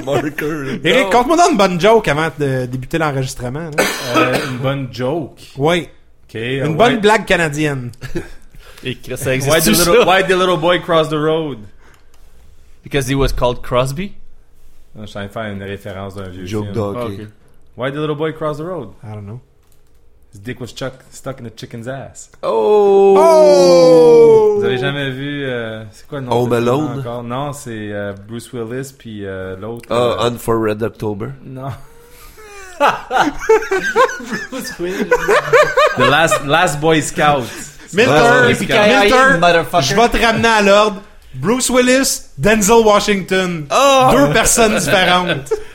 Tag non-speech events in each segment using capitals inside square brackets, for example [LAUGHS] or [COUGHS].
[LAUGHS] marker. Eric, Non. conte-moi donc une bonne joke avant de débuter l'enregistrement. Euh, une bonne joke. Oui, une bonne why- blague canadienne. [LAUGHS] Et Chris, ça Why existe the, little, why the little boy crossed the road? Because he was called Crosby? Non, Je suis en train de faire une référence d'un vieux Joke film. de Ah, hockey. ok. Why the little boy crossed the road? I don't know. His dick was chuck, stuck in a chicken's ass. Oh! Oh! Vous avez jamais vu... euh, c'est quoi le nom? Home Alone? encore? Non, c'est euh, Bruce Willis puis euh, l'autre... Ah, euh, On for Red October. Non. [LAUGHS] The last, last Boy Scout. Milter, Milter, je vais te ramener à l'ordre. Bruce Willis, Denzel Washington. Deux personnes différentes. [LAUGHS]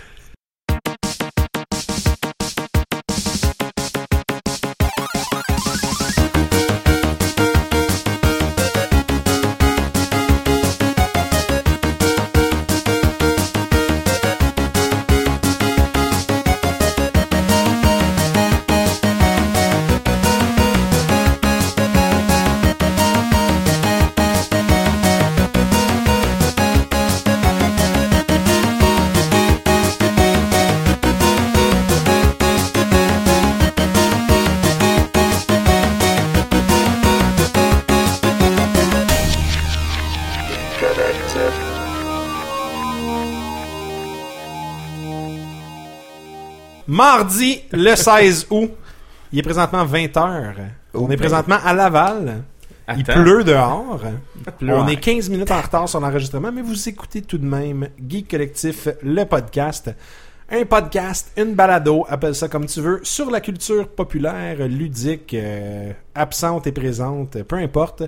Mardi, le 16 août. Il est présentement 20h. On est présentement à Laval. Il Attends. pleut dehors. pleut, On est 15 minutes en retard sur l'enregistrement, mais vous écoutez tout de même Geek Collectif, le podcast. Un podcast, une balado, appelle ça comme tu veux, sur la culture populaire, ludique, euh, absente et présente, peu importe.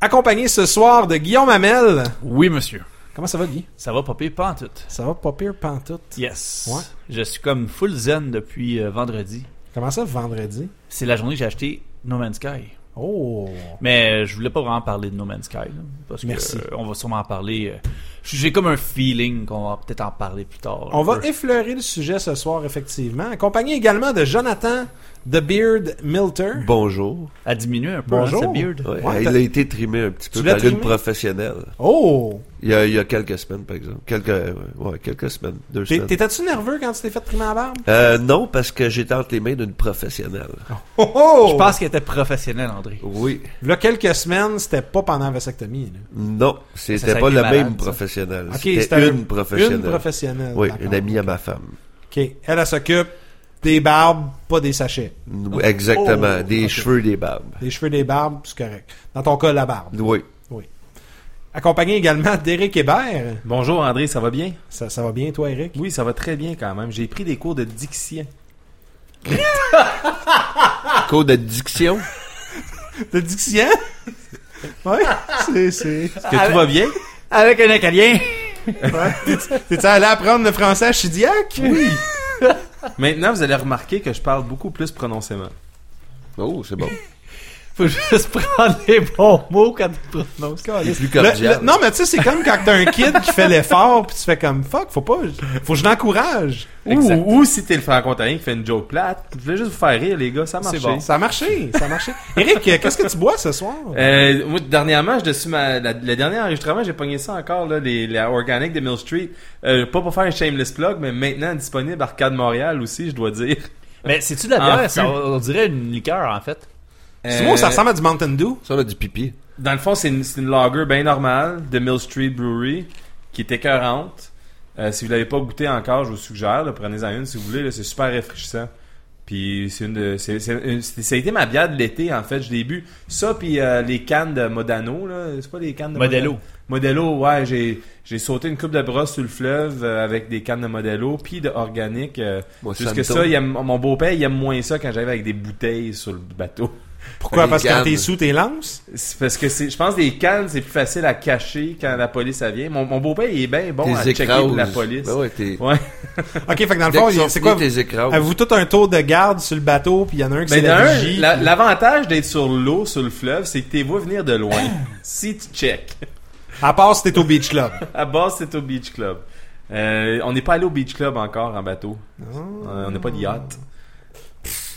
Accompagné ce soir de Guillaume Hamel. Oui, monsieur. Comment ça va, Guy? Ça va pas pire pas en tout. Ça va pas pire pantoute. Yes. Ouais. Je suis comme full zen depuis euh, vendredi. Comment ça, vendredi? C'est la journée que j'ai acheté No Man's Sky. Oh! Mais euh, je voulais pas vraiment parler de No Man's Sky. là, parce Merci. que euh, on va sûrement en parler. euh, j'ai comme un feeling qu'on va peut-être en parler plus tard. On va peu. effleurer le sujet ce soir, effectivement. Accompagné également de Jonathan The Beard Milter. Bonjour. À diminuer un peu Bonjour. hein, sa beard. Ouais, Ouais, il a été trimé un petit peu Tu par une professionnelle. Oh! Il y, a, il y a quelques semaines, par exemple. Quelques, ouais, ouais, quelques semaines. Deux T'es- semaines. T'étais-tu nerveux quand tu t'es fait trimer la barbe? Euh, non, parce que j'étais entre les mains d'une professionnelle. Oh oh! Je pense qu'elle était professionnelle, André. Oui. Là, quelques semaines, c'était pas pendant la vasectomie. là. Non, c'était ça pas a la malade, même ça. Professionnelle. Ok, c'était c'était une un- professionnelle. Une professionnelle. Oui, une amie à ma femme. OK. Elle, elle s'occupe des barbes, pas des sachets. Oui, Exactement. Oh, des cheveux, des barbes. Des cheveux, des barbes, c'est correct. Dans ton cas, la barbe. Oui. Accompagné également d'Éric Hébert. Bonjour André, ça va bien? Ça, ça va bien, toi, Eric? Oui, ça va très bien quand même. J'ai pris des cours de diction. [LAUGHS] Code de diction? De diction? [LAUGHS] ouais, c'est... c'est... Est-ce que tout va bien? Avec un Acadien. Ouais. T'es-tu allé apprendre le français à Chidiac? Oui. [LAUGHS] Maintenant, vous allez remarquer que je parle beaucoup plus prononsément. Oh, c'est bon. Faut juste [LAUGHS] prendre les bons mots quand tu prononces. C'est plus cordial. le- non, mais tu sais, c'est comme quand t'as un kid qui fait l'effort, puis tu fais comme fuck, faut pas, faut que je l'encourage. Ou, ou si t'es le franco-ontarien qui fait une joke plate, je voulais juste vous faire rire, les gars, ça marche. C'est bon. Ça a marché, ça a marché. Eric, qu'est-ce que tu bois ce soir? Euh, moi, dernièrement, je dessus ma, la- le dernier enregistrement, j'ai pogné ça encore, là, les, la organique de Mill Street. Euh, pas pour faire un shameless plug, mais maintenant disponible à Arcade Montréal aussi, je dois dire. Mais c'est-tu de la bière? Ça, on dirait une liqueur, en fait. C'est moi, ça Euh, ressemble à du Mountain Dew. Ça, a du pipi. Dans le fond, c'est une, c'est une lager bien normale de Mill Street Brewery qui est écœurante. Euh, si vous l'avez pas goûté encore, je vous suggère, là, prenez-en une si vous voulez. là, C'est super rafraîchissant. Puis c'est une de, c'est, c'est une- c'est- ça a été ma bière de l'été en fait. Je l'ai bu. Ça puis euh, les cannes de Modano là, c'est pas les cannes de Modelo. Modelo, ouais, j'ai j'ai sauté une coupe de brosse sur le fleuve euh, avec des cannes de Modelo puis de organique. euh, Moi, juste que Santo. ça, il aime- mon beau-père il aime moins ça quand j'arrive avec des bouteilles sur le bateau. Pourquoi? Les Parce que quand t'es sous, t'es lance? C'est parce que c'est, je pense que des cannes, c'est plus facile à cacher quand la police elle vient. Mon, mon beau-père, il est bien bon à T'es checker pour la police. Ben ouais, t'es... Ouais. Ok, fait que dans le fond, c'est quoi? t'es. Avez-vous tout un tour de garde sur le bateau, puis il y en a un qui Mais c'est la l'avantage d'être sur l'eau, sur le fleuve, c'est que t'es vois venir de loin. [COUGHS] si tu check. À part si t'es au Beach Club. [LAUGHS] À base, c'est au Beach Club. Euh, on n'est pas allé au Beach Club encore en bateau. Ah. Euh, on n'a pas de yacht.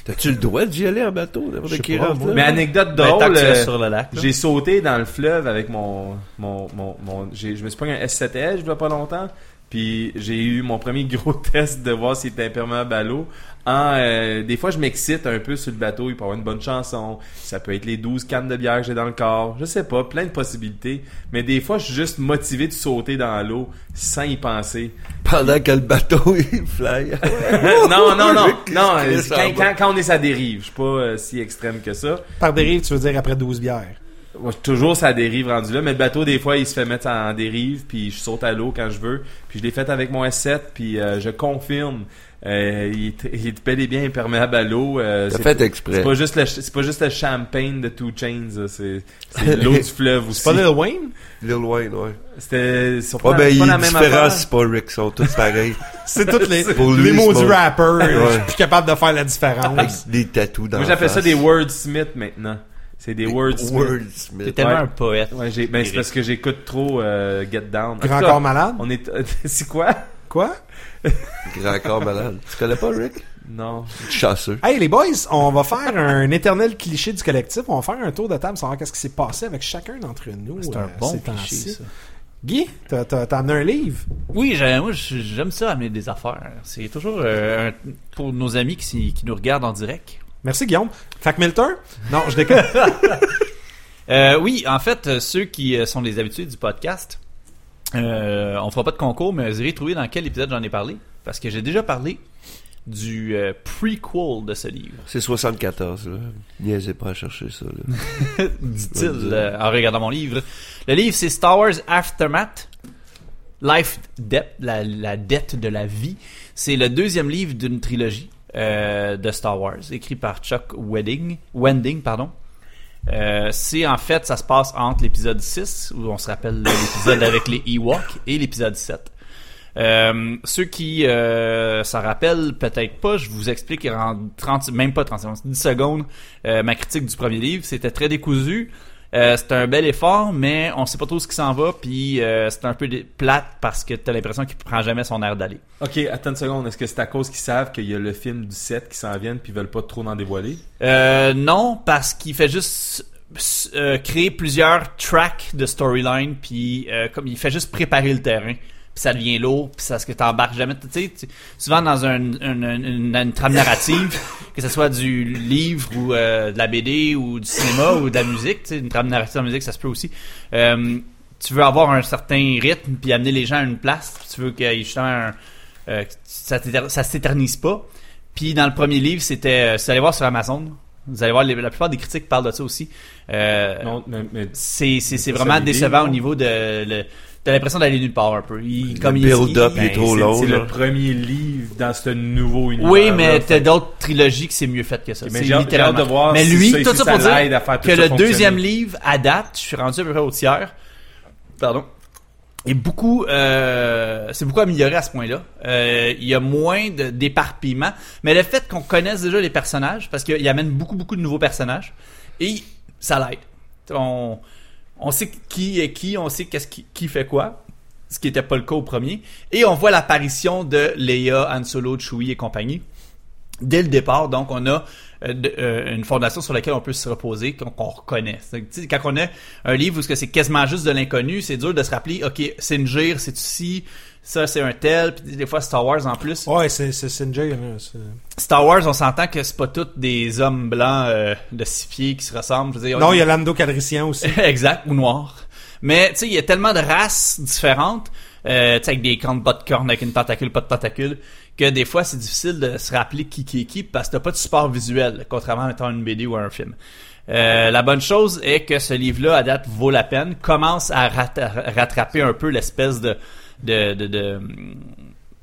T'as-tu le droit d'y aller en bateau? n'importe Je sais qui pas, rentre moi. là? Mais anecdote Ben, drôle, euh, sur le lac. j'ai sauté dans le fleuve avec mon... mon, mon, mon j'ai- je me suis pris un S7L, il y a pas longtemps. Puis j'ai eu mon premier gros [LAUGHS] test de voir s'il était imperméable à l'eau. En, euh, des fois, je m'excite un peu sur le bateau. Il peut y avoir une bonne chanson. Ça peut être les 12 cannes de bière que j'ai dans le corps. Je sais pas, plein de possibilités. Mais des fois, je suis juste motivé de sauter dans l'eau sans y penser. Pendant que le bateau, [LAUGHS] il fly. [LAUGHS] non, non, non. Non euh, quand, quand, quand on est à dérive, je suis pas euh, si extrême que ça. Par dérive, tu veux dire après 12 bières. Ouais, toujours ça dérive rendu là, mais le bateau des fois il se fait mettre en dérive, puis je saute à l'eau quand je veux, puis je l'ai fait avec mon S7, puis euh, je confirme, euh, il, est, il est bel et bien imperméable à l'eau. Euh, T'as c'est- fait c'est exprès. pas juste le c'est pas juste le champagne de Two Chains, c'est c'est [LAUGHS] l'eau du fleuve aussi. C'est pas Lil Wayne? Lil Wayne, ouais. C'était c'est pas, Ouais, ben, pas il la même affaire. c'est pas Rick, sont tous pareils. [LAUGHS] C'est toutes les, Pour lui, les c'est mots du rapper. Je suis plus capable de faire la différence. Avec des tatous dans Moi j'appelle ça des wordsmiths maintenant. C'est des wordsmiths. Wordsmith. T'es tellement Ouais. un poète. Ouais, j'ai ben c'est parce que j'écoute trop euh, Get Down. Grand cas, corps malade? On est [LAUGHS] c'est quoi? Quoi? Grand corps malade. Tu connais pas Rick? Non. Chasseux. Hey les boys, on va faire un éternel cliché du collectif. On va faire un tour de table, savoir qu'est-ce qui s'est passé avec chacun d'entre nous. C'est euh, un bon ces cliché, ça. Guy, t'as, amené un livre? Oui, moi j'aime ça amener des affaires. C'est toujours euh, un- pour nos amis qui nous regardent en direct. Merci Guillaume. Fac Milton? Non, je déconne. [LAUGHS] Euh, oui, en fait, euh, ceux qui euh, sont des habitués du podcast, euh, on fera pas de concours, mais vous irez trouver dans quel épisode j'en ai parlé. Parce que j'ai déjà parlé du euh, prequel de ce livre. C'est 74, là. Niaisez pas à chercher ça, là. [LAUGHS] dit-il Ouais, euh, en regardant mon livre. Le livre, c'est Star Wars Aftermath. Life Debt, la, la dette de la vie. C'est le deuxième livre d'une trilogie euh, de Star Wars, écrit par Chuck Wedding, Wending. Pardon. Euh, c'est en fait, ça se passe entre l'épisode 6, où on se rappelle l'épisode avec les Ewoks, et l'épisode 7. Euh, ceux qui euh, s'en rappellent peut-être pas, je vous explique en 30, même pas 30 secondes, 10 secondes, euh, ma critique du premier livre. C'était très décousu. Euh, c'est un bel effort, mais on sait pas trop ce qui s'en va, puis euh, c'est un peu plate parce que t'as l'impression qu'il prend jamais son air d'aller. Ok, attends une seconde. Est-ce que c'est à cause qu'ils savent qu'il y a le film du 7 qui s'en vient puis ils veulent pas trop en dévoiler? Euh, non, parce qu'il fait juste euh, créer plusieurs tracks de storyline, puis euh, comme il fait juste préparer le terrain. Puis ça devient lourd, puis ça ce que t'embarques jamais. Tu sais, souvent dans un, une, une- une trame narrative, que ce soit du livre ou euh, de la BD ou du cinéma ou de la musique, tu sais, une trame narrative en musique, ça se peut aussi. Euh, tu veux avoir un certain rythme, puis amener les gens à une place. puis tu veux qu'il y ait justement un, euh, que ça ça s'éternise pas. Puis dans le premier livre, c'était, euh, si vous allez voir sur Amazon, vous allez voir, la plupart des critiques parlent de ça aussi. Euh, Non, mais, mais c'est vraiment décevant au niveau de le, t'as l'impression d'aller nulle part un peu. Il, comme il, build-up, il- il est trop c'est- long, C'est le premier livre dans ce nouveau univers. oui, mais t'as d'autres trilogies que c'est mieux fait que ça. Mais j'ai hâte- de voir mais si lui, ça, tout si ça pour ça dire que le deuxième livre, à date, je suis rendu à peu près au tiers. Pardon. est beaucoup, euh, c'est beaucoup amélioré à ce point-là. Euh, il y a moins d'éparpillement, mais le fait qu'on connaisse déjà les personnages, parce qu'il amène beaucoup beaucoup de nouveaux personnages, et ça l'aide. On, on sait qui est qui, on sait qu'est-ce qui, qui fait quoi, ce qui n'était pas le cas au premier, et on voit l'apparition de Leia, Han Solo, et compagnie dès le départ. Donc, on a euh, euh, une fondation sur laquelle on peut se reposer, qu'on reconnaît. Quand on a un livre où c'est quasiment juste de l'inconnu, c'est dur de se rappeler, OK, c'est une gire, c'est ci, ça c'est un tel, puis des fois Star Wars en plus. Ouais, c'est c'est Sinjay, Star Wars, on s'entend que c'est pas tous des hommes blancs euh, de six pieds qui se ressemblent. Je veux dire, Non, il y a Lando Calrissian aussi. [LAUGHS] exact, ou noir. Mais tu sais, il y a tellement de races différentes, euh, tu sais, avec des grandes bottes de cornes, avec une tentacule, pas de tentacule, que des fois c'est difficile de se rappeler qui qui est qui parce que t'as pas de support visuel, contrairement à mettons, une BD ou un film. Euh, la bonne chose est que ce livre-là, à date, vaut la peine, commence à rat- rattraper un peu l'espèce de de, de, de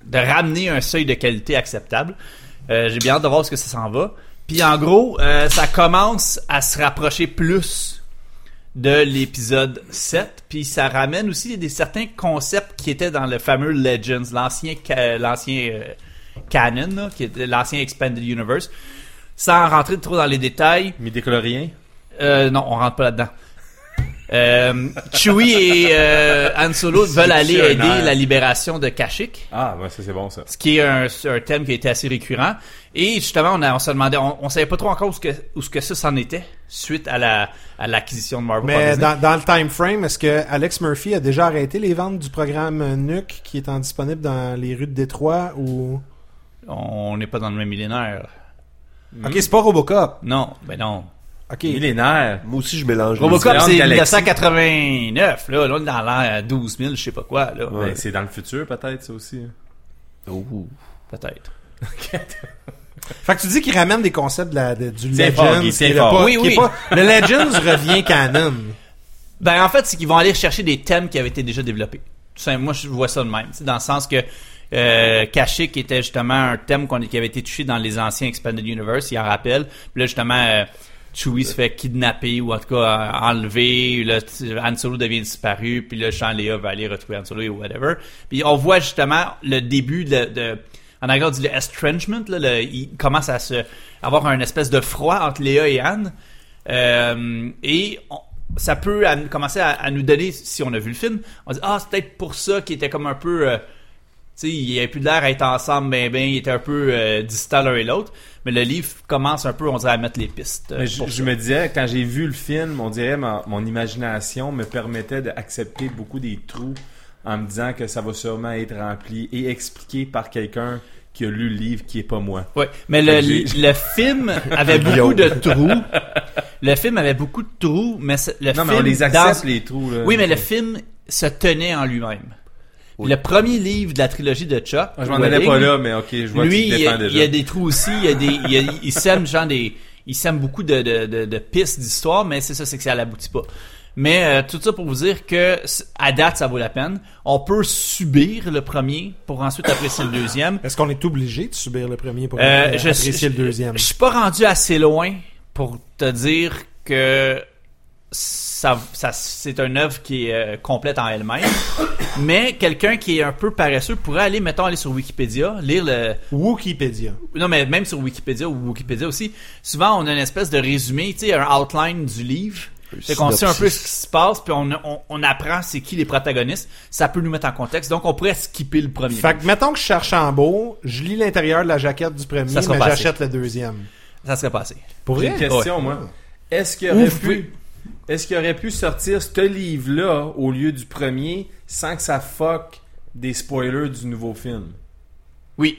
de ramener un seuil de qualité acceptable. Euh, J'ai bien hâte de voir ce que ça s'en va. Puis en gros, euh, ça commence à se rapprocher plus de l'épisode 7. Puis ça ramène aussi des certains concepts qui étaient dans le fameux Legends, l'ancien ca- l'ancien euh, canon, là, qui était l'ancien Expanded Universe. Sans rentrer trop dans les détails, Mais décolorien. euh, non, on rentre pas là-dedans. Euh, Chewie et euh, Han Solo veulent aller aider la libération de Kashyyyk, Ah, ouais, ça c'est bon ça. ce qui est un, un thème qui a été assez récurrent. Et justement, on, a, on se demandait, on, on savait pas trop encore où ce que, où ce que ça s'en était suite à la à l'acquisition de Marvel. Mais dans, dans le time frame, est-ce que Alex Murphy a déjà arrêté les ventes du programme Nuke qui est en disponible dans les rues de Détroit ou? On n'est pas dans le même millénaire. Ok, c'est pas Robocop. Non, ben non. Ok. Millénaire. Moi aussi, je mélange. les Robocop, c'est galaxies. 1989, là. Là, on est dans l'an 12 000, je sais pas quoi, là. Ouais. Ben, c'est dans le futur peut-être ça aussi. Oh. Peut-être. [LAUGHS] Fait que tu dis qu'il ramène des concepts de la, de- du Legends. qui est fort. pas- Oui, qui est oui. pas- le Legends revient canon. Ben, en fait, c'est qu'ils vont aller chercher des thèmes qui avaient été déjà développés. Moi, je vois ça de même. C'est dans le sens que euh, Kashyyyk était justement un thème qu'on- qui avait été touché dans les anciens Expanded Universe, il en rappelle. Puis là, justement, euh, Chewie se fait kidnapper ou en tout cas euh, enlever. Là, Han Solo devient disparu. Puis là, Sean Leia va aller retrouver Han Solo et whatever. Puis on voit justement le début de... de en anglais, dit le estrangement. Là, il commence à se avoir un espèce de froid entre Léa et Anne. Euh, et ça peut commencer à, nous donner, si on a vu le film, on dit ah c'est peut-être pour ça qu'il était comme un peu, euh, sais, il avait plus l'air à être ensemble, ben ben, il était un peu euh, distant l'un et l'autre. Mais le livre commence un peu, on dirait à mettre les pistes. euh, Mais je, me disais, quand j'ai vu le film, on dirait ma- mon imagination me permettait d'accepter beaucoup des trous en me disant que ça va sûrement être rempli et expliqué par quelqu'un qui a lu le livre qui est pas moi. Ouais, mais le, film avait beaucoup de trous. Le film avait beaucoup de trous, mais le Non, film mais on les accepte dans- les trous. Là. Oui, mais le film se tenait en lui-même. Le premier livre de la trilogie de Chuck, Ah, je m'en allais pas là, mais ok, je vois lui, que tu il te y, a, il y a des trous aussi. Il y a des, il, y a- il sème genre des, il sème beaucoup de, de, de, de pistes d'histoire, mais c'est ça, c'est que ça n'aboutit pas. Mais euh, tout ça pour vous dire que à date, ça vaut la peine. On peut subir le premier pour ensuite apprécier le deuxième. Est-ce qu'on est obligé de subir le premier pour Euh, je, apprécier je- le deuxième? Je suis pas rendu assez loin pour te dire que ça, ça c'est une œuvre qui est euh, complète en elle-même. [COUGHS] mais quelqu'un qui est un peu paresseux pourrait aller, mettons, aller sur Wikipédia, lire le, Wikipédia. non, mais même sur Wikipédia ou Wikipédia aussi, souvent on a une espèce de résumé, tu sais, un outline du livre. C'est qu'on sait un peu ce qui se passe, puis on, on, on apprend c'est qui les protagonistes. Ça peut nous mettre en contexte. Donc on pourrait skipper le premier. Fait que mettons que je cherche en beau, je lis l'intérieur de la jaquette du premier, mais j'achète le deuxième. Ça serait passé. Pour vrai? une question, Ouais. moi. Est-ce qu'il aurait pu, est-ce qu'il aurait pu sortir ce livre-là au lieu du premier sans que ça fuck des spoilers du nouveau film? Oui.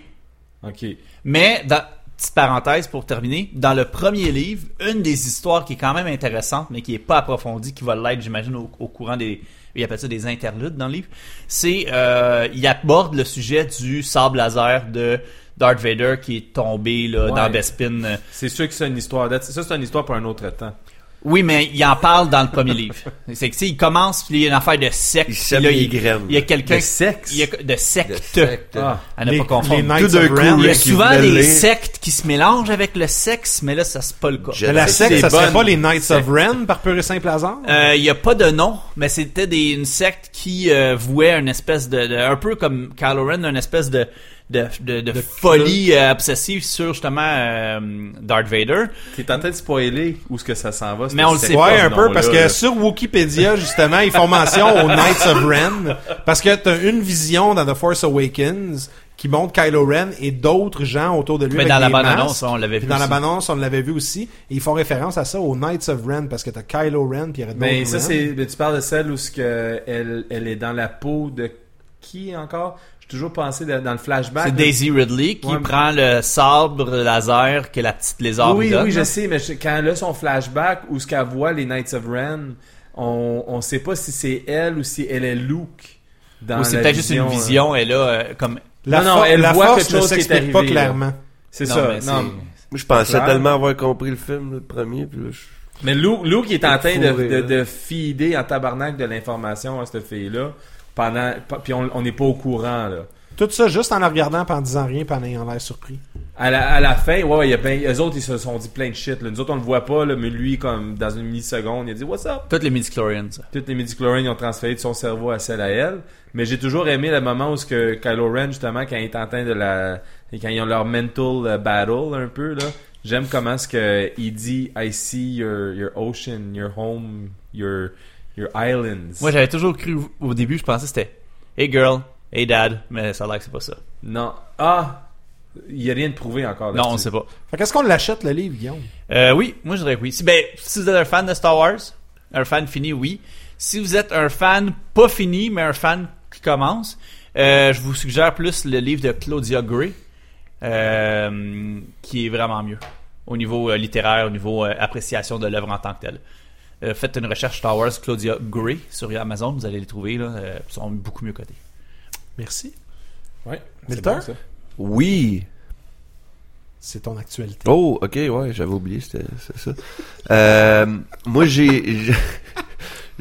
Ok. Mais, dans, petite parenthèse pour terminer, dans le premier livre, une des histoires qui est quand même intéressante, mais qui est pas approfondie, qui va l'être, j'imagine, au, au courant des... Il appelle ça des interludes dans le livre. C'est... Euh, il aborde le sujet du sable laser de Darth Vader qui est tombé là, Ouais. dans Bespin. C'est sûr que c'est une histoire. Ça, c'est une histoire pour un autre temps. Oui, mais il en parle dans le premier livre. C'est que, tu sais, il commence, puis il y a une affaire de secte. Il puis sème là, les il, graines. il y a quelqu'un... Le sexe. il y a de secte. De secte. Ah. À ne Les- pas confondre. les Knights Tout d'un of coup, Ren. Il y a souvent des sectes qui se mélangent avec le sexe, mais là, ça c'est pas le cas. Mais la C'est secte, ça serait pas les Knights of Ren par pur et simple hasard? Euh, Il y a pas de nom, mais c'était des, une secte qui euh, vouait une espèce de, de- un peu comme Kylo Ren, une espèce de de, de, de folie euh, obsessive sur justement euh, Darth Vader. T'es en train de spoiler où ce que ça s'en va. Mais on le sait Ouais, secte un peu, parce que là. sur Wikipédia, [LAUGHS] justement, ils font mention aux Knights of Ren, parce que t'as une vision dans The Force Awakens qui montre Kylo Ren et d'autres gens autour de lui Mais avec dans la des bande masques. annonce, on l'avait vu. dans la aussi. bande annonce, on l'avait vu aussi. Et ils font référence à ça aux Knights of Ren, parce que t'as Kylo Ren, puis il y d'autres Mais ça, Ren. c'est. mais tu parles de celle où ce que elle, elle est dans la peau de qui encore? Toujours pensé de- dans le flashback. C'est. Daisy Ridley qui Ouais. prend le sabre laser que la petite lézard Oui, donne. oui, je sais, mais je- quand elle a son flashback où ce qu'elle voit les Knights of Ren, on, on sait pas si c'est elle ou si elle est Luke. Dans Ou c'est peut-être juste une vision, euh. et là, euh, comme... La, Non, non, elle la voit force quelque ne chose qui est pas arrivé, là. clairement. C'est ça. non. Moi, je pensais Clair. tellement avoir compris le film, le premier, puis là, je... Mais Luke, Luke est en train de, de, de feeder en tabarnak de l'information à cette fille-là. Pendant, puis on n'est pas au courant, là. Tout ça juste en la regardant, puis en disant rien, puis en ayant l'air surpris. À la, à la fin, ouais, ouais, il y a plein, eux autres, ils se sont dit plein de shit, là. Nous autres, on le voit pas, là, mais lui, comme, dans une milliseconde, il a dit, what's up? Toutes les midi-chlorians. Toutes les midi-chlorians, ils ont transféré de son cerveau à celle à elle. Mais j'ai toujours aimé le moment où ce que Kylo Ren, justement, quand il est en train de la, et quand ils ont leur mental euh, battle, un peu, là. J'aime comment ce que il dit, I see your, your ocean, your home, your, Your Islands. Moi, j'avais toujours cru au début, je pensais que c'était Hey girl, hey dad, mais ça a l'air que c'est pas ça. Non. Ah! Il y a rien de prouvé encore. Non, on là-dessus. sait pas. Fait qu'est-ce qu'on l'achète, le livre, Guillaume? Euh, oui, moi je dirais que oui. Si, ben, si vous êtes un fan de Star Wars, un fan fini, oui. Si vous êtes un fan pas fini, mais un fan qui commence, euh, je vous suggère plus le livre de Claudia Gray, euh, qui est vraiment mieux au niveau euh, littéraire, au niveau euh, appréciation de l'œuvre en tant que telle. Euh, faites une recherche Star Wars Claudia Gray sur Amazon, vous allez les trouver, là, euh, ils sont beaucoup mieux cotés. Merci. Ouais. bon, ça. Oui. C'est ton actualité. Oh, ok, ouais, j'avais oublié, c'était c'est ça. Euh, moi, j'ai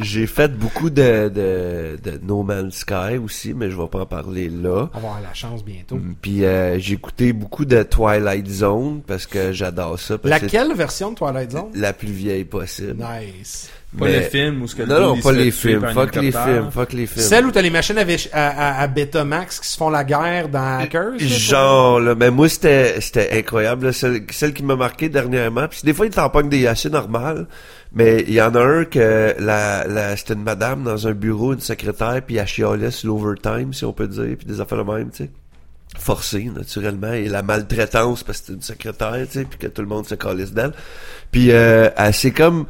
j'ai- fait beaucoup de, de, de No Man's Sky aussi, mais je vais pas en parler là. On va avoir la chance bientôt. Mm, Puis euh, j'ai écouté beaucoup de Twilight Zone parce que j'adore ça. parce que Laquelle version de Twilight Zone? La plus vieille possible. Nice. Pas Mais- le film où ce que Non, non, pas les films. Fuck les films. Fuck les films. Celle où t'as les machines à, à, à- à Betamax qui se font la guerre dans Hackers? Genre, là, mais moi, c'était, c'était incroyable, là, celle, celle qui m'a marqué dernièrement. Puis des fois, il t'en pogne des assez normales, mais il y en a un que la, la, c'était une madame dans un bureau, une secrétaire, puis elle chialait sur l'overtime, si on peut dire, puis des affaires de même, tu sais. Forcé, naturellement, et la maltraitance, parce que c'était une secrétaire, tu sais, puis que tout le monde se calisse d'elle. Puis euh, elle s'est comme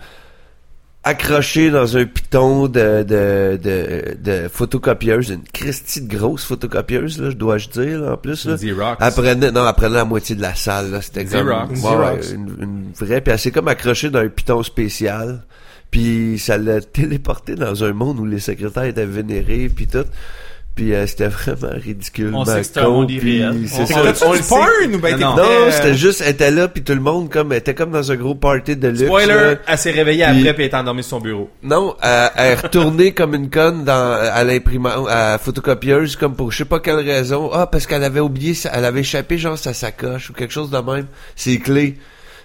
accrochée dans un piton de, de, de, de photocopieuse, une Christie de grosse photocopieuse, là, je dois-je dire, là, en plus, là. Xerox. Elle prenait, non, elle prenait la moitié de la salle, là. C'était comme, Xerox. ouais, une, une vraie, puis elle s'est comme accrochée dans un piton spécial. Puis ça l'a [LAUGHS] téléporté dans un monde où les secrétaires étaient vénérés, puis tout. Puis euh, c'était vraiment ridicule. On sait que c'est un monde irréel. C'est On- ça. on- T'as-tu on du le sait. porn ou ben Non, non. euh, c'était juste, elle était là, puis tout le monde comme, elle était comme dans un gros party de luxe. Spoiler, là. elle s'est réveillée Puis- après puis elle est endormie sur son bureau. Non, elle, elle est retournée comme une conne dans, à l'imprimante, à la photocopieuse, comme pour je sais pas quelle raison. Ah, parce qu'elle avait oublié, elle avait échappé genre sa sacoche ou quelque chose de même. Ses clés.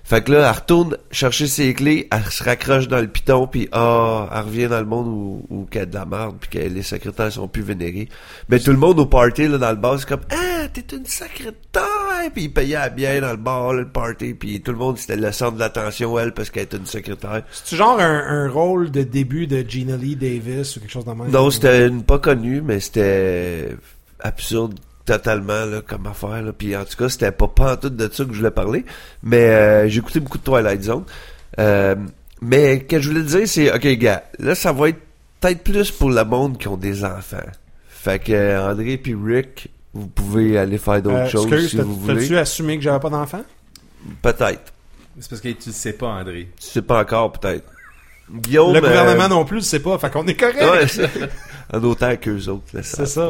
Fait que là, elle retourne chercher ses clés, elle se raccroche dans le piton, puis ah, elle revient dans le monde où, où qu'il y a de la merde, puis que les secrétaires sont plus vénérés. Mais tout le monde au party, là, dans le bar, c'est comme « Ah, t'es une secrétaire! » Puis ils payaient bien dans le bar, là, le party, puis tout le monde, c'était le centre de l'attention, elle, parce qu'elle était une secrétaire. C'est-tu genre un, un rôle de début de Gina Lee Davis ou quelque chose de même? Non, c'était une pas connue, mais c'était absurde totalement là, comme affaire. Là. Puis en tout cas, c'était pas pas en tout de ça que je voulais parler. Mais euh, j'ai écouté beaucoup de Twilight Zone. Euh, mais ce que je voulais te dire, c'est OK, gars, là, ça va être peut-être plus pour le monde qui ont des enfants. Fait que euh, André puis Rick, vous pouvez aller faire d'autres Euh, choses excuse, si vous voulez. t'as-tu assumé que j'avais pas d'enfant? Peut-être. C'est parce que tu le sais pas, André. Tu sais pas encore, peut-être. Guillaume. Le euh, gouvernement non plus le sait pas, fait qu'on est correct. Ouais, c'est- en autant qu'eux autres. c'est ça.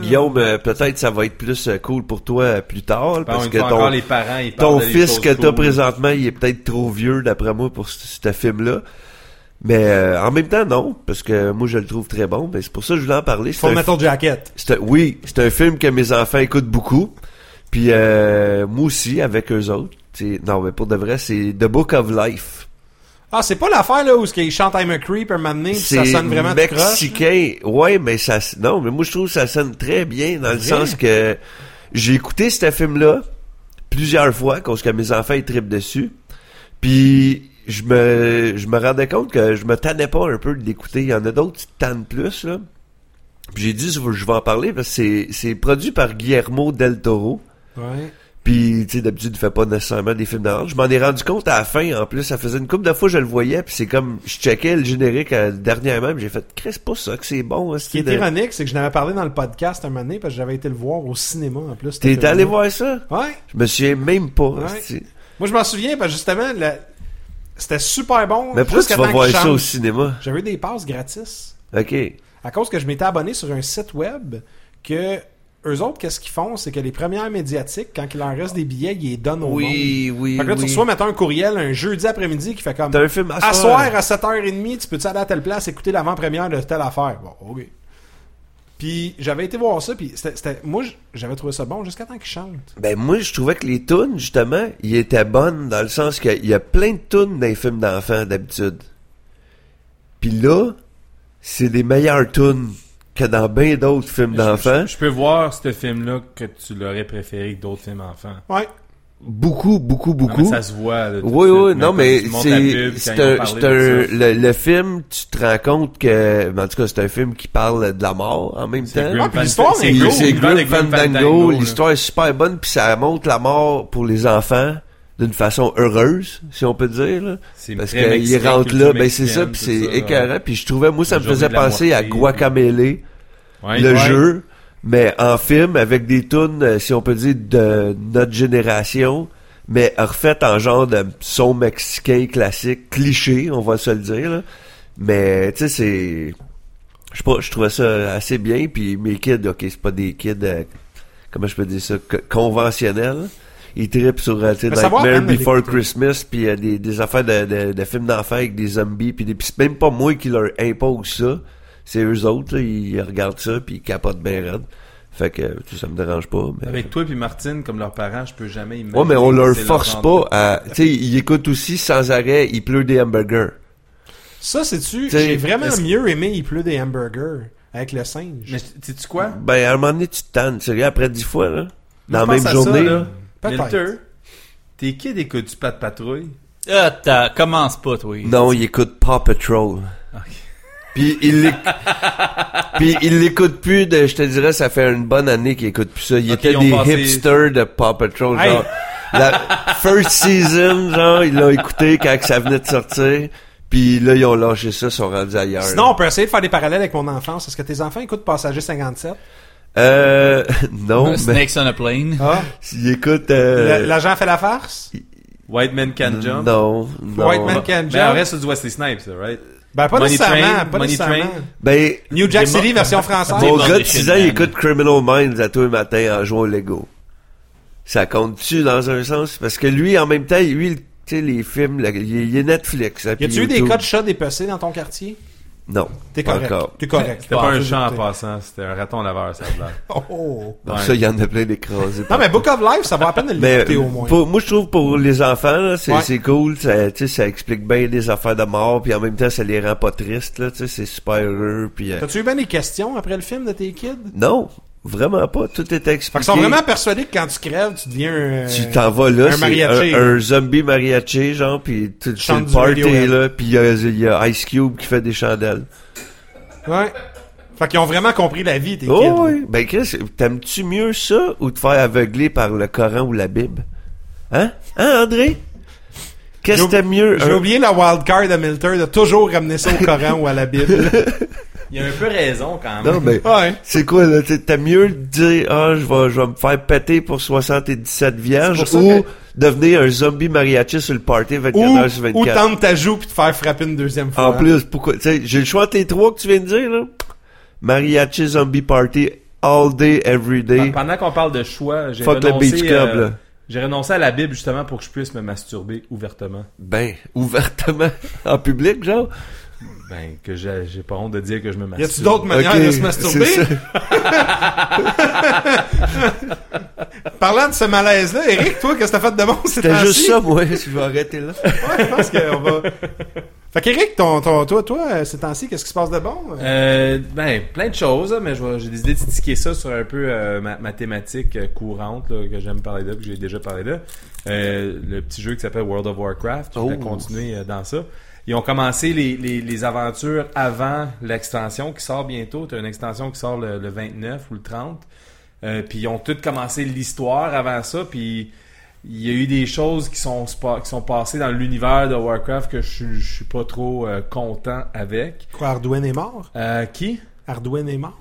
Guillaume, euh, peut-être ça va être plus euh, cool pour toi euh, plus tard, parce une que fois ton, encore, les parents, ils parlent ton fils que t'as cool. présentement, il est peut-être trop vieux d'après moi pour ce, ce film-là. Mais euh, en même temps, non, parce que moi je le trouve très bon. Mais c'est pour ça que je voulais en parler. C'est Full un Metal Jacket. oui, c'est un film que mes enfants écoutent beaucoup. Puis euh, moi aussi, avec eux autres. Non, mais pour de vrai, c'est The Book of Life. Ah, c'est pas l'affaire là où ce qu'ils chantent I'm a Creep un moment donné, pis ça sonne vraiment tout croche. mexicain. Ouais, mais ça, non, mais moi je trouve que ça sonne très bien dans le Vrai? sens que j'ai écouté ce film-là plusieurs fois parce que mes enfants ils trippent dessus. Puis je me, je me rendais compte que je me tannais pas un peu de l'écouter. Il y en a d'autres qui tannent plus là. Puis j'ai dit je vais en parler parce que c'est, c'est produit par Guillermo del Toro. Ouais. Puis, tu sais, d'habitude, il fait pas nécessairement des films d'horreur. Je m'en ai rendu compte à la fin, en plus. Ça faisait une couple de fois que je le voyais, puis c'est comme, je checkais le générique euh, dernièrement, puis j'ai fait, c'est pas ça que c'est bon. hein, Ce qui est de- ironique, c'est que je n'avais parlé dans le podcast un moment donné, parce que j'avais été le voir au cinéma en plus. T'es allé voir ça? Ouais. Je me souviens même pas. Ouais. Moi, je m'en souviens, parce que justement, la- c'était super bon. Mais pourquoi tu vas voir ça au cinéma? J'avais eu des passes gratis. Ok. À cause que je m'étais abonné sur un site web que eux autres, qu'est-ce qu'ils font? C'est que les premières médiatiques, quand il leur reste des billets, ils les donnent au monde. Oui, oui, Fait que là, tu oui. reçois, mettons, un courriel un jeudi après-midi qui fait comme T'as un film à À soir. à 7h30, tu peux-tu aller à telle place écouter l'avant-première de telle affaire? Bon, ok. Puis j'avais été voir ça, puis c'était, c'était- moi j'avais trouvé ça bon jusqu'à temps qu'ils chantent. Ben, moi, je trouvais que les tunes, justement, ils étaient bonnes dans le sens qu'il y a plein de tunes dans les films d'enfants, d'habitude. Puis là, c'est des meilleures tunes que dans bien d'autres films d'enfants. Je, je peux voir ce film-là que tu l'aurais préféré que d'autres films enfants. Ouais. beaucoup, beaucoup, Non, beaucoup. mais ça se voit. là, tout de Oui, oui, non, mais c'est, c'est un, un, le, le film, tu te rends compte que, ben, en tout cas, c'est un film qui parle de la mort en même temps. Ah, puis l'histoire c'est Grim Fandango, l'histoire est super bonne, puis ça montre la mort pour les enfants d'une façon heureuse, si on peut dire, là. Parce rentrent culture là, ben c'est ça, puis c'est écœurant, puis je trouvais, moi, ça me faisait penser à Guacamele, Ouais, le ouais. jeu, mais en film, avec des tunes, euh, si on peut dire, de notre génération, mais refaites en genre de son mexicain classique, cliché, on va se le dire, là. Mais, tu sais, c'est... Je sais pas, je trouvais ça assez bien, puis mes kids, ok, c'est pas des kids, euh, comment je peux dire ça, co- conventionnels. Ils trippent sur, euh, tu sais, Nightmare de Before l'écouter. Christmas, puis euh, des, des affaires de, de, de films d'enfants avec des zombies, puis c'est même pas moi qui leur impose ça. C'est eux autres, là, ils regardent ça, puis ils capotent bien raide. Fait que, tu sais, ça me dérange pas. Mais... Avec toi puis Martine, comme leurs parents, je peux jamais imaginer. Ouais, mais on leur force pas de- à... Tu sais, ils écoutent aussi sans arrêt, ils pleurent des hamburgers. Ça, c'est-tu. J'ai vraiment mieux aimé Il pleut des hamburgers avec le singe. Mais sais-tu quoi? Ben, à un moment donné, tu te tannes, sérieux, après dix fois, là. Dans la même à ça, journée. là. Milter, tes kids écoutent du Pat Patrouille? Ah, t'as- commence pas, toi. Non, ils écoutent Paw Patrol. Puis l'éc- [LAUGHS] Puis ils l'écoutent plus de, je te dirais, ça fait une bonne année qu'ils écoutent plus ça. Ils ont des passé- hipsters de Paw Patrol, Hey. genre. La first season, genre, ils l'ont écouté quand ça venait de sortir. Puis là, ils ont lâché ça, ils sont rendus ailleurs. Sinon, on peut essayer de faire des parallèles avec mon enfance. Est-ce que tes enfants écoutent Passager 57? Euh, [LAUGHS] non, mais Snakes on a plane. Ah. ils écoutent, euh, Le- L'agent fait la farce? White Man Can Jump. non, non. White Man Can Mais Jump? en vrai, c'est du Wesley Snipes, ça, right? Ben, pas Money nécessairement. Train, pas Money nécessairement. Train. Ben, New Jack City, version [LAUGHS] française. mon Demolition gars de 6 ans, il écoute Criminal Minds à tous les matins en jouant au Lego. Ça compte-tu dans un sens? Parce que lui, en même temps, lui, tu sais, les films, là, il il est Netflix. hein, Y puis a-tu eu des YouTube. cas de chats dépecés dans ton quartier? Non. T'es correct. T'es correct. C'était pas un chat en passant, c'était un raton laveur, ça l'air. [LAUGHS] Oh, oh. Non, Ouais. Ça, il y en a plein d'écrasés. Non, mais Book of Life, ça va à peine de l'écouter au moins. pour- moi, je trouve pour les enfants, là, c'est Ouais. cool. Ça, tu sais, ça explique bien des affaires de mort, puis en même temps, ça les rend pas tristes. Là, tu sais, c'est super heureux. Puis, euh, T'as-tu eu bien des questions après le film de tes kids? non, vraiment pas. Tout est Fait expliqué. qu'ils sont vraiment persuadés que quand tu crèves, tu deviens un... Tu t'en vas là, un c'est mariachi, un, là. un zombie mariachi, genre, puis tu le party, là, puis il y a, il y a Ice Cube qui fait des chandelles. Ouais. Fait qu'ils ont vraiment compris la vie, tes. Oh oui! Ben Chris, t'aimes-tu mieux ça ou te faire aveugler par le Coran ou la Bible? Hein? Hein, André? Qu'est-ce que t'aimes mieux? J'ai oublié la wildcard de Milter de toujours ramener ça au Coran ou à la Bible. [LAUGHS] [LAUGHS] Il a un peu raison, quand même. Non, mais Ouais. c'est quoi, là? T'aimes mieux dire, ah, je vais, je vais me faire péter pour 77 vierges ou que- devenir un zombie mariachi sur le party 24 Ou, heures sur ou 24? tendre ta joue puis te faire frapper une deuxième fois. En plus, pourquoi? Tu sais, j'ai le choix entre les trois que tu viens de dire, là. Mariachi Zombie Party, all day, every day. Pendant qu'on parle de choix, j'ai Fuck le renoncé, Beach Club, euh, là. j'ai renoncé à la Bible justement pour que je puisse me masturber ouvertement. Ben, [LAUGHS] ouvertement, en public, genre. Ben, que j'ai pas honte de dire que je me Y masturbe. a-tu d'autres manières de se masturber? [LAUGHS] Parlant de ce malaise-là, Eric, toi, qu'est-ce que t'as fait de bon ces C'était juste ça, moi, je vais arrêter là. Ouais, je pense qu'on va... Fait qu'Eric, ton, ton, toi, toi, euh, ces temps-ci, qu'est-ce qui se passe de bon? Euh, ben, plein de choses, hein, mais j'ai décidé de tiquer ça sur un peu euh, ma, ma thématique euh, courante là, que j'aime parler de, que j'ai déjà parlé de. Euh, le petit jeu qui s'appelle World of Warcraft. Je vais Oh. continuer dans ça. Ils ont commencé les, les, les aventures avant l'extension qui sort bientôt. Tu as une extension qui sort le, le 29 ou le 30. Euh, puis ils ont tous commencé l'histoire avant ça. Puis il y a eu des choses qui sont, qui sont passées dans l'univers de Warcraft que je, je suis pas trop euh, content avec. Quoi, Arduin est mort? Euh, qui? Arduin est mort?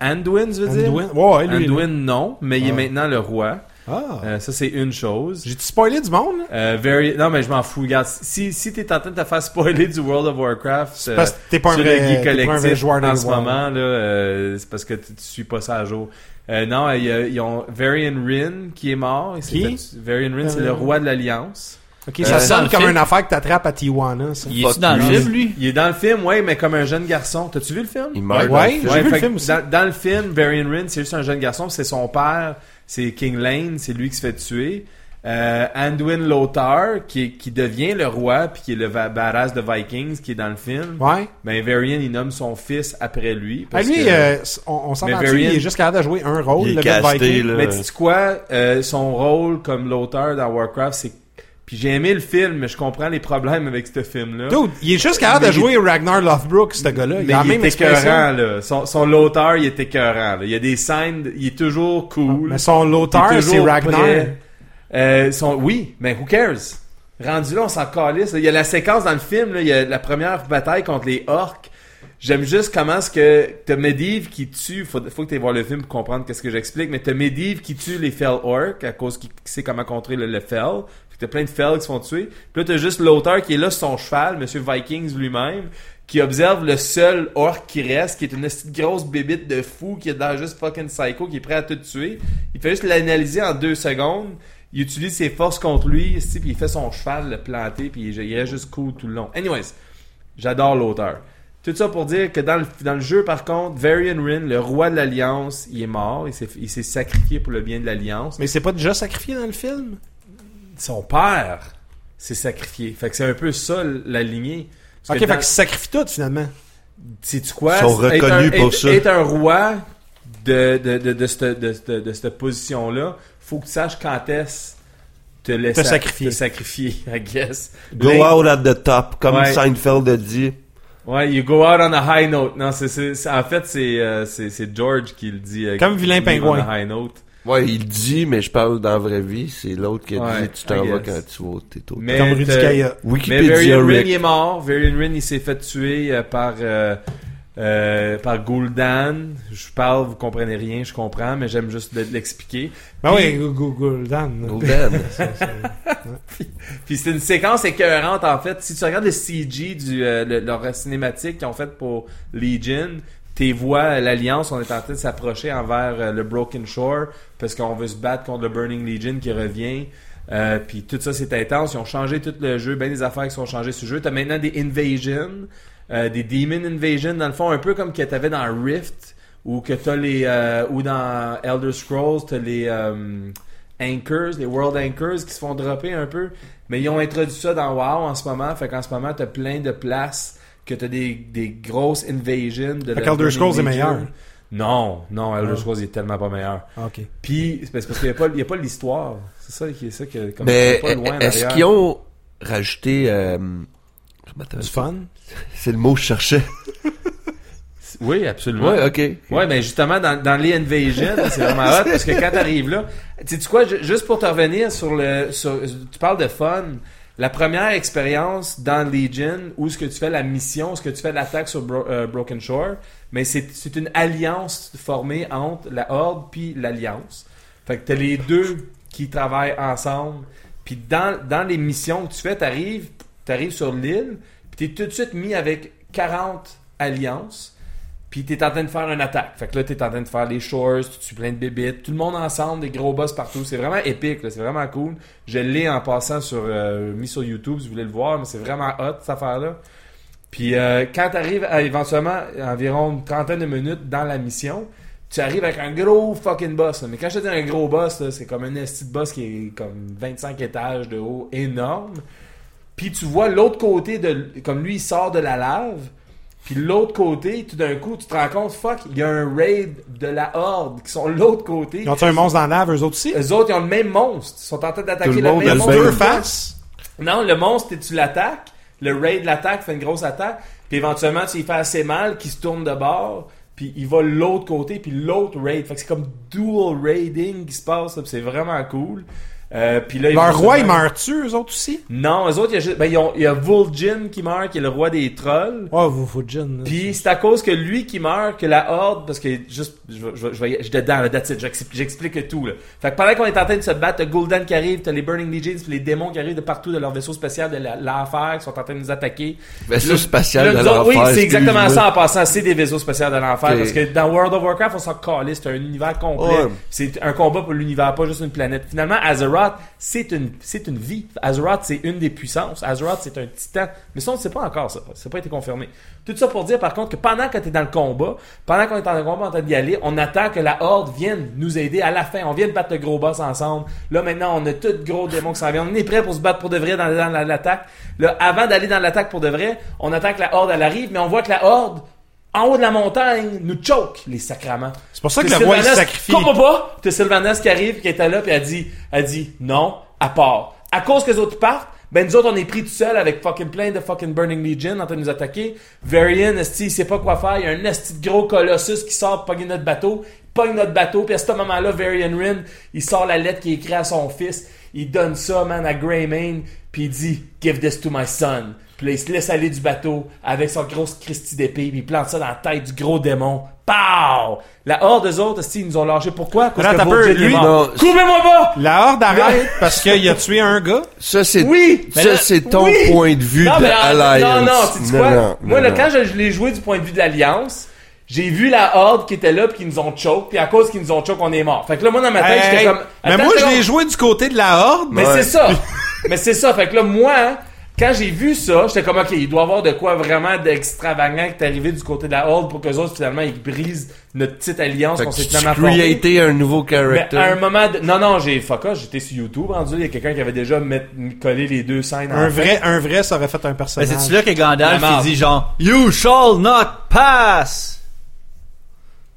Anduin, je veux dire? Anduin? Ouais, lui, Anduin, lui. non, mais il est maintenant le roi. Ah. Euh, ça, c'est une chose. J'ai-tu spoilé du monde? Euh, very... Non, mais je m'en fous. Regarde, si, si t'es en train de te faire spoiler du World of Warcraft, euh, Parce que t'es pas un vrai, pas un vrai Collectif joueur en dans ce world. moment, là, euh, c'est parce que tu tu suis pas ça à jour. Euh, non, il y a- ils ont Varian Rin qui est mort. Qui? Varian Rin, c'est Euh, le roi de l'Alliance. Ok, Euh, ça c'est sonne comme une affaire que t'attrapes à Tijuana, ça. Il Fuck est-tu dans le film, lui? Il est dans le film, ouais, mais comme un jeune garçon. T'as-tu vu le film? Il meurt. Ouais, dans le ouais, film. J'ai Ouais, vu le fait film aussi. Dans, dans le film, Varian Rin, c'est juste un jeune garçon, c'est son père, c'est King Lane, c'est lui qui se fait tuer. Euh, Anduin Lothar, qui, qui devient le roi, puis qui est le badass de Vikings, qui est dans le film. Ouais. Ben, Varian, il nomme son fils après lui. Ah, parce lui, que- euh, on, on s'entend Mais il Varian- est juste capable de jouer un rôle, Il est le casté, Viking. là. Mais tu sais quoi, euh, son rôle comme Lothar dans Warcraft, c'est... Puis j'ai aimé le film, mais je comprends les problèmes avec ce film-là. Dude, il est juste capable de il- jouer Ragnar Lothbrok, ce gars-là. Il Mais a il même est écœurant, là. Son, son Lothar, il est écœurant, là. Il y a des scènes, il est toujours cool. Mais son Lothar, c'est Ragnar. Euh, son, oui, mais who cares? Rendu là, on s'en calisse. là. Il y a la séquence dans le film, là, il y a la première bataille contre les orques. J'aime juste comment ce que t'as Medivh qui tue, faut, faut que tu voir le film pour comprendre qu'est-ce que j'explique, mais t'as Medivh qui tue les Fell Orcs à cause qu'il sait comment contrer le, le Fell. T'as plein de Fell qui se font tuer. Puis là, t'as juste Lothar qui est là sur son cheval, Monsieur Vikings lui-même, qui observe le seul orc qui reste, qui est une grosse bébite de fou, qui est dans juste fucking psycho, qui est prêt à tout tuer. Il fait juste l'analyser en deux secondes. Il utilise ses forces contre lui, puis il fait son cheval le planter, puis il, reste juste cool tout le long. Anyways, j'adore l'auteur. Tout ça pour dire que dans le, dans le jeu, par contre, Varian Rin, le roi de l'Alliance, il est mort. Il s'est sacrifié pour le bien de l'Alliance. Mais c'est pas déjà sacrifié dans le film? Son père s'est sacrifié. Fait que c'est un peu ça la lignée. Parce Ok, que fait dans- qu'il se sacrifie tout, finalement. Sais-tu quoi? Ils sont reconnus un- pour être- ça. Être un roi de, de, de, de cette, de, cette- de cette position-là, faut que tu saches quand est-ce te laisser Te sacrifier. te sacrifier, [LAUGHS] I guess. Go out at the top, comme Ouais. Seinfeld a dit. Ouais, you go out on a high note. Non, c'est, c'est, c'est- en fait, c'est, euh, c'est, c'est George qui le dit. euh, Comme Vilain Pingouin. On a high note. Ouais, il dit, mais je parle dans la vraie vie. C'est l'autre qui a Ouais, dit, tu t'en vas quand tu vas au této. Mais. Mais Varian Rin, Rick. est mort. Varian Rin, il s'est fait tuer euh, par euh, euh, par Gul'dan. Je parle, vous comprenez rien, je comprends, mais j'aime juste de- l'expliquer. Ben Puis- oui, Google Dan. Golden. Puis c'est une séquence écœurante en fait. Si tu regardes le CG du euh, le- leur cinématique qu'ils ont fait pour Legion, tes voix, l'Alliance, on est en train de s'approcher envers euh, le Broken Shore parce qu'on veut se battre contre le Burning Legion qui revient. Euh, puis tout ça c'est intense. Ils ont changé tout le jeu, bien des affaires qui sont changées sur le jeu. T'as maintenant des invasions, euh, des demon invasions dans le fond, un peu comme que t'avais dans Rift ou que t'as les euh, ou dans Elder Scrolls t'as les euh, anchors, les world anchors qui se font dropper un peu. Mais ils ont introduit ça dans WoW en ce moment. Fait qu'en ce moment, t'as plein de places que t'as des, des grosses invasions de Fait la qu'Elder Scrolls est meilleur. Non, non, Elder Ah. Scrolls il est tellement pas meilleur. Ah, ok. Puis, c'est parce qu'il n'y a pas, il y a pas l'histoire. C'est ça qui est ça que, comme Mais pas loin est-ce qu'ils ont rajouté... Euh... Du fun? [LAUGHS] C'est le mot que je cherchais. [LAUGHS] Oui, absolument. Ouais, ok. Ouais, mais justement, dans, dans les Invasion, c'est vraiment hot parce que quand t'arrives là, tu sais quoi, ju- juste pour te revenir sur le, sur, tu parles de fun. La première expérience dans Legion, où ce que tu fais la mission, ce que tu fais l'attaque sur euh, Broken Shore, mais c'est une alliance formée entre la Horde puis l'Alliance. Fait que t'as les deux qui travaillent ensemble. Puis dans, les missions que tu fais, t'arrives, t'arrives sur l'île, puis t'es tout de suite mis avec 40 alliances. Puis t'es en train de faire une attaque. Fait que là, t'es en train de faire les shores, tu tues plein de bébites, tout le monde ensemble, des gros boss partout. C'est vraiment épique, là. c'est vraiment cool. Je l'ai en passant sur euh, mis sur YouTube, si vous voulez le voir, mais c'est vraiment hot cette affaire-là. Puis euh, quand t'arrives à éventuellement environ une trentaine de minutes dans la mission, tu arrives avec un gros fucking boss. là. Mais quand je te dis un gros boss, là, c'est comme un esti de boss qui est comme 25 étages de haut, énorme. Puis tu vois l'autre côté de comme lui il sort de la lave. Puis l'autre côté, tout d'un coup, tu te rends compte, fuck, il y a un raid de la horde qui sont de l'autre côté. Ils ont un monstre dans la lave, eux autres aussi? Eux autres, ils ont le même monstre. Ils sont en train d'attaquer le le, monde même monstre. même. Deux faces? Non, le monstre, tu l'attaques. Le raid l'attaque, fait une grosse attaque. Puis éventuellement, tu lui fais assez mal qu'il se tourne de bord. Puis il va de l'autre côté, puis l'autre raid. Fait que c'est comme dual raiding qui se passe. c'est vraiment cool. Euh, puis là, Leur roi, il meurt-tu, eux autres aussi? Non, eux autres, il y a, juste- ben, ils ont- il y a Vol'jin qui meurt, qui est le roi des trolls. Oh, vous faut Jin. Puis c'est à cause que lui qui meurt que la horde parce que juste je vais- je vais- je vais- je suis dedans là, that's it, j'explique, j'explique tout là. Fait que pendant qu'on est en train de se battre, t'as Gul'dan qui arrive, t'as les Burning Legions, puis les démons qui arrivent de partout de leur vaisseau spécial de l'enfer qui sont en train de nous attaquer. Vaisseau spatial de l'enfer. Oui, c'est exactement ça en passant, c'est des vaisseaux spéciaux de l'enfer parce que dans World of Warcraft, on s'en calisse, c'est un univers complet. C'est un combat pour l'univers, pas juste une planète. Finalement, Azeroth C'est une, vie. Azeroth, c'est une des puissances. Azeroth, c'est un titan. Mais ça, on ne sait pas encore ça. Ça n'a pas été confirmé. Tout ça pour dire, par contre, que pendant que tu es dans le combat, pendant qu'on est dans le combat en train d'y aller, on attend que la Horde vienne nous aider à la fin. On vient de battre le gros boss ensemble. Là, maintenant, on a tout gros démons qui s'en viennent. On est prêt pour se battre pour de vrai dans, l'attaque. Là, avant d'aller dans l'attaque pour de vrai, on attend que la Horde, arrive, mais on voit que la Horde, en haut de la montagne, nous choke, les sacraments. C'est pour ça que le roi Sylvanas- sacrifie. Comprends pas? T'as Sylvanas qui arrive, qui était là, puis elle dit, elle dit, non, à part. À cause que les autres partent, ben nous autres, on est pris tout seul avec fucking plein de fucking Burning Legion en train de nous attaquer. Varian, esti, il sait pas quoi faire. Il y a un esti de gros colossus qui sort pour pogner notre bateau. Il pogne notre bateau, puis à ce moment-là, Varian Rin, il sort la lettre qui est écrite à son fils. Il donne ça, man, à Greymane, puis il dit, give this to my son. Puis là, il se laisse aller du bateau avec son grosse Christie d'épée, puis il plante ça dans la tête du gros démon. Pow! La horde des autres, esti, ils nous ont lâché. Pourquoi? Parce Attends, que est lui, mort. Coupez-moi pas! La horde arrête parce qu'il a tué un gars. Ça, c'est, Oui! Ça, là- c'est ton oui! point de vue Non, de mais, euh, Alliance. non, non, tu quoi? non, Moi, non, là, quand je, je l'ai joué du point de vue de l'Alliance, j'ai vu la horde qui était là puis qui nous ont choke, puis à cause qu'ils nous ont choke, on est mort. Fait que là, moi, dans ma tête, Hey, j'étais comme... mais moi, je l'ai joué du côté de la horde. Mais Ouais. c'est ça. [LAUGHS] mais c'est ça. Fait que là, moi, quand j'ai vu ça, j'étais comme, OK, il doit y avoir de quoi vraiment d'extravagant qui est arrivé du côté de la Horde pour que autres, finalement, ils brisent notre petite alliance qu'on s'est tu finalement formée. creaté un nouveau Mais character. à un moment de... Non, non, j'ai... Fuck off, j'étais sur YouTube, rendu, il y a quelqu'un qui avait déjà met- collé les deux scènes Un en fait. vrai, un vrai, ça aurait fait un personnage. c'est-tu là que Gandalf, il dit genre, You shall not pass!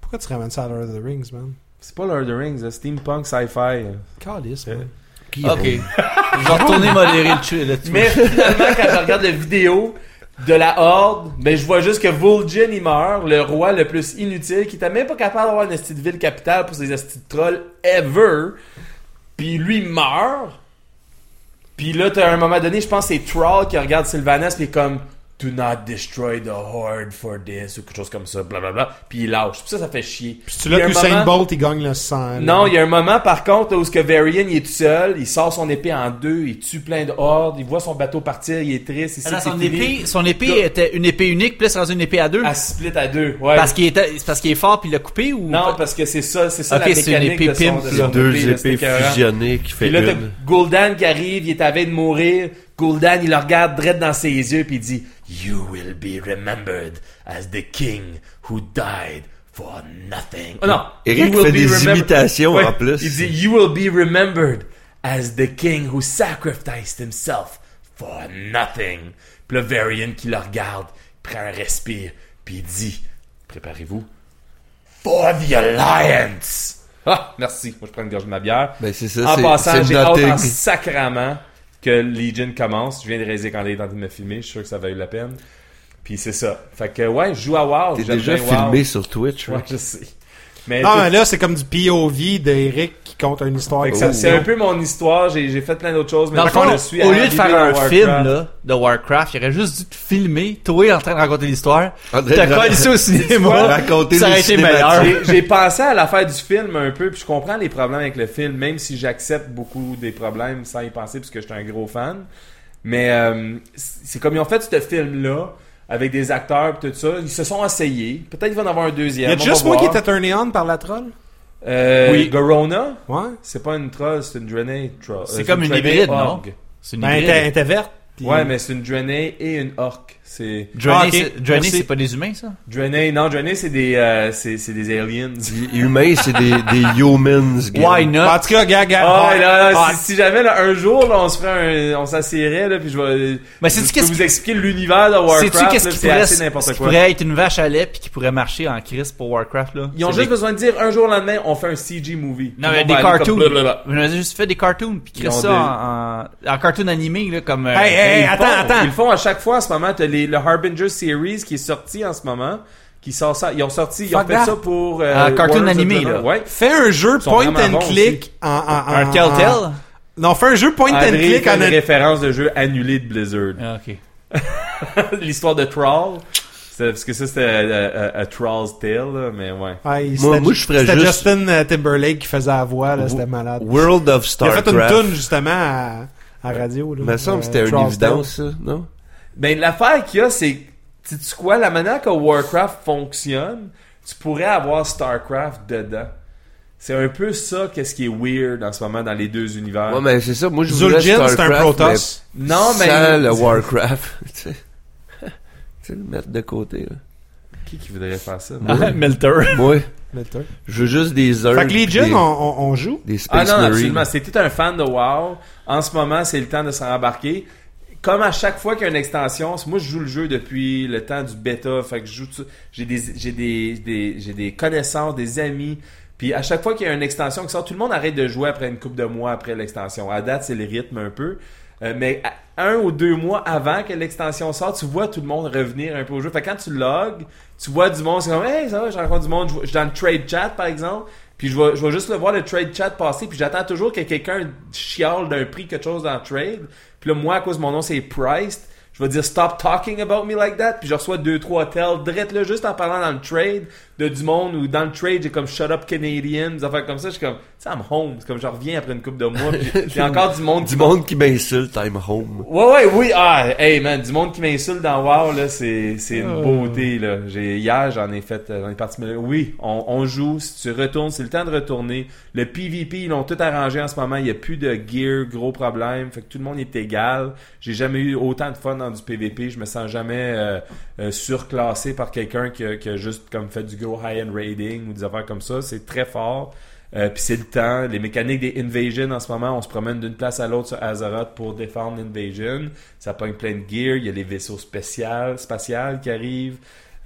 Pourquoi tu ramènes ça à Lord of the Rings, man? C'est pas Lord of the Rings, c'est steampunk sci-fi. Calice, man. Qui- Ok. Je vais retourner modérer le le Mais finalement, quand je regarde la vidéo de la Horde, ben je vois juste que Vol'jin il meurt, le roi le plus inutile, qui était même pas capable d'avoir une esti de ville capitale pour ses de trolls ever. Puis lui il meurt. Puis là, t'as un moment donné, je pense que c'est Troll qui regarde Sylvanas puis comme Do not destroy the horde for this ou quelque chose comme ça, blablabla. Puis il lâche. Puis ça, ça fait chier. Puis tu là a un qu'Usain moment- Bolt, il gagne le sang. Non, il y a un moment par contre où ce que Varian il est tout seul, il sort son épée en deux, il tue plein de hordes, il voit son bateau partir, il est triste, il sait Alors, que c'est son épée, son épée était une épée unique, c'est rendu une épée à deux? à split à deux. Ouais. Parce qu'il était, c'est parce qu'il est fort puis il l'a coupé ou non, parce que c'est ça, c'est ça Ok, la c'est une mécanique épée de son, pimp, de là. son Deux épée, épées fusionnées qui fait Puis là, t'as une. Gul'dan qui arrive, il est à veille de mourir. Gul'dan, il le regarde direct dans ses yeux puis il dit You will be remembered as the king who died for nothing. Oh non, Eric you will fait be des remembered- imitations Ouais, en plus. Il dit You will be remembered as the king who sacrificed himself for nothing. Puis le Varian qui le regarde, prend un respire, puis il dit Préparez-vous for the Alliance. Ah, merci. Moi, je prends une gorge de ma bière. Ben, c'est ça, En c'est, passant, c'est j'ai hâte en sacrament que Legion commence. Je viens de réaliser quand il est en train de me filmer. Je suis sûr que ça va eu la peine. Puis c'est ça. Fait que, ouais, je joue à WoW. T'es déjà bien filmé WoW. sur Twitch, Ouais, je sais. Mais, Non, tout- mais là, c'est comme du POV d'Eric qui compte une histoire. sa c'est un peu mon histoire. J'ai fait plein d'autres choses. Mais Dans le fond, je suis au lieu de faire un Warcraft. film là, de Warcraft, il aurait juste dû te filmer, toi en train de raconter l'histoire. De T'as collé ça au [LAUGHS] cinéma. raconter ça aurait été meilleur. J'ai- pensé à l'affaire du film un peu, puis je comprends les problèmes avec le film, même si j'accepte beaucoup des problèmes sans y penser, parce que j'étais un gros fan. Mais euh, c'est comme ils ont fait ce film-là, avec des acteurs et tout ça. Ils se sont essayés. Peut-être qu'il va en avoir un Il deuxième. y a juste moi qui était turné on par la troll. Euh, Oui. Gorona, Ouais. c'est pas une troll, c'est une Draenei troll. C'est Euh, comme une hybride, non? C'est une Ben, elle hybride. était, elle était verte. puis- Ouais, mais c'est une Draenei et une orc. C'est Draenei, Ah, ok. c'est- pas des humains, ça? Draenei, non, Draenei c'est des euh, c'est c'est des aliens. Les humains, c'est des, [LAUGHS] des humans. Why not? En tout cas, gars, gars. Ah, là, là, Ah, si, si jamais là, un jour là, on se ferait un, on s'assierait là, puis je vais, Mais je sais-tu peux qu'est-ce vous expliquer l'univers de Warcraft. Sais-tu qu'est-ce là, qui c'est pourrait, n'importe qui quoi. pourrait être une vache à lait puis qui pourrait marcher en crise pour Warcraft, là? Ils ont juste des- besoin de dire un jour le lendemain, on fait un CG movie. Non, mais des cartoons. Vous avez juste fait des cartoons puis Ils crée ça en, cartoon animé, là, comme... euh, Hey, hey, attends, attends. Ils le font à chaque fois en ce moment. T'as les, le Harbinger Series qui est sorti en ce moment. Qui sort ça. Ils ont sorti, ils ont fait ça pour, euh, Ah, cartoon animé, là. Ouais. Fais un jeu point and click en, en, en- Un Telltale? Non, fais un jeu point and click fait en une un- référence de jeu annulé de Blizzard. Ah, ok. [LAUGHS] L'histoire de Troll. Parce que ça, c'était euh, a, Troll's Tale, là, mais ouais. Ouais, Moi- c'était- moi, je ferais C'était juste- Justin euh, Timberlake qui faisait la voix, là, c'était malade. World of Il a Starcraft. fait une tune justement à, à radio. Là, me semble que c'était Euh, une évidence, ça, non? Ben, l'affaire qu'il y a, c'est, tu sais quoi, la manière que Warcraft fonctionne, tu pourrais avoir Starcraft dedans. C'est un peu ça qu'est-ce qui est weird en ce moment dans les deux univers. Ouais, mais c'est ça. Moi, je voulais Zul'jin, c'est un Protoss. non, mais Sans le Warcraft. [LAUGHS] tu sais. Tu sais, le mettre de côté, là. qui qui voudrait faire ça Melter. [LAUGHS] Moi, toi. je veux juste des heures. Fait que Legion, on, on, on joue? Des Ah Space non, Marines. absolument. Si t'es un fan de WoW, en ce moment, c'est le temps de s'en embarquer. Comme à chaque fois qu'il y a une extension, moi je joue le jeu depuis le temps du bêta, fait que je joue j'ai des j'ai des, des- j'ai des connaissances, des amis, puis à chaque fois qu'il y a une extension qui sort, tout le monde arrête de jouer après une couple de mois après l'extension. À date, c'est le rythme un peu. Euh, mais un ou deux mois avant que l'extension sorte, tu vois tout le monde revenir un peu au jeu. Fait que quand tu logs, tu vois du monde, c'est comme Hey, ça va, je rencontre du monde, je suis dans le trade chat par exemple. Puis je vais, je vais juste le voir le trade chat passer, puis j'attends toujours que quelqu'un chiale d'un prix quelque chose dans le trade. Puis là, moi, à cause de mon nom, c'est Priced, je vais dire Stop talking about me like that, puis je reçois deux, trois tells, direct là, juste en parlant dans le trade de du monde, ou dans le trade, j'ai comme Shut up Canadian, des affaires comme ça, je suis comme, tu sais, I'm home, c'est comme je reviens après une couple de mois, a [LAUGHS] encore du monde qui Du monde qui m'insulte, I'm home. Ouais, ouais, oui. Ah, hey, man, du monde qui m'insulte dans WoW, là, c'est, c'est une Oh. beauté, là. J'ai, hier, j'en ai fait, euh, j'en ai parti, mais là, oui, on, on joue. Si tu retournes, c'est le temps de retourner. Le PVP, ils l'ont tout arrangé en ce moment. Il n'y a plus de gear, gros problème. Fait que tout le monde est égal. J'ai jamais eu autant de fun dans du PVP. Je me sens jamais euh, euh, surclassé par quelqu'un qui a, qui a juste comme fait du gros high-end raiding ou des affaires comme ça. C'est très fort. Euh, puis c'est le temps. Les mécaniques des invasions en ce moment, on se promène d'une place à l'autre sur Azeroth pour défendre l'invasion. Ça pogne plein de gear. Il y a les vaisseaux spéciaux, spatials qui arrivent.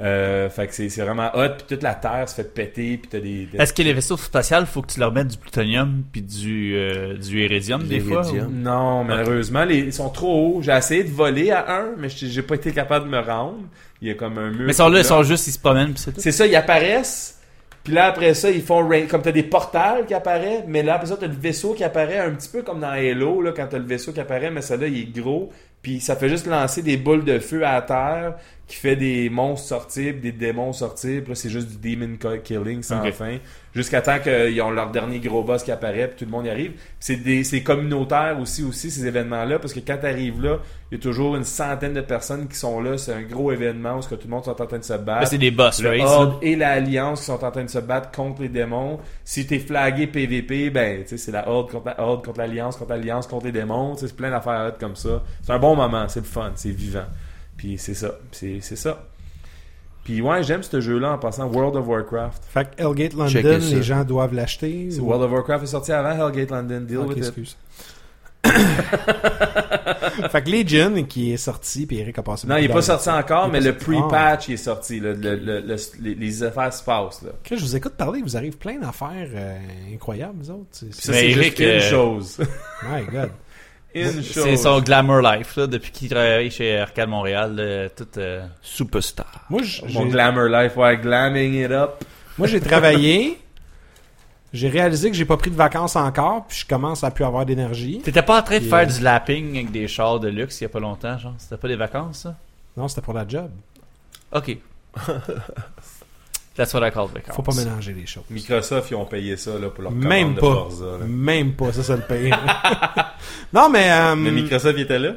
Euh, fait que c'est c'est vraiment hot. Puis toute la terre se fait péter. Puis t'as des, des- Est-ce que les vaisseaux spatials, faut que tu leur mettes du plutonium puis du, euh, du iridium des fois? ou- Non, malheureusement, les, ils sont trop hauts. J'ai essayé de voler à un, mais j'ai pas été capable de me rendre. Il y a comme un mur. Mais ils sont là, ils sont juste, ils se promènent c'est tout. C'est ça, ils apparaissent. Puis là, après ça, ils font rain- comme t'as des portals qui apparaissent, mais là, après ça, t'as le vaisseau qui apparaît un petit peu comme dans Halo, là, quand t'as le vaisseau qui apparaît, mais ça là, il est gros. Puis ça fait juste lancer des boules de feu à terre qui fait des monstres sortir, puis des démons sortir. Puis là, c'est juste du demon killing sans Ok. fin. Jusqu'à temps qu'ils ont leur dernier gros boss qui apparaît, puis tout le monde y arrive. C'est des c'est communautaire aussi, aussi, ces événements-là, parce que quand t'arrives là, il y a toujours une centaine de personnes qui sont là. C'est un gros événement où ce que tout le monde sont en train de se battre Mais c'est des boss, le? Horde et l'Alliance qui sont en train de se battre contre les démons. Si t'es flagué PVP, ben, tu sais, c'est la Horde contre la Horde, contre l'Alliance, contre l'Alliance, contre les démons. Tu sais, C'est plein d'affaires comme ça. C'est un bon moment, c'est le fun, c'est vivant. Puis c'est ça, c'est c'est ça. Puis ouais, j'aime ce jeu-là en passant World of Warcraft. Fait que Hellgate Checker London, ça. les gens doivent l'acheter. C'est ou- World of Warcraft est sorti avant Hellgate London. Deal Ok, with it. excuse. [LAUGHS] fait que Legion qui est sorti, puis Eric a passé. Non, il est beaucoup pas sorti encore, mais le pre-patch est sorti. là. Le- le- le- les, les affaires se passent. Là. Que je vous écoute parler, vous arrive plein d'affaires euh, incroyables, vous autres. C'est- juste Eric, une euh, chose. My God. [LAUGHS] C'est son glamour life, là, depuis qu'il travaille chez Arcade Montréal, là, tout, euh, Superstar. Moi, Mon j'ai- glamour life, ouais, glamming it up. moi, j'ai travaillé. J'ai réalisé que j'ai pas pris de vacances encore, puis je commence à plus avoir d'énergie. T'étais pas en train de faire euh, du lapping avec des chars de luxe il y a pas longtemps, genre? C'était pas des vacances, ça? Non, c'était pour la job. Ok. [LAUGHS] That's what I call vacances. Faut pas mélanger les choses. Microsoft, ils ont payé ça là, pour leur commande Même de pas. Forza. là. Même pas, ça, ça le paye. [LAUGHS] non, mais. euh, Mais Microsoft, il était là?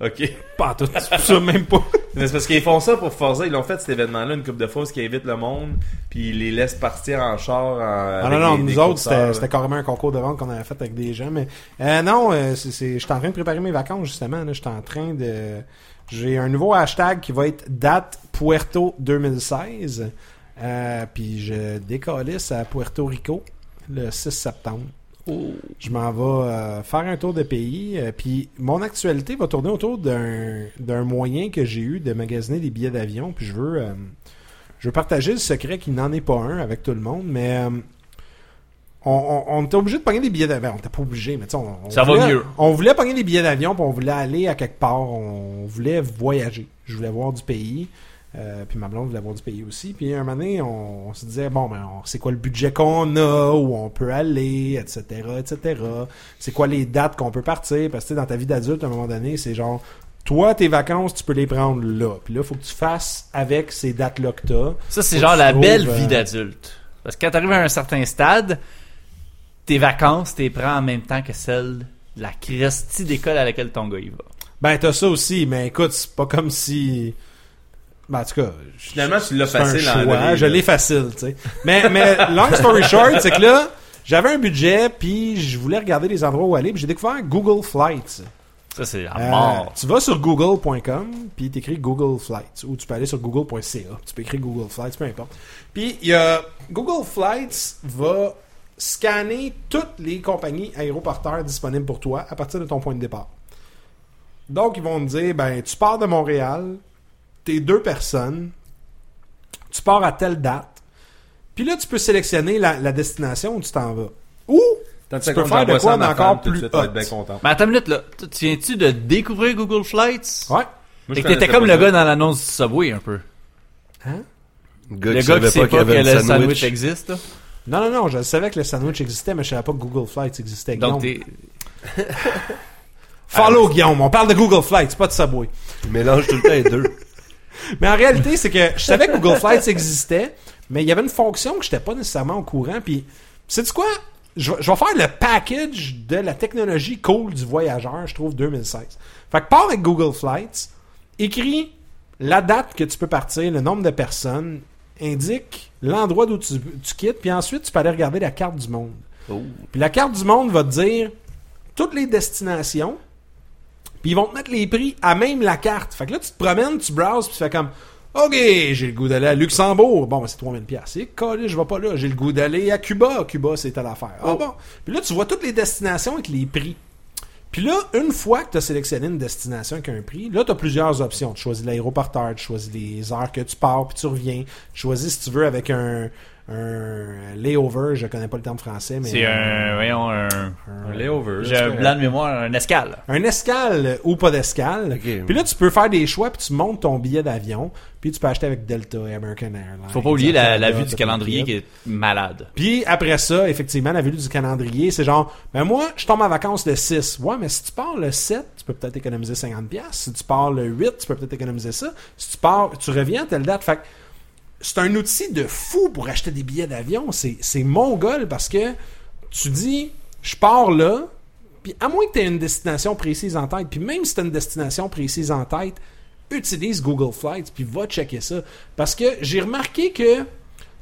OK. Pas tout. Ça, même pas. [LAUGHS] Mais c'est parce qu'ils font ça pour Forza. Ils l'ont fait, cet événement-là, une coupe de fois, qui invite le monde, puis ils les laissent partir en char. En, Ah non, non, des- nous des autres, c'était carrément un concours de vente qu'on avait fait avec des gens. Mais euh, non, euh, c'est- c'est- j'étais en train de préparer mes vacances, justement. J'étais en train de... J'ai un nouveau hashtag qui va être date Puerto 2016. Euh, puis je décalisse à Puerto Rico le 6 septembre. Je m'en vais euh, faire un tour de pays. euh, puis mon actualité va tourner autour d'un moyen que j'ai eu de magasiner des billets d'avion. Puis je veux, je veux partager le secret qu'il n'en est pas un avec tout le monde. Mais on, on, on était obligé de pogner des billets d'avion. On était pas obligé, mais tu sais, on, on Ça va mieux. On voulait pogner des billets d'avion, puis on voulait aller à quelque part. On voulait voyager. Je voulais voir du pays. Euh, puis ma blonde voulait voir du pays aussi. Puis un moment donné, on, on se disait, bon, ben, on- c'est quoi le budget qu'on a, où on peut aller, etc., etc. C'est quoi les dates qu'on peut partir? Parce que tu sais, dans ta vie d'adulte, à un moment donné, c'est genre, toi, tes vacances, tu peux les prendre là. Puis là, faut que tu fasses avec ces dates-là que t'as. Ça, c'est genre la belle vie euh, d'adulte. Parce que quand t'arrives à un certain stade, tes vacances, t'es prends en même temps que celle de la christie d'école à laquelle ton gars y va. Ben, t'as ça aussi, mais écoute, c'est pas comme si... Ben, en tout cas... Finalement, tu l'as c'est un facile choix. vrai, Je l'ai facile, tu sais. Mais, mais, long story short, c'est que là, J'avais un budget, puis je voulais regarder les endroits où aller, puis j'ai découvert Google Flights. Ça, c'est à Euh, mort. tu vas sur google.com, puis tu écris Google Flights, ou tu peux aller sur google.ca, tu peux écrire Google Flights, peu importe. Puis il y a Google Flights va scanner toutes les compagnies aéroporteurs disponibles pour toi à partir de ton point de départ. Donc ils vont te dire ben tu pars de Montréal, t'es deux personnes, tu pars à telle date. Puis là tu peux sélectionner la, la destination où tu t'en vas. Ou Tu peux faire de quoi d'encore plus Tu hot. bien content. Mais attends une minute, là. Tu tu viens-tu de découvrir Google Flights? ouais, Moi, t'étais comme le gars dans l'annonce du Subway, un peu. hein? Le Le gars qui sait pas que le sandwich existe, là. Non, non, non, je savais que le sandwich existait, mais je savais pas que Google Flights existait. Donc, t'es... [LAUGHS] Follow Guillaume, on parle de Google Flights, pas de Subway. Il mélange tout le temps les deux. [LAUGHS] Mais en réalité, c'est que je savais que Google [LAUGHS] Flights existait, mais il y avait une fonction que j'étais pas nécessairement au courant. Puis, sais-tu quoi? Je, vais- je vais faire le package de la technologie cool du voyageur, je trouve, 2016. Fait que pars avec Google Flights, écris la date que tu peux partir, le nombre de personnes, indique l'endroit d'où tu, tu quittes, puis ensuite, tu peux aller regarder la carte du monde. Oh. Puis la carte du monde va te dire toutes les destinations. Puis ils vont te mettre les prix à même la carte. Fait que là, tu te promènes, tu browses, puis tu fais comme OK, j'ai le goût d'aller à Luxembourg. Bon, ben, c'est 3000 pièces. C'est collé, je vais pas là. J'ai le goût d'aller à Cuba. Cuba, c'est telle affaire. Ah Oh. bon. Puis là, tu vois toutes les destinations avec les prix. Puis là, une fois que tu as sélectionné une destination avec un prix, là, tu as plusieurs options. Tu choisis l'aéroporteur, tu choisis les heures que tu pars, puis tu reviens. Tu choisis, si tu veux, avec un, un layover, je connais pas le terme français, mais... C'est un... Voyons, un... Un layover. J'ai un blanc de mémoire, un escale. un escale ou pas d'escale. Puis là, tu peux faire des choix, puis tu montes ton billet d'avion, puis tu peux acheter avec Delta et American Airlines. Faut pas oublier la, la vue du calendrier le qui est malade. Puis après ça, effectivement, la vue du calendrier, c'est genre, ben moi, je tombe en vacances le 6. Ouais, mais si tu pars le 7, tu peux peut-être économiser 50$. piastres. Si tu pars le 8, tu peux peut-être économiser ça. Si tu pars, tu reviens à telle date. Fait que c'est un outil de fou pour acheter des billets d'avion. C'est, mongol parce que tu dis, je pars là, puis à moins que tu aies une destination précise en tête, puis même si tu as une destination précise en tête, utilise Google Flights, puis va checker ça. Parce que j'ai remarqué que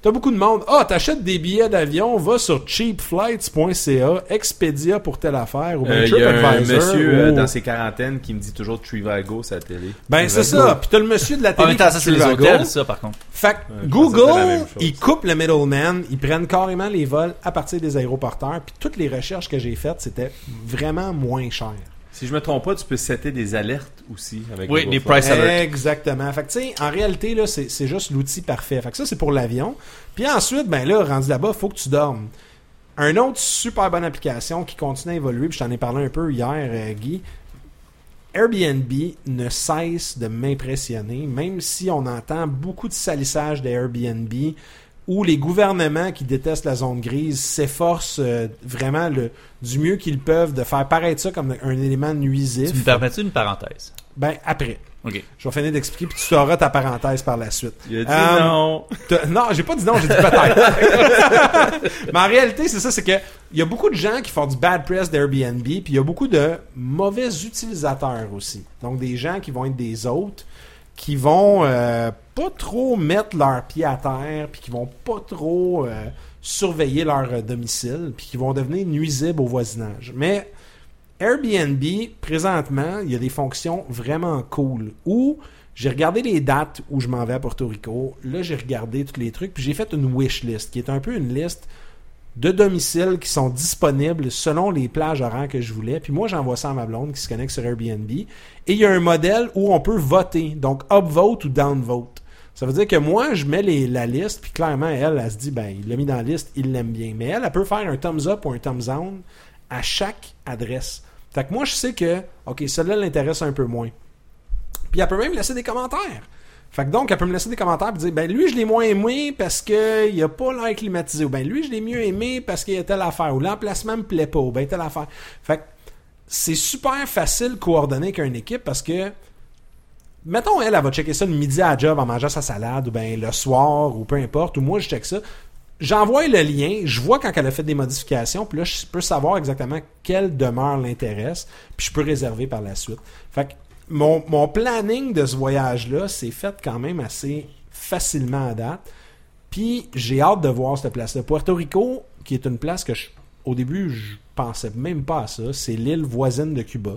T'as beaucoup de monde. Ah, t'achètes des billets d'avion, va sur cheapflights.ca, Expedia pour telle affaire, ou bien Euh, Il y a un TripAdvisor. monsieur euh, ou- dans ses quarantaines qui me dit toujours Trivago à la télé. Ben, c'est ça. Puis t'as le monsieur de la En télé même temps, ça, c'est les hôtels, ça, par contre. Fait même Google, ils coupent le middleman, ils prennent carrément les vols à partir des aéroporteurs, puis toutes les recherches que j'ai faites, c'était vraiment moins cher. Si je me trompe pas, tu peux setter des alertes aussi avec Oui, Google des price alerts. Exactement. Fait que, tu sais, en réalité, là, c'est c'est juste l'outil parfait. Fait que ça, c'est pour l'avion. Puis ensuite, ben là, rendu là-bas, faut que tu dormes. Un autre super bonne application qui continue à évoluer, puis je t'en ai parlé un peu hier, euh, Guy. Airbnb ne cesse de m'impressionner, même si on entend beaucoup de salissage d'Airbnb, où les gouvernements qui détestent la zone grise s'efforcent euh, vraiment le, du mieux qu'ils peuvent de faire paraître ça comme un élément nuisif. Tu me permets-tu une parenthèse? Ben, après. OK. Je vais finir d'expliquer, puis tu sauras ta parenthèse par la suite. Il a dit Euh, non. Non, j'ai pas dit non, j'ai dit peut-être. [LAUGHS] Mais en réalité, c'est ça, c'est que il y a beaucoup de gens qui font du bad press d'Airbnb, puis il y a beaucoup de mauvais utilisateurs aussi. Donc des gens qui vont être des hôtes, qui vont euh, pas trop mettre leurs pieds à terre, puis qui vont pas trop euh, surveiller leur euh, domicile, puis qui vont devenir nuisibles au voisinage. Mais Airbnb, présentement, il y a des fonctions vraiment cool. Où j'ai regardé les dates où je m'en vais à Porto Rico. Là, j'ai regardé tous les trucs. Puis j'ai fait une wish list, qui est un peu une liste de domiciles qui sont disponibles selon les plages horaires que je voulais. Puis moi, j'envoie ça à ma blonde qui se connecte sur Airbnb. Et il y a un modèle où on peut voter. Donc, upvote ou downvote. Ça veut dire que moi, je mets la liste, puis clairement, elle, elle se dit, ben, il l'a mis dans la liste, il l'aime bien. Mais elle, elle peut faire un thumbs up ou un thumbs down à chaque adresse. Fait que moi, je sais que, OK, celle-là l'intéresse un peu moins. Puis elle peut même laisser des commentaires. Fait que donc, elle peut me laisser des commentaires et dire, ben lui, je l'ai moins aimé parce que il a pas l'air climatisé. Ou ben lui, je l'ai mieux aimé parce qu'il y a telle affaire. Ou l'emplacement me plaît pas. Ou ben telle affaire. Fait que c'est super facile de coordonner qu'une équipe parce que mettons elle, elle va checker ça le midi à job en mangeant sa salade ou ben le soir ou peu importe ou moi je check ça j'envoie le lien je vois quand elle a fait des modifications puis là je peux savoir exactement quelle demeure l'intéresse puis je peux réserver par la suite fait que mon, mon planning de ce voyage là c'est fait quand même assez facilement à date puis j'ai hâte de voir cette place-là. Puerto Rico, qui est une place que je- au début je pensais même pas à ça. C'est l'île voisine de Cuba.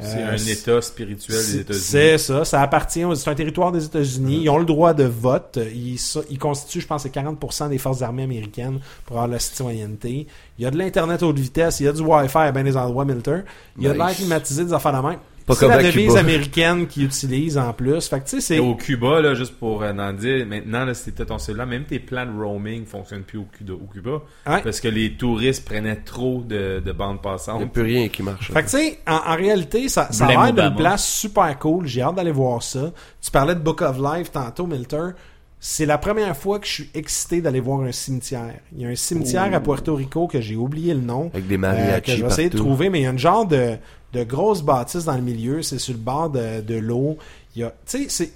C'est Euh, un état spirituel des États-Unis. C'est ça, ça appartient, aux- c'est un territoire des États-Unis. Ils ont le droit de vote. Ils, constituent, je pense, c'est 40% des forces armées américaines pour avoir la citoyenneté. Il y a de l'Internet haute vitesse, il y a du Wi-Fi à bien des endroits, Milter. Il y a de l'air climatisé, des affaires de même. Pas C'est comme la à devise Cuba. américaine qu'ils utilisent en plus. Fait que tu sais, c'est... Et au Cuba, là, juste pour euh, en dire, maintenant, là, t'as ton cellulaire, même tes plans de roaming fonctionnent plus au Cuba, au Cuba Ouais. parce que les touristes prenaient trop de, de bandes Il n'y a passantes. plus rien qui marche. Fait que tu sais, en, en réalité, ça, ça a l'air d'une Obama. place super cool. J'ai hâte d'aller voir ça. Tu parlais de Book of Life tantôt, Milter. C'est la première fois que je suis excité d'aller voir un cimetière. Il y a un cimetière à Puerto Rico que j'ai oublié le nom. Avec des euh, que mariachis je vais essayer de trouver, mais il y a une genre de, de grosse bâtisse dans le milieu. C'est sur le bord de, l'eau. Il y a, tu sais, c'est,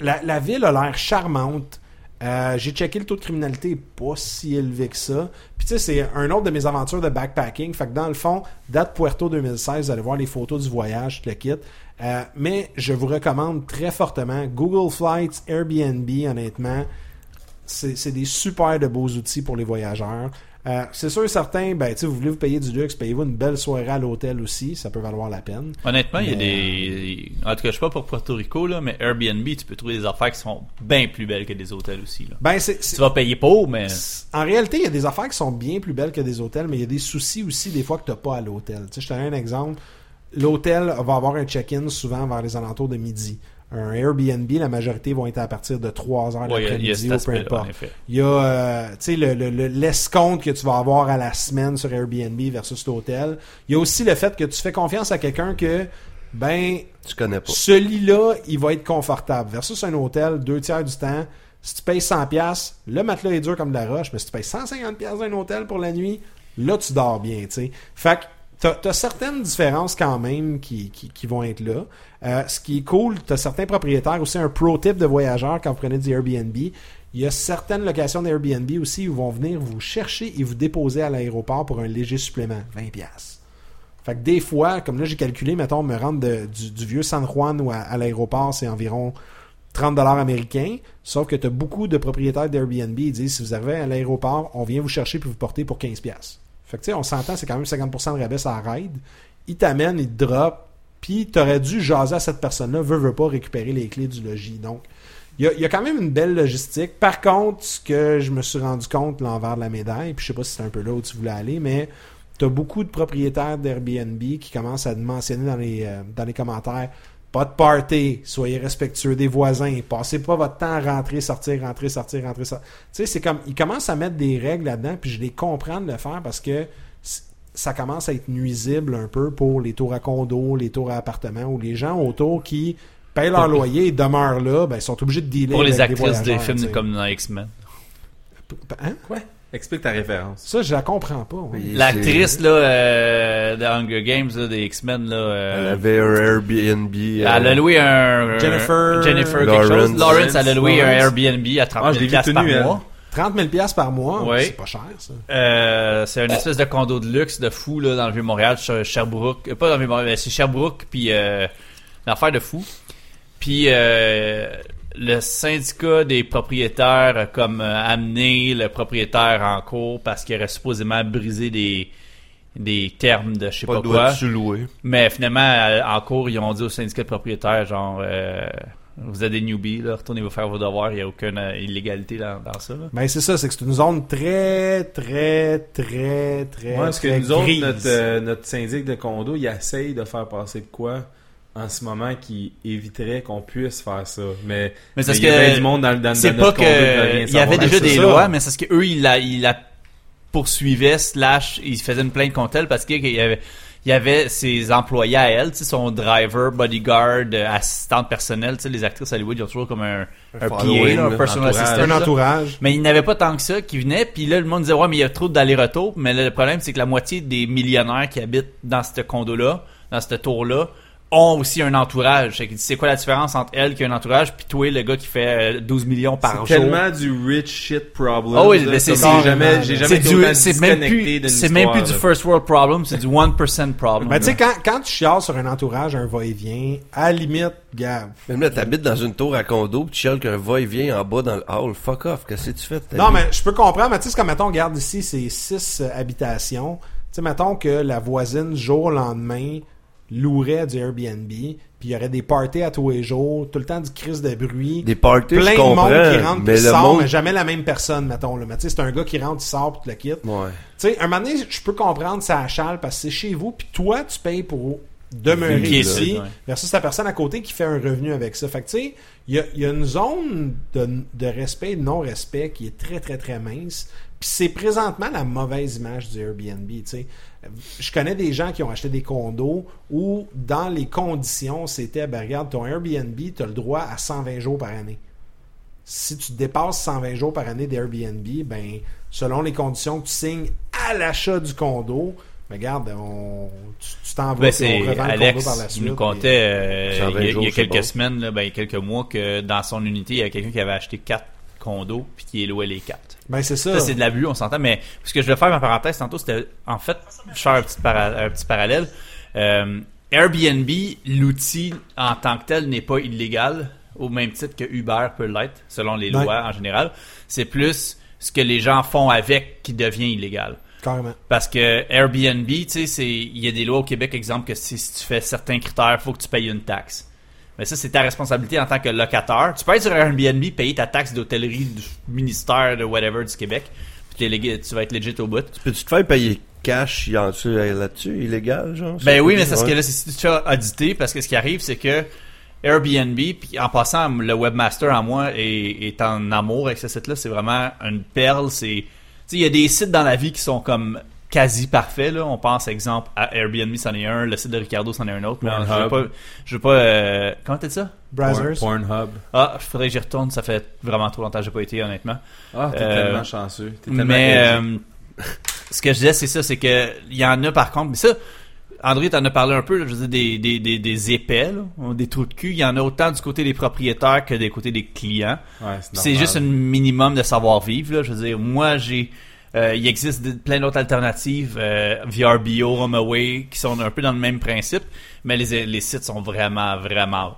la, ville a l'air charmante. Euh, j'ai checké le taux de criminalité pas si élevé que ça. Puis tu sais, c'est un autre de mes aventures de backpacking. Fait que dans le fond, date Puerto 2016, vous allez voir les photos du voyage, le kit. Euh, mais je vous recommande très fortement Google Flights, Airbnb, honnêtement. C'est des super de beaux outils pour les voyageurs. Euh, c'est sûr et certain, ben, vous voulez vous payer du luxe, payez-vous une belle soirée à l'hôtel aussi, ça peut valoir la peine. Honnêtement, il y a des. En tout cas, je sais pas pour Puerto Rico, là, mais Airbnb, tu peux trouver des affaires qui sont bien plus belles que des hôtels aussi. Là. Ben, c'est, Tu vas payer pour, mais. En réalité, il y a des affaires qui sont bien plus belles que des hôtels, mais il y a des soucis aussi des fois que tu n'as pas à l'hôtel. Je te donne un exemple. L'hôtel va avoir un check-in souvent vers les alentours de midi. Un Airbnb, la majorité vont être à partir de 3 heures Ouais, l'après-midi ou peu importe. Il y a euh, tu sais, le, le- le- l'escompte que tu vas avoir à la semaine sur Airbnb versus l'hôtel. Il y a aussi le fait que tu fais confiance à quelqu'un que, ben, Tu connais pas. ce lit-là, il va être confortable. Versus un hôtel, deux tiers du temps, si tu payes 100$, piastres, le matelas est dur comme de la roche, mais si tu payes 150$ piastres d'un hôtel pour la nuit, là, tu dors bien, tu sais. Fait que t'as, t'as certaines différences quand même qui, qui, qui vont être là. Euh, ce qui est cool, t'as certains propriétaires aussi, un pro tip de voyageurs quand vous prenez du Airbnb. Il y a certaines locations d'Airbnb aussi où vont venir vous chercher et vous déposer à l'aéroport pour un léger supplément, 20$. piastres. Fait que des fois, comme là j'ai calculé, mettons, me rendre du, vieux San Juan ou à, l'aéroport, c'est environ 30 dollars américains. Sauf que tu as beaucoup de propriétaires d'Airbnb, ils disent si vous arrivez à l'aéroport, on vient vous chercher puis vous porter pour 15 pièces. Fait que tu sais, on s'entend, c'est quand même 50% de rabais à ride. Ils t'amènent, ils te drop, puis t'aurais dû jaser à cette personne-là, veut, veut pas récupérer les clés du logis. Donc, il y a, il quand même une belle logistique. Par contre, ce que je me suis rendu compte, l'envers de la médaille, puis je sais pas si c'est un peu là où tu voulais aller, mais tu beaucoup de propriétaires d'Airbnb qui commencent à mentionner dans les, euh, dans les commentaires pas de party, soyez respectueux des voisins, passez pas votre temps à rentrer, sortir, rentrer, sortir, rentrer, sortir. Tu sais, c'est comme, ils commencent à mettre des règles là-dedans, puis je les comprends de le faire parce que ça commence à être nuisible un peu pour les tours à condo, les tours à appartements, ou les gens autour qui payent leur loyer et demeurent là, ben, ils sont obligés de dealer Pour les avec actrices des voyageurs, films tu sais. comme dans X-Men. Hein? Quoi? Explique ta référence. Ça, je la comprends pas. Oui. L'actrice là, euh, de Hunger Games, là, des X-Men, là, Elle euh, avait un Airbnb. elle euh, a loué un... Jennifer- Jennifer quelque Lawrence. chose. Lawrence, elle a loué un. Airbnb à 30 Ah, 000 je l'ai vu piastres par elle. mois. 30 000 piastres par mois, Ouais. c'est pas cher, ça. Euh, c'est une espèce de condo de luxe de fou là, dans le Vieux-Montréal, sur Sherbrooke. Euh, Pas dans le Vieux-Montréal, mais c'est Sherbrooke, puis euh, l'affaire de fou. Puis euh, le syndicat des propriétaires a comme euh, amené le propriétaire en cours parce qu'il aurait supposément brisé des, des termes de je sais Pas pas, quoi. sous-louer. Mais finalement, euh, en cours, ils ont dit au syndicat de propriétaires, genre, euh, vous êtes des newbies, là, retournez vous faire vos devoirs, il n'y a aucune euh, illégalité dans, dans ça. là. Ben, c'est ça, c'est que c'est une zone très, très, très, très. Ouais, parce que nous autres, grise. notre, euh, notre syndic de condo, il essaye de faire passer de quoi en ce moment qui éviterait qu'on puisse faire ça. Mais, Mais c'est mais il y a bien que du monde dans, dans, C'est dans pas que il y avait déjà des ça. lois, mais c'est parce que eux ils la, ils la poursuivaient slash ils faisaient une plainte contre elle parce que qu'il y avait il y avait ses employés à elle, tu sais, son driver, bodyguard, euh, assistante personnelle, tu sais, les actrices Hollywood, ils ont toujours comme un, un, PA, following, là, un là, personal entourage. assistant. un là. entourage. Mais il n'avait pas tant que ça qui venait, puis là le monde disait ouais mais il y a trop d'aller-retour, mais là, le problème c'est que la moitié des millionnaires qui habitent dans ce condo-là, dans cette tour-là, ont aussi un entourage. Fait qu'il dit, c'est quoi la différence entre elle qui a un entourage puis toi, le gars qui fait euh, 12 millions par C'est jour? tellement du rich shit problem. Ah oui, là, mais c'est- c'est- jamais, j'ai jamais C'est été c'est même disconnecté plus, c'est même plus du first world problem, c'est du 1% problem. Ben, tu sais, quand, quand tu chiales sur un entourage, un va-et-vient, à la limite, gars. Même là, t'habites dans une tour à condo, pis tu chiales qu'un va-et-vient en bas dans le hall. Fuck off, qu'est-ce que tu fais Non, mais je peux comprendre, mais tu sais, c'est comme, mettons, regarde ici, c'est six euh, habitations. Tu sais, mettons que la voisine, jour au lendemain, louerait du Airbnb, puis il y aurait des parties à tous les jours, tout le temps du crise de bruit. Des parties, plein je de comprends, monde qui rentre mais qui sort, monde... mais jamais la même personne, mettons. Là. Mais tu sais, c'est un gars qui rentre, il sort, puis tu le quittes. Ouais. Tu sais, un moment donné, je peux comprendre ça achale parce que c'est chez vous, puis toi, tu payes pour demeurer ici, là, ouais. versus la personne à côté qui fait un revenu avec ça. Fait que tu sais, il y a, il y a une zone de, de respect et de non-respect qui est très, très, très mince. Puis c'est présentement la mauvaise image du Airbnb, tu sais. Je connais des gens qui ont acheté des condos où, dans les conditions, c'était, ben regarde, ton Airbnb, tu as le droit à 120 jours par année si tu dépasses 120 jours par année d'Airbnb, ben, selon les conditions que tu signes à l'achat du condo, ben, regarde, on, tu t'en vas, Ben, on Alex par la qui suite. nous contait euh, 120 il y a, il y a jours, c'est quelques semaines, là, ben, il y a quelques mois, que dans son unité, il y a quelqu'un qui avait acheté quatre condos puis qui louait les quatre. Ben, c'est ça. Ça, c'est de l'abus, on s'entend. Mais ce que je vais faire ma parenthèse tantôt, c'était en fait, je un petit, para- un petit parallèle. Euh, Airbnb, l'outil en tant que tel n'est pas illégal, au même titre que Uber peut l'être, selon les Ouais. lois en général. C'est plus ce que les gens font avec qui devient illégal. Carrément. Parce que Airbnb, tu sais, c'est il y a des lois au Québec, exemple, que si, si tu fais certains critères, il faut que tu payes une taxe. Mais ça, c'est ta responsabilité en tant que locataire. Tu peux être sur Airbnb, payer ta taxe d'hôtellerie du ministère de whatever du Québec, puis tu vas être legit au bout. Peux-tu te faire payer cash euh, là-dessus, illégal, genre? Ben oui, mais c'est ce que là, c'est si tu te fais auditer, parce que ce qui arrive, c'est que Airbnb, puis en passant, le webmaster en moi est, est en amour avec ce site-là. C'est vraiment une perle. C'est, tu il y a des sites dans la vie qui sont comme quasi parfaits. Là. On pense, exemple, à Airbnb, c'en est un. Le site de Ricardo, c'en est un autre. Mais je veux pas, je veux pas. euh, comment t'as dit ça? Brazzers. Porn- Pornhub. Ah, faudrait que j'y retourne. Ça fait vraiment trop longtemps que j'ai pas été, honnêtement. Ah, t'es Euh, tellement chanceux. T'es tellement Mais euh, ce que je disais, c'est ça, c'est que il y en a par contre, mais ça, André t'en as parlé un peu, là, je veux dire, des, des, des, des épais, là, des trous de cul, il y en a autant du côté des propriétaires que des côtés des clients. Ouais, c'est juste un minimum de savoir-vivre, je veux dire, moi j'ai... euh, il existe de- plein d'autres alternatives, euh, VRBO, HomeAway, qui sont un peu dans le même principe, mais les, les sites sont vraiment, vraiment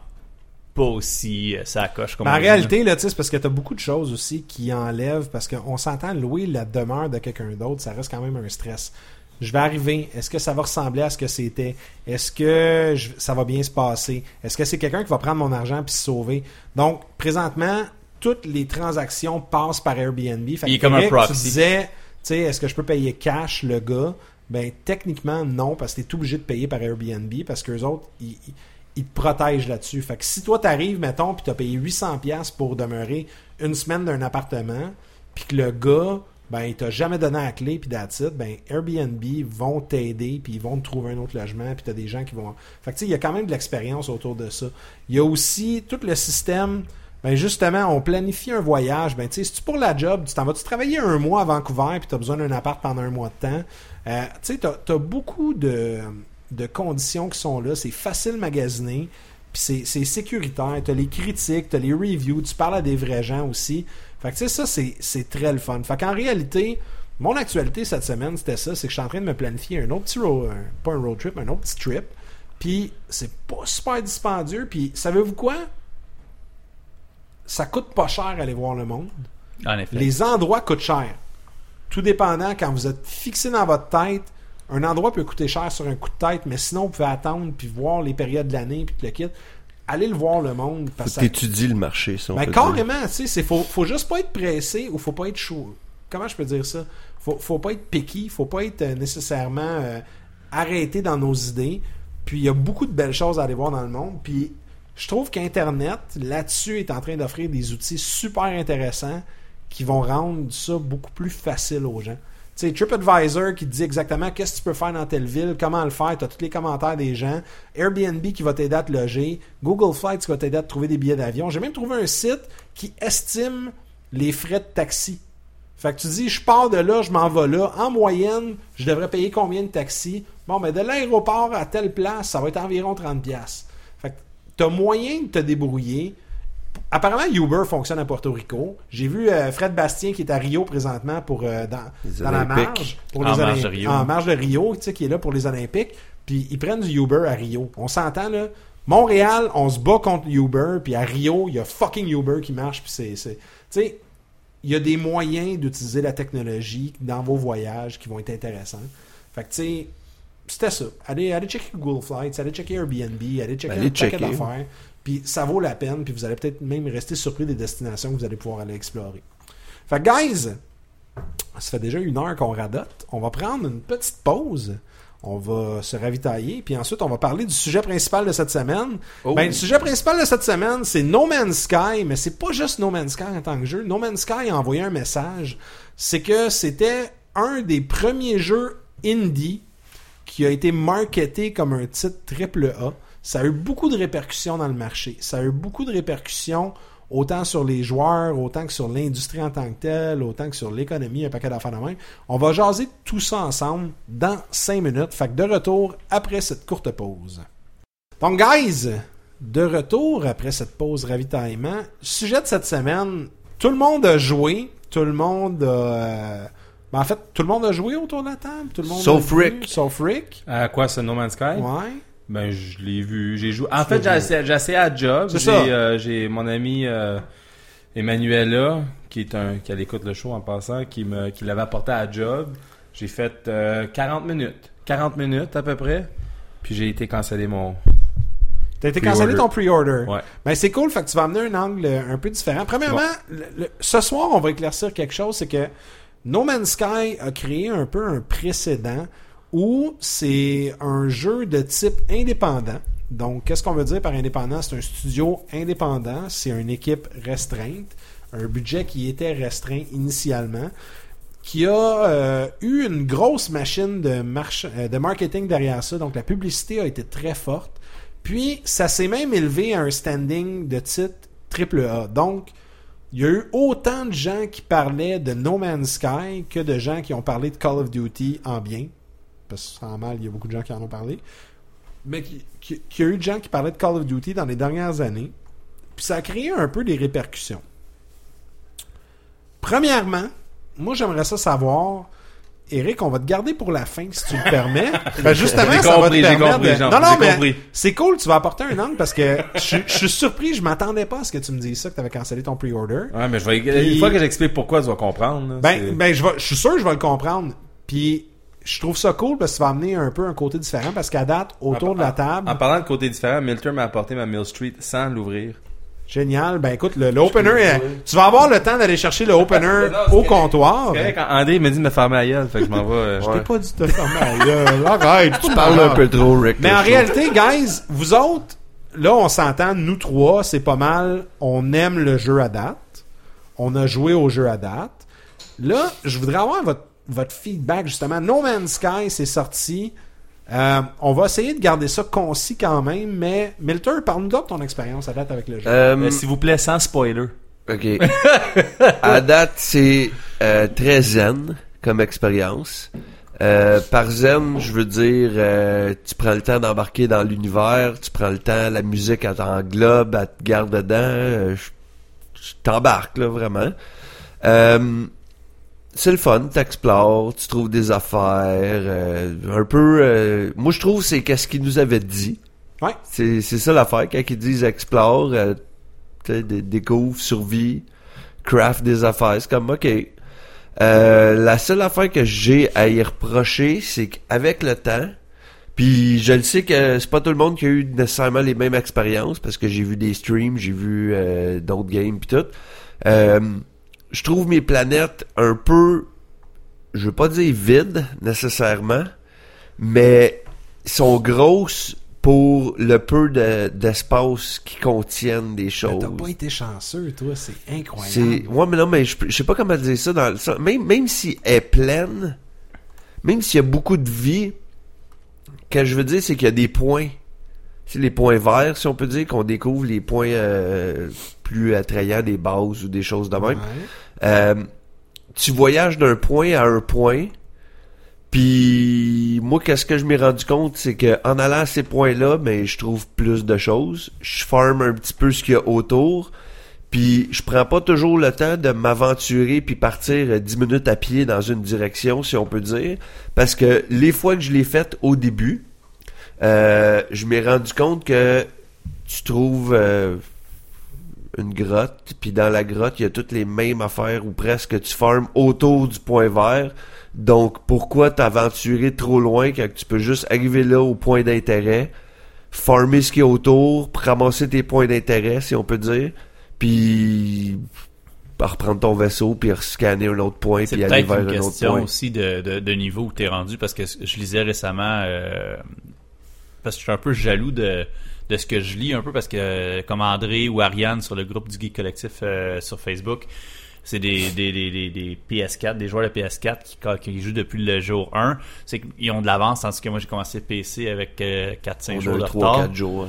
pas aussi euh, ça coche comme Mais en réalité, là, c'est parce que t'as beaucoup de choses aussi qui enlèvent, parce qu'on s'entend louer la demeure de quelqu'un d'autre, ça reste quand même un stress. Je vais arriver, est-ce que ça va ressembler à ce que c'était? Est-ce que je- ça va bien se passer? Est-ce que c'est quelqu'un qui va prendre mon argent puis se sauver? Donc, présentement, toutes les transactions passent par Airbnb. Fait Il est comme un proxy. Tu disais, tu sais, est-ce que je peux payer cash le gars? Ben, techniquement, non, parce que t'es obligé de payer par Airbnb, parce qu'eux autres, ils, ils- ils te protègent là-dessus. Fait que si toi t'arrives, mettons, puis t'as payé 800$ piastres pour demeurer une semaine d'un appartement, puis que le gars, ben, il t'a jamais donné la clé, puis it, ben, Airbnb vont t'aider, puis ils vont te trouver un autre logement, puis t'as des gens qui vont... Fait que tu il y a quand même de l'expérience autour de ça. Il y a aussi tout le système... Ben justement, on planifie un voyage. Ben tu sais, si tu pour la job, tu t'en vas-tu travailler un mois à Vancouver puis tu as besoin d'un appart pendant un mois de temps? Euh, tu sais, t'as as beaucoup de, de conditions qui sont là. C'est facile magasiner. Puis c'est- c'est sécuritaire. Tu les critiques, tu as les reviews, tu parles à des vrais gens aussi. Fait que tu sais, ça, c'est- très le fun. Fait qu'en réalité, mon actualité cette semaine, c'était ça. C'est que je suis en train de me planifier un autre petit road, un- pas un road trip, un autre petit trip. Puis c'est pas super dispendieux. Puis savez-vous quoi? Ça coûte pas cher aller voir le monde. En effet. Les endroits coûtent cher. Tout dépendant, quand vous êtes fixé dans votre tête, un endroit peut coûter cher sur un coup de tête, mais sinon, vous pouvez attendre puis voir les périodes de l'année puis tout le kit. Allez le voir le monde. Parce que t'étudies le marché, ça, on ben, carrément, tu sais, c'est faut, faut juste pas être pressé ou faut pas être chaud. Comment je peux dire ça? Faut, faut pas être picky, faut pas être euh, nécessairement euh, arrêté dans nos idées. Puis il y a beaucoup de belles choses à aller voir dans le monde. Puis je trouve qu'Internet, là-dessus, est en train d'offrir des outils super intéressants qui vont rendre ça beaucoup plus facile aux gens. Tu sais, TripAdvisor qui te dit exactement qu'est-ce que tu peux faire dans telle ville, comment le faire, tu as tous les commentaires des gens, Airbnb qui va t'aider à te loger, Google Flights qui va t'aider à te trouver des billets d'avion. J'ai même trouvé un site qui estime les frais de taxi. Fait que tu dis, je pars de là, je m'en vais là. En moyenne, je devrais payer combien de taxis? Bon, mais de l'aéroport à telle place, ça va être environ 30$. piastres. Fait que t'as moyen de te débrouiller. Apparemment, Uber fonctionne à Porto Rico. J'ai vu euh, Fred Bastien qui est à Rio présentement pour euh, dans, Les dans la Olympiques. marge pour En les marge de. Rio. En marge de Rio, tu sais, qui est là pour les Olympiques. Puis ils prennent du Uber à Rio. On s'entend là. Montréal, on se bat contre Uber, puis à Rio, il y a fucking Uber qui marche, puis c'est, c'est, tu sais, il y a des moyens d'utiliser la technologie dans vos voyages qui vont être intéressants. Fait que tu sais, c'était ça. Allez, allez checker Google Flights, allez checker Airbnb, allez checker Allez un paquet d'affaires. Puis ça vaut la peine, puis vous allez peut-être même rester surpris des destinations que vous allez pouvoir aller explorer. Fait que guys, ça fait déjà une heure qu'on radote. On va prendre une petite pause. On va se ravitailler, puis ensuite on va parler du sujet principal de cette semaine. Oh. Ben, le sujet principal de cette semaine, c'est No Man's Sky, mais c'est pas juste No Man's Sky en tant que jeu. No Man's Sky a envoyé un message. C'est que c'était un des premiers jeux indie qui a été marketé comme un titre triple A. Ça a eu beaucoup de répercussions dans le marché. Ça a eu beaucoup de répercussions autant sur les joueurs, autant que sur l'industrie en tant que telle, autant que sur l'économie, un paquet d'affaires de même. On va jaser tout ça ensemble dans 5 minutes. Fait que de retour après cette courte pause. Donc, guys, de retour après cette pause ravitaillement. Sujet de cette semaine, tout le monde a joué, tout le monde a... euh, ben, en fait, tout le monde a joué autour de la table. Tout le monde Sauf Rick. Sauf Rick. À quoi, ce No Man's Sky? Ouais. Ben, je l'ai vu, j'ai joué. En fait, j'ai essayé à job. C'est J'ai, ça. euh, j'ai mon ami euh, Emmanuela, qui est un, qui elle écoute le show en passant, qui me, qui l'avait apporté à job. J'ai fait euh, 40 minutes, 40 minutes à peu près. Puis j'ai été cancellé mon. T'as été cancellé ton pre-order. Ouais. Ben c'est cool, fait que tu vas amener un angle euh, un peu différent. Premièrement, le- le- ce soir, on va éclaircir quelque chose, c'est que No Man's Sky a créé un peu un précédent où c'est un jeu de type indépendant. Donc, qu'est-ce qu'on veut dire par indépendant? C'est un studio indépendant, c'est une équipe restreinte, un budget qui était restreint initialement, qui a euh, eu une grosse machine de, euh, de marketing derrière ça. Donc, la publicité a été très forte. Puis, ça s'est même élevé à un standing de titre AAA. Donc, il y a eu autant de gens qui parlaient de No Man's Sky que de gens qui ont parlé de Call of Duty en bien. Parce que sans mal, il y a beaucoup de gens qui en ont parlé. Mais qui- qui- qu'il y a eu de gens qui parlaient de Call of Duty dans les dernières années. Puis ça a créé un peu des répercussions. Premièrement, moi j'aimerais ça savoir. Eric, on va te garder pour la fin si tu le permets. [LAUGHS] Ben, justement, J'ai ça va te compris, permettre compris, de- Jean, Non, non, mais compris. c'est cool, tu vas apporter un angle parce que je, je suis surpris, je m'attendais pas à ce que tu me dises ça, que tu avais cancellé ton pre-order. Ouais, mais je vais, Puis- une fois que j'explique pourquoi, tu vas comprendre. là. Ben, ben je, vais, je suis sûr que je vais le comprendre. Puis je trouve ça cool parce que ça va amener un peu un côté différent parce qu'à date, autour En- de la table, En parlant de côté différent, Milton m'a apporté ma Mill Street sans l'ouvrir. génial. Ben écoute, le, le opener, tu vas avoir le temps d'aller chercher le [LAUGHS] opener Non, au comptoir. C'est correct, quand André m'a dit de me fermer la gueule, fait que je m'en vais. euh, Je t'ai pas dit de te fermer la gueule. [LAUGHS] Arrête, Tu parles un peu trop, Rick. Mais en show. réalité, guys, vous autres, là, on s'entend, nous trois, c'est pas mal. On aime le jeu à date. On a joué au jeu à date. Là, je voudrais avoir votre, votre feedback, justement. No Man's Sky, c'est sorti. Euh, on va essayer de garder ça concis quand même, mais Milter, parle-nous de ton expérience à date avec le jeu. Euh, euh, S'il vous plaît, sans spoiler. Ok. [LAUGHS] à date, c'est euh, très zen comme expérience. Euh, par zen, je veux dire, euh, tu prends le temps d'embarquer dans l'univers, tu prends le temps, la musique, elle t'englobe, elle te garde dedans. euh, je- je t'embarque, là, vraiment. C'est le fun, t'explores, tu trouves des affaires, euh, un peu... euh, moi, je trouve c'est qu'est-ce qu'ils nous avaient dit. Ouais. C'est, c'est ça l'affaire, quand ils disent explore, euh, découvre, survie, craft des affaires, c'est comme, ok. Euh, la seule affaire que j'ai à y reprocher, c'est qu'avec le temps, puis je le sais que c'est pas tout le monde qui a eu nécessairement les mêmes expériences, parce que j'ai vu des streams, j'ai vu euh, d'autres games puis tout. Je trouve mes planètes un peu, je veux pas dire vides nécessairement, mais sont grosses pour le peu de- d'espace qui contiennent des choses. T'as pas été chanceux, toi, c'est C'est incroyable. ouais mais non mais je, je sais pas comment dire ça dans le sens- même même si elle est pleine même s'il y a beaucoup de vie ce que je veux dire c'est qu'il y a des points c'est les points verts si on peut dire qu'on découvre les points euh, plus attrayants des bases ou des choses de même Ouais. Euh, tu voyages d'un point à un point. Puis moi, qu'est-ce que je m'ai rendu compte, c'est que en allant à ces points-là, ben je trouve plus de choses. Je farme un petit peu ce qu'il y a autour. Puis je prends pas toujours le temps de m'aventurer puis partir euh, 10 minutes à pied dans une direction, si on peut dire. Parce que les fois que je l'ai fait au début, euh, je m'ai rendu compte que tu trouves euh, une grotte, puis dans la grotte, il y a toutes les mêmes affaires ou presque tu farmes autour du point vert. Donc pourquoi t'aventurer trop loin quand tu peux juste arriver là au point d'intérêt, farmer ce qu'il y a autour, ramasser tes points d'intérêt, si on peut dire, puis reprendre ton vaisseau puis scanner un autre point C'est puis aller vers une un autre question point. aussi de, de, de niveau où t'es rendu parce que je lisais récemment euh, parce que je suis un peu jaloux de, de ce que je lis un peu parce que euh, comme André ou Ariane sur le groupe du Geek Collectif euh, sur Facebook c'est des, des, des, des, des PS4, des joueurs de PS4 qui, qui jouent depuis le jour 1. C'est qu'ils ont de l'avance, tandis que moi j'ai commencé PC avec euh, 4-5 On jours de retard. 3-4 jours.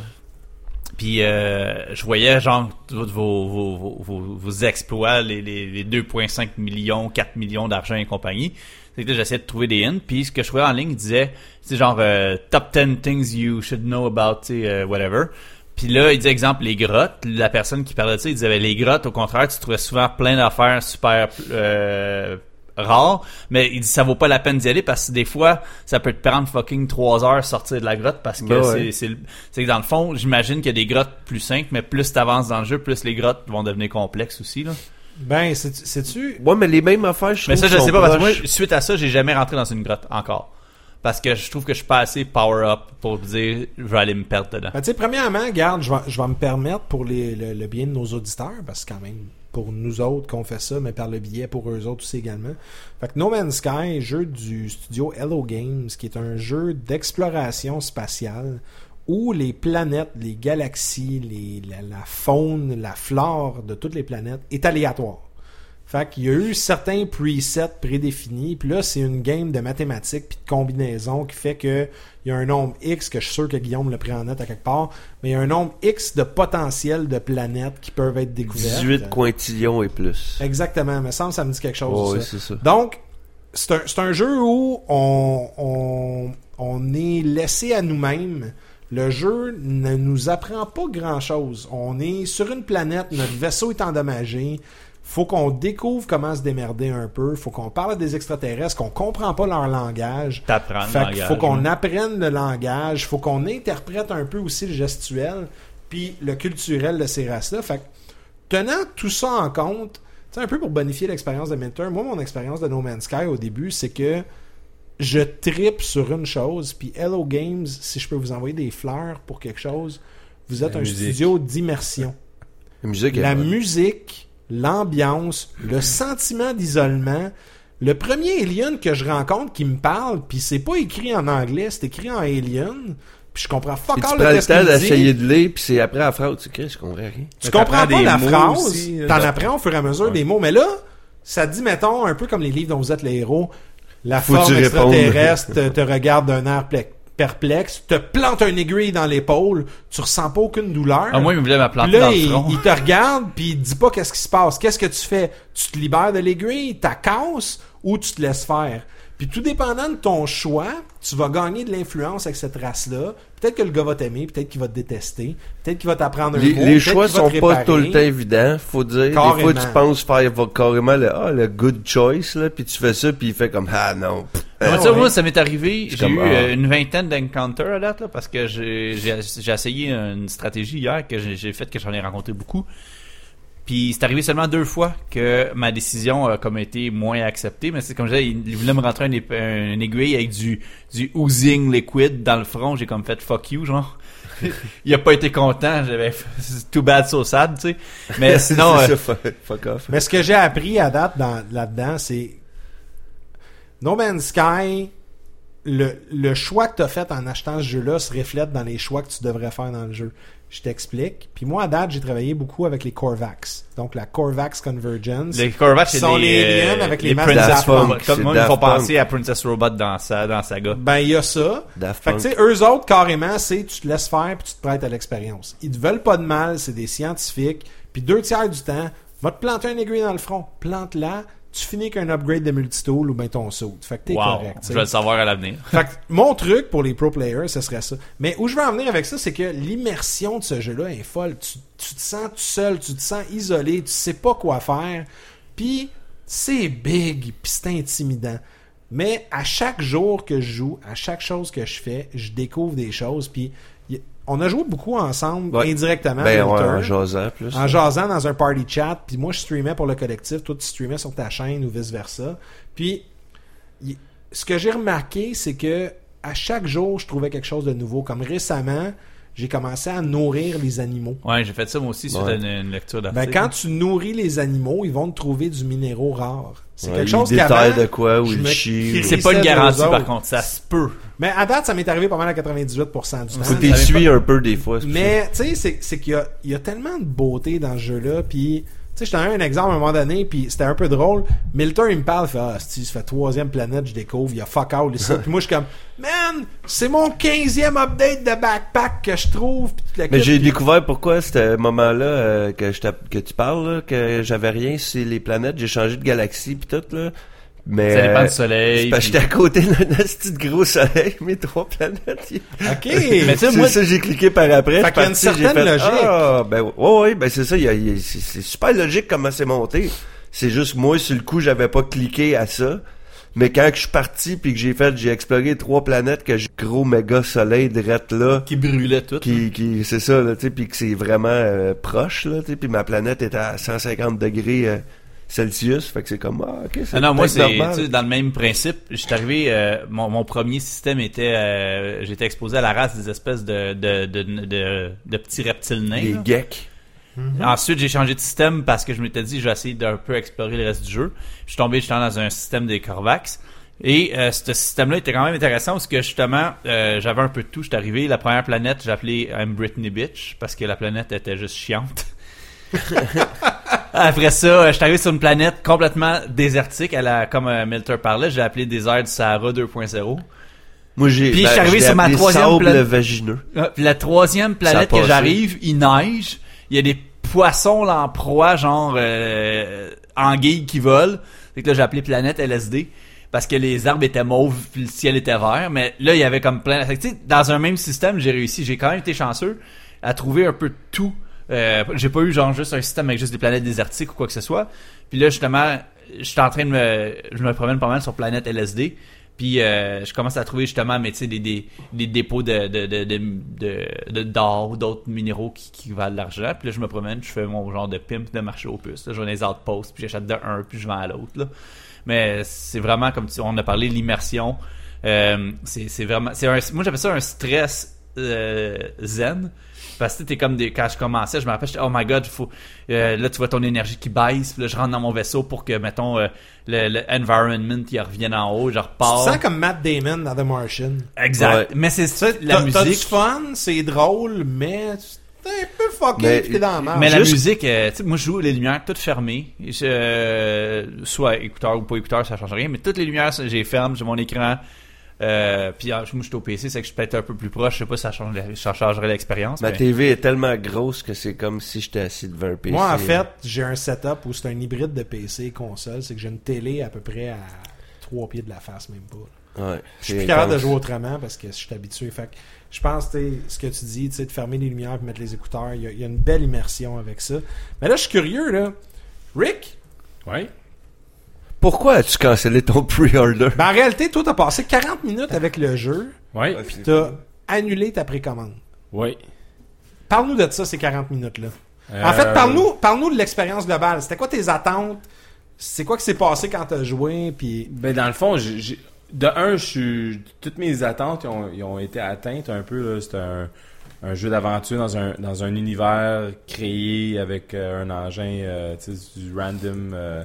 Puis euh, je voyais genre vos, vos, vos, vos, vos exploits, les, les, les 2,5 millions, 4 millions d'argent et compagnie. C'est que j'essayais de trouver des hints. Puis ce que je trouvais en ligne, il disait, c'est genre euh, top 10 things you should know about, tu euh, whatever. Puis là, il disait exemple les grottes. La personne qui parlait de ça, il disait ben, les grottes, au contraire, tu trouvais souvent plein d'affaires super euh, rares. Mais il dit ça vaut pas la peine d'y aller parce que des fois, ça peut te prendre fucking 3 heures sortir de la grotte parce que Ben c'est ouais. c'est c'est que dans le fond, j'imagine qu'il y a des grottes plus simples, mais plus t'avances dans le jeu, plus les grottes vont devenir complexes aussi. Là. Ben, c'est- sais-tu... Ouais, mais les mêmes affaires, je Mais ça, je sais pas parce que moi, suite à ça, j'ai jamais rentré dans une grotte encore. Parce que je trouve que je suis pas assez power up pour dire je vais aller me perdre dedans. Ben, tu sais, premièrement, garde, je vais, je vais me permettre pour les, le, le bien de nos auditeurs, parce que quand même, pour nous autres qu'on fait ça, mais par le biais pour eux autres aussi également. Fait que No Man's Sky, jeu du studio Hello Games, qui est un jeu d'exploration spatiale où les planètes, les galaxies, les, la, la faune, la flore de toutes les planètes est aléatoire. Fait qu'il y a eu certains presets prédéfinis, puis là, c'est une game de mathématiques puis de combinaisons qui fait que il y a un nombre X, que je suis sûr que Guillaume le prend en note à quelque part, mais il y a un nombre X de potentiel de planètes qui peuvent être découvertes. 18 quintillions et plus. Exactement, me semble que ça me dit quelque chose. Ouais, ça. c'est ça. Donc, c'est un, c'est un jeu où on, on, on est laissé à nous-mêmes. Le jeu ne nous apprend pas grand-chose. On est sur une planète, notre vaisseau est endommagé. Faut qu'on découvre comment se démerder un peu. Faut qu'on parle à des extraterrestres, qu'on comprend pas leur langage. T'apprends le langage, faut qu'on apprenne le langage, faut qu'on interprète un peu aussi le gestuel, puis le culturel de ces races-là. Fait que, tenant tout ça en compte, tu sais, un peu pour bonifier l'expérience de Minter, moi, mon expérience de No Man's Sky au début, c'est que je tripe sur une chose, puis Hello Games, si je peux vous envoyer des fleurs pour quelque chose, vous êtes La un musique. studio d'immersion. La musique La l'ambiance, le sentiment d'isolement. Le premier alien que je rencontre qui me parle, puis c'est pas écrit en anglais, c'est écrit en alien, puis je comprends fuck Puis tu all prends le temps d'essayer de lire, puis c'est après la phrase, tu sais, je comprends rien. Tu comprends pas la phrase, t'en apprends au fur et à mesure Ouais. des mots, mais là, ça dit, mettons, un peu comme les livres dont vous êtes les héros, la Faut forme extraterrestre te, te regarde d'un air ple- perplexe, te plante un aiguille dans l'épaule, tu ressens pas aucune douleur. Ah, moi, il me voulait ma plante Puis là, dans le il, front. il te regarde, puis il te dit pas qu'est-ce qui se passe. Qu'est-ce que tu fais? Tu te libères de l'aiguille, t'as casse, ou tu te laisses faire? Puis tout dépendant de ton choix, tu vas gagner de l'influence avec cette race-là. Peut-être que le gars va t'aimer, peut-être qu'il va te détester, peut-être qu'il va t'apprendre un Les, mot, les choix sont te pas tout le temps évidents, faut dire. Des fois, tu penses faire carrément le, ah, le good choice, là, puis tu fais ça, puis il fait comme, ah non. Ah Moi, ça m'est arrivé. J'ai eu ah. euh, une vingtaine d'encounters à date, là, parce que j'ai essayé une stratégie hier que j'ai j'ai fait que j'en ai rencontré beaucoup. Puis c'est arrivé seulement deux fois que ma décision a comme été moins acceptée. Mais c'est comme je disais, il, voulait me rentrer un, ép- un aiguille avec du, du oozing liquid dans le front. J'ai comme fait fuck you, genre. [LAUGHS] il a pas été content. J'avais c'est [LAUGHS] too bad so sad, tu sais. Mais [LAUGHS] sinon, euh, ça, fuck, off. Mais ce que j'ai appris à date dans- là-dedans, c'est No Man's Sky, le, le choix que tu as fait en achetant ce jeu-là se reflète dans les choix que tu devrais faire dans le jeu. Je t'explique. Puis moi, à date, j'ai travaillé beaucoup avec les Corvax. Donc la Corvax Convergence. les Corvax, c'est sont les, les aliens euh, avec les les masques Comme moi, ils font penser à Princess Robot dans sa, dans Saga. Ben, il y a ça. Daft Fait que, tu sais, eux autres, carrément, c'est tu te laisses faire puis tu te prêtes à l'expérience. Ils te veulent pas de mal, c'est des scientifiques. Puis deux tiers du temps, va te planter un aiguille dans le front. Plante-la, tu finis qu'un upgrade de multitool ou ben ton saut. Fait que t'es Wow, correct. je vais le savoir à l'avenir. Fait que mon truc pour les pro players, ce serait ça. Mais où je veux en venir avec ça, c'est que l'immersion de ce jeu-là est folle. Tu, tu te sens tout seul, tu te sens isolé, tu sais pas quoi faire. Puis c'est big, puis c'est intimidant. Mais à chaque jour que je joue, à chaque chose que je fais, je découvre des choses. Puis on a joué beaucoup ensemble, Ouais. indirectement. Ben, ouais, en jasant plus. en jasant dans un party chat, puis moi je streamais pour le collectif, toi tu streamais sur ta chaîne ou vice versa. Puis y- ce que j'ai remarqué, c'est que à chaque jour, je trouvais quelque chose de nouveau. Comme récemment, j'ai commencé à nourrir les animaux. Ouais, j'ai fait ça moi aussi sur Ouais. une, une lecture Ben, d'article. quand tu nourris les animaux, ils vont te trouver du minéraux rare. C'est Ouais, quelque chose qu'avant, de quoi ou il chie. c'est pas une garantie par contre, ça se peut. Mais à date, ça m'est arrivé pas mal à 98% du temps. Faut t'essuyer un peu des fois. Mais, tu sais, c'est, qu'il y y a tellement de beauté dans ce jeu-là, puis... Tu sais, je t'en ai un exemple à un moment donné, puis c'était un peu drôle. Milton, il me parle, il fait « Ah, si, ça fait troisième planète, je découvre, il y a fuck all ici. [LAUGHS] » Puis moi, je suis comme « Man, c'est mon 15e update de backpack que je trouve. » Puis Mais j'ai découvert pourquoi ce moment-là euh, que je que tu parles là, que j'avais rien sur les planètes, j'ai changé de galaxie puis tout là. Mais Ça dépend du soleil. parce que j'étais à côté d'un [LAUGHS] petit gros soleil, [LAUGHS] mes trois planètes. OK. [LAUGHS] Mais tu sais, C'est moi- ça j'ai cliqué par après. Fait qu'il y a une certaine fait, logique. Ah, ben ouais, ouais, ben c'est ça. il y a- il y a- c'est c'est super logique comment c'est monté. C'est juste moi sur le coup j'avais pas cliqué à ça. Mais quand je suis parti puis que j'ai fait, j'ai exploré trois planètes que j'ai gros méga soleil direct là. qui brûlait tout. qui, qui c'est ça là tu sais puis que c'est vraiment euh, proche là tu sais puis ma planète est à 150 degrés euh, Celsius fait que c'est comme ah ok c'est Ah non, moi, c'est dans le même principe. Je suis arrivé, euh, mon, mon premier système était, euh, j'étais exposé à la race des espèces de, de, de, de, de petits reptiles nains. les là. geeks Ensuite, j'ai changé de système parce que je m'étais dit, je vais essayer d'un peu explorer le reste du jeu. Je suis tombé justement dans un système des Corvax. Et euh, ce système-là était quand même intéressant parce que justement, euh, j'avais un peu de tout. Je suis arrivé, la première planète, j'ai appelé I'm Britney Bitch parce que la planète était juste chiante. [LAUGHS] Après ça, je suis arrivé sur une planète complètement désertique. Elle a, comme euh, Milter parlait, j'ai appelé Désert du Sahara 2.0. moi j'ai Puis ben, je suis arrivé sur ma troisième planète. vagineux Puis la troisième planète que j'arrive, il neige. Il y a des poissons en proie, genre euh, anguilles qui volent. Fait que là, j'ai appelé planète LSD parce que les arbres étaient mauves puis le ciel était vert. Mais là, il y avait comme plein... Fait que, dans un même système, j'ai réussi. J'ai quand même été chanceux à trouver un peu tout. Euh, j'ai pas eu genre juste un système avec juste des planètes désertiques ou quoi que ce soit. Puis là, justement, je suis en train de me... Je me promène pas mal sur planète LSD. Puis euh, je commence à trouver justement mais des, des, des dépôts de de de d'or ou d'autres minéraux qui, valent de l'argent. Puis là je me promène, je fais mon genre de pimp de marché aux puces. Je vais dans les outposts, puis j'achète de un, puis je vends à l'autre. Là. Mais c'est vraiment comme tu, on a parlé l'immersion. Euh, c'est c'est vraiment c'est un moi j'appelle ça un stress zen. Parce que t'es comme des quand je commençais, je me rappelle, j'étais, oh my god, faut euh, là tu vois ton énergie qui baisse, puis là je rentre dans mon vaisseau pour que mettons euh, le, le environment il revienne en haut, je Tu repars. te sens comme Matt Damon dans The Martian. Exact. Ouais. Mais c'est ça, la T'as- T'as du musique. fun, c'est drôle, mais c'est un peu fucké Mais- pis t'es dans la merde. Mais la Juste- musique, euh, tu sais, moi je joue les lumières toutes fermées. Je- euh, soit écouteur ou pas écouteur, ça change rien. Mais toutes les lumières, j'ai ferme, j'ai mon écran. Euh, puis euh, moi je suis au PC, c'est que je peux être un peu plus proche. Je sais pas si ça, change, ça changerait l'expérience. ma mais- TV est tellement grosse que c'est comme si j'étais assis devant un PC Moi, en fait, j'ai un setup où c'est un hybride de PC et console. C'est que j'ai une télé à peu près à trois pieds de la face, même pas. ouais, Je suis plus capable de jouer autrement parce que je suis habitué. Fait que je pense, sais, ce que tu dis, tu sais, de fermer les lumières et mettre les écouteurs, il y, y a une belle immersion avec ça. Mais là, je suis curieux, là. Rick, Ouais. Pourquoi as-tu cancellé ton pre-order? Ben en réalité, toi, t'as passé 40 minutes avec le jeu, Ouais. puis t'as annulé ta précommande. Ouais. Parle-nous de ça, ces 40 minutes-là. En Euh, fait, parle-nous parle de l'expérience globale. C'était quoi tes attentes? C'est quoi qui s'est passé quand t'as joué? Puis Ben, dans le fond, j'ai, de un, je suis, toutes mes attentes ont, été atteintes un peu. C'était un, un jeu d'aventure dans un, dans un univers créé avec euh, un engin, euh, tu sais, du random. Euh,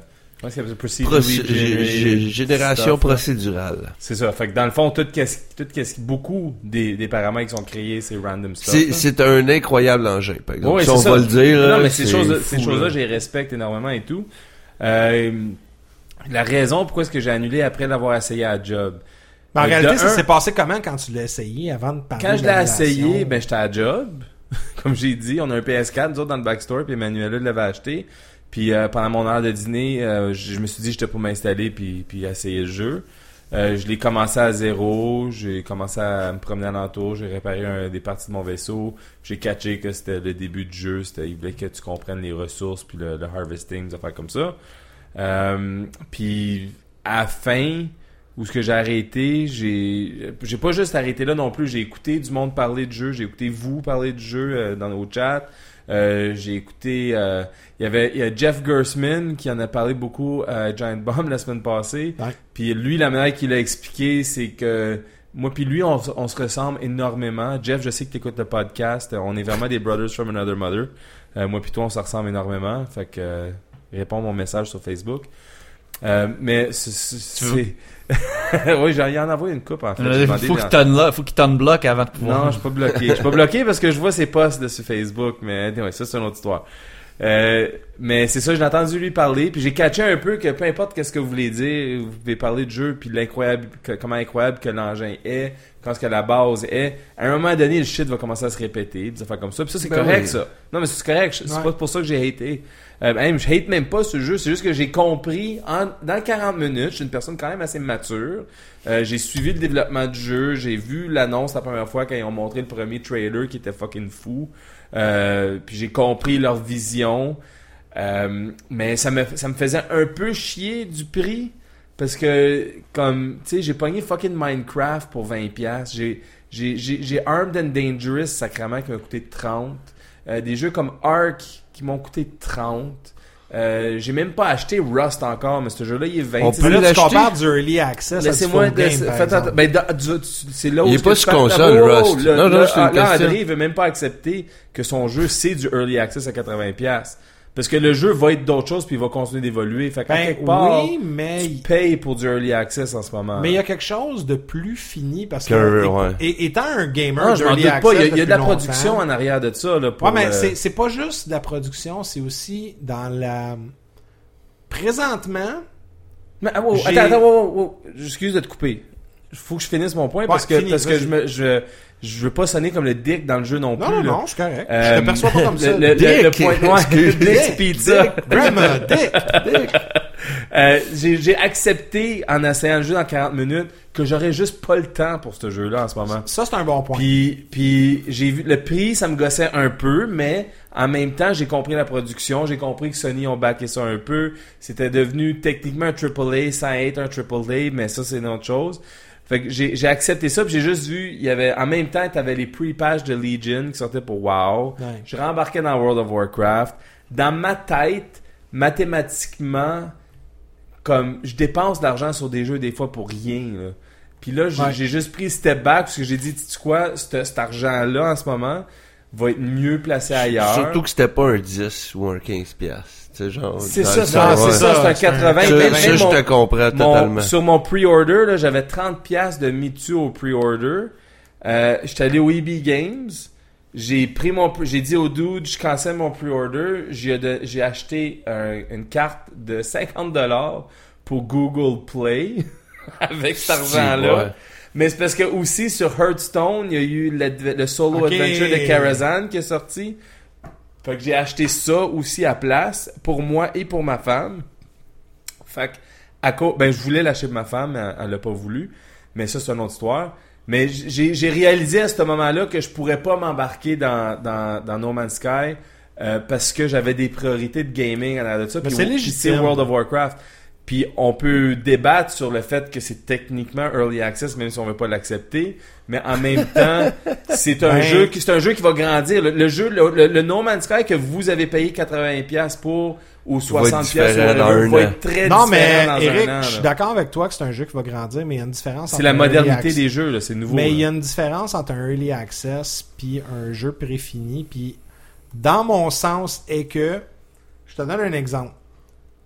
gé- génération stuff, procédurale C'est ça. Fait que dans le fond, tout qu'est-ce, tout qu'est-ce, beaucoup des, des paramètres qui sont créés, c'est random stuff. c'est c'est un incroyable engin par exemple Ouais, si c'est on ça. va le dire Non, mais ces c'est choses-là, ces je les respecte énormément et tout. Euh, la raison pourquoi est-ce que j'ai annulé après l'avoir essayé à job. Ben, en Euh, réalité, ça un- s'est passé comment quand tu l'as essayé avant de parler Quand je l'ai essayé, ben j'étais à job. [LAUGHS] Comme j'ai dit, on a un PS4, nous autres dans le backstore, puis Emmanuela l'avait acheté. Puis euh, pendant mon heure de dîner, euh, je je me suis dit j'étais pour m'installer puis, puis essayer le jeu. Euh, je l'ai commencé à zéro, j'ai commencé à me promener alentour, j'ai réparé un, des parties de mon vaisseau, j'ai catché que c'était le début du jeu, c'était il voulait que tu comprennes les ressources puis le, le harvesting, des affaires comme ça. Euh, puis à fin, où ce que j'ai arrêté, j'ai j'ai pas juste arrêté là non plus, j'ai écouté du monde parler de jeu, j'ai écouté vous parler de jeu euh, dans nos chats. Euh, j'ai écouté euh, il y avait il y a Jeff Gersman qui en a parlé beaucoup à Giant Bomb la semaine passée. Ouais. Puis lui la manière qu'il a expliqué c'est que moi puis lui on, se ressemble énormément. Jeff, je sais que tu écoutes le podcast, on est vraiment des brothers from another mother. Euh, moi puis toi on se ressemble énormément, fait que euh, réponds mon message sur Facebook. Euh, mais c'est- [LAUGHS] oui, j'en ai en envoyé une coupe en fait. J'ai Il faut qu'il t'unlock- faut qu'il t'unblock avant de pouvoir. non, je suis pas bloqué. Je suis pas bloqué parce que je vois ses posts de sur Facebook, mais anyway, ça c'est une autre histoire. Euh, mais c'est ça, j'ai entendu lui parler, puis j'ai catché un peu que peu importe qu'est-ce que vous voulez dire, vous pouvez parler de jeu, puis l'incroyable, comment incroyable que l'engin est, quand ce que la base est. À un moment donné, le shit va commencer à se répéter, des affaires comme ça. Puis ça c'est Ben correct oui. ça. Non mais c'est correct, c'est Ouais. pas pour ça que j'ai haté. Euh, même, je hate même pas ce jeu, c'est juste que j'ai compris en, dans 40 minutes, je suis une personne quand même assez mature. Euh, j'ai suivi le développement du jeu, j'ai vu l'annonce la première fois quand ils ont montré le premier trailer qui était fucking fou. Euh, puis j'ai compris leur vision. Euh, mais ça me, ça me faisait un peu chier du prix. Parce que, comme, tu sais, j'ai pogné fucking Minecraft pour 20$. J'ai, j'ai, j'ai, j'ai Armed and Dangerous, sacrément, qui m'a coûté 30. Euh, des jeux comme Ark, qui m'ont coûté 30. Euh, j'ai même pas acheté Rust encore, mais ce jeu-là, il est 20. On peut là, tu l'acheter. compares du early access Laissez-moi. Ben, tu- c'est là où Il est pas sur console, Oh, Rust. Là, Non, non, là, ah, là. André, il veut même pas accepter que son jeu, c'est du early access à 80$. Parce que le jeu va être d'autres choses puis il va continuer d'évoluer. Fait Ben, quelque part, oui, mais tu payes pour du early access en ce moment. Mais il y a quelque chose de plus fini parce que ouais. é- étant un gamer non, je m'en d'early doute pas. Il y a, y de la longtemps- production en arrière de ça. Là, pour, Ouais, mais euh, c'est pas juste de la production, c'est aussi dans la présentement. Mais, ah, attends, attends, wow. Excuse de te couper. Faut que je finisse mon point parce que, parce que je, me, je, je veux pas sonner comme le dick dans le jeu non, Non, plus. non, là. non, c'est correct. je Euh, te perçois pas comme [LAUGHS] ça. Le, le, le, le Dick. point, [LAUGHS] ouais, Excuse. Dick's Pizza. Grandma, dick. [LAUGHS] Euh, j'ai j'ai accepté en essayant le jeu dans 40 minutes que j'aurais juste pas le temps pour ce jeu-là en ce moment. Ça, c'est un bon point. Puis, puis j'ai vu le prix, ça me gossait un peu, mais en même temps, j'ai compris la production, j'ai compris que Sony ont backé ça un peu. C'était devenu techniquement un AAA sans être un AAA, mais ça c'est une autre chose. Fait que j'ai j'ai accepté ça, puis j'ai juste vu, il y avait en même temps, t'avais les pre-pages de Legion qui sortaient pour WoW. Ouais. Je rembarquais dans World of Warcraft. Dans ma tête, mathématiquement, comme je dépense de l'argent sur des jeux des fois pour rien. Là. Puis là, j'ai Ouais. j'ai juste pris step back parce que j'ai dit, tu quoi, cet cet argent-là en ce moment va être mieux placé ailleurs. Surtout que c'était pas un 10 ou un 15 piastres. Tu sais, genre. C'est ça, c'est ouais. ça, c'est un C'est un- 80. Ça, Même- ça, même je mon- te comprends mon- totalement. sur mon pre-order, là, j'avais 30 pièces de Mitsu au pre-order. Euh, j'étais allé au EB Games. J'ai pris mon, j'ai dit au dude, je cancelle mon pre-order. J'ai, de- j'ai acheté un- une carte de 50 dollars pour Google Play [LAUGHS] avec cet argent-là. ouais. Mais c'est parce que aussi sur Hearthstone, il y a eu le, le solo adventure de Karazhan qui est sorti. Fait que j'ai acheté ça aussi à place pour moi et pour ma femme. Fait que à cause, ben je voulais l'acheter pour ma femme, mais elle, l'a pas voulu. Mais ça c'est une autre histoire. Mais j'ai j'ai réalisé à ce moment-là que je pourrais pas m'embarquer dans, dans, dans No Man's Sky euh, parce que j'avais des priorités de gaming en arrière de ça. C'est légitime. World of Warcraft. Puis on peut débattre sur le fait que c'est techniquement early access, même si on veut pas l'accepter. Mais en même [LAUGHS] temps, c'est un Ben- jeu qui c'est un jeu qui va grandir. Le, le jeu, le, le- le No Man's Sky que vous avez payé 80$ pour ou Va être 60$ différent dans whatever, un va an. être très Non, différent mais dans Eric, un an. je suis d'accord avec toi que c'est un jeu qui va grandir, mais il y a une différence. C'est entre la modernité des jeux, là, c'est nouveau. Mais il y a une différence entre un early access puis un jeu préfini. Puis dans mon sens est que je te donne un exemple.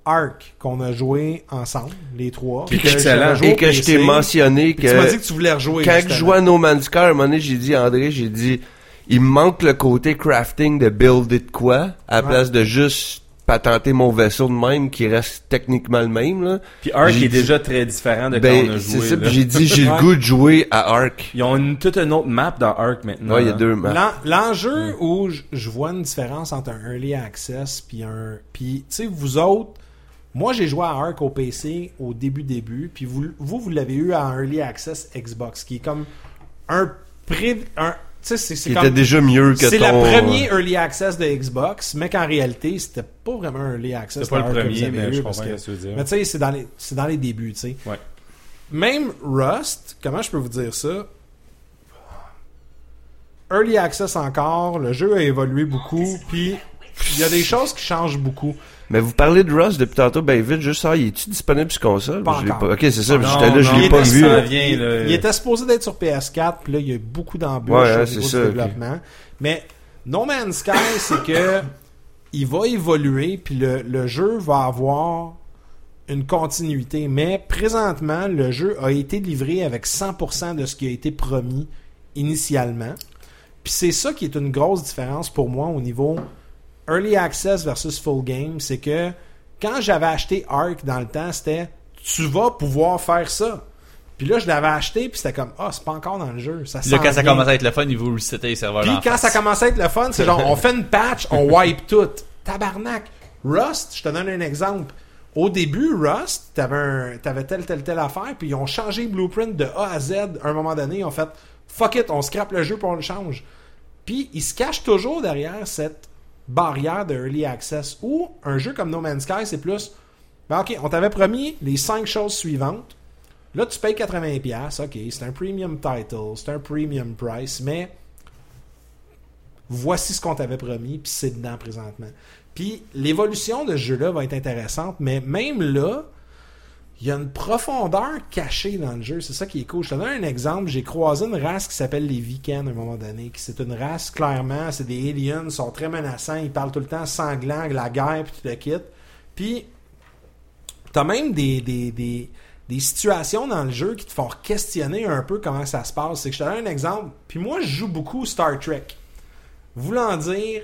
Arc qu'on a joué ensemble, les trois. Puis que excellent. Et que je t'ai mentionné puis tu m'as dit que que tu voulais rejouer. quand je jouais à No Man's Sky, à un moment donné, j'ai dit, André, j'ai dit, il me manque le côté crafting de builder de quoi, à la Ouais. place de juste patenter mon vaisseau de même qui reste techniquement le même, là. Puis Ark est dit- déjà très différent de quand Ben, on a c'est joué. ça, là. puis j'ai dit, j'ai le goût de jouer à Ark. Ils ont une, toute une autre map dans Ark maintenant. Ouais, il y a deux maps. L'en- L'enjeu où je- je vois une différence entre un early access puis un puis tu sais vous autres moi j'ai joué à Ark au PC au début début puis vous vous vous l'avez eu à un early access Xbox qui est comme un pré un tu sais c'est c'est Qui comme était déjà mieux que ton... c'est la première early access de Xbox mais qu'en réalité c'était pas vraiment un early access C'est pas le premier, mais eu, je comprends que- ce que tu veux dire. mais tu sais c'est dans les c'est dans les débuts tu sais Ouais. même Rust, comment je peux vous dire ça? Early access encore, le jeu a évolué beaucoup, puis il y a des choses qui changent beaucoup. Mais vous parlez de Rust depuis tantôt, ben vite, juste ça, il est-tu disponible sur console? Pas Je l'ai encore. Ok, c'est ça, j'étais là, je l'ai pas vu. ça là. vient, il, là. il était supposé d'être sur PS4, puis là, il y a eu beaucoup d'embûches Ouais, au c'est niveau ça, du développement. Mais No Man's Sky, [LAUGHS] c'est que il va évoluer, puis le, le jeu va avoir une continuité. Mais présentement, le jeu a été livré avec 100% de ce qui a été promis initialement. Puis c'est ça qui est une grosse différence pour moi au niveau early access versus full game, c'est que quand j'avais acheté Ark dans le temps, c'était tu vas pouvoir faire ça. Puis là, je l'avais acheté, puis c'était comme ah, c'est pas encore dans le jeu. Ça Là, quand ça commence à être le fun, il vous resetter les serveurs. Puis quand face. ça commence à être le fun, c'est genre on fait une patch, on [LAUGHS] wipe tout. Tabarnak. Rust, je te donne un exemple. Au début, Rust, t'avais un, t'avais telle, telle, telle affaire, puis ils ont changé le blueprint de A à Z à un moment donné. Ils ont fait fuck it, on scrape le jeu puis on le change. Puis ils se cachent toujours derrière cette barrière de early access ou un jeu comme No Man's Sky, c'est plus ben ok, on t'avait promis les cinq choses suivantes. Là, tu payes 80$, ok, c'est un premium title, c'est un premium price, mais voici ce qu'on t'avait promis, puis c'est dedans présentement. Puis l'évolution de ce jeu-là va être intéressante, mais même là, il y a une profondeur cachée dans le jeu. C'est ça qui est cool. Je te donne un exemple. J'ai croisé une race qui s'appelle les Vikings à un moment donné. C'est une race, clairement, c'est des aliens, ils sont très menaçants, ils parlent tout le temps sanglant, la guerre, puis tu le quittes. Puis, t'as même des, des, des, des situations dans le jeu qui te font questionner un peu comment ça se passe. C'est que je te donne un exemple. Puis moi, je joue beaucoup Star Trek. Voulant dire,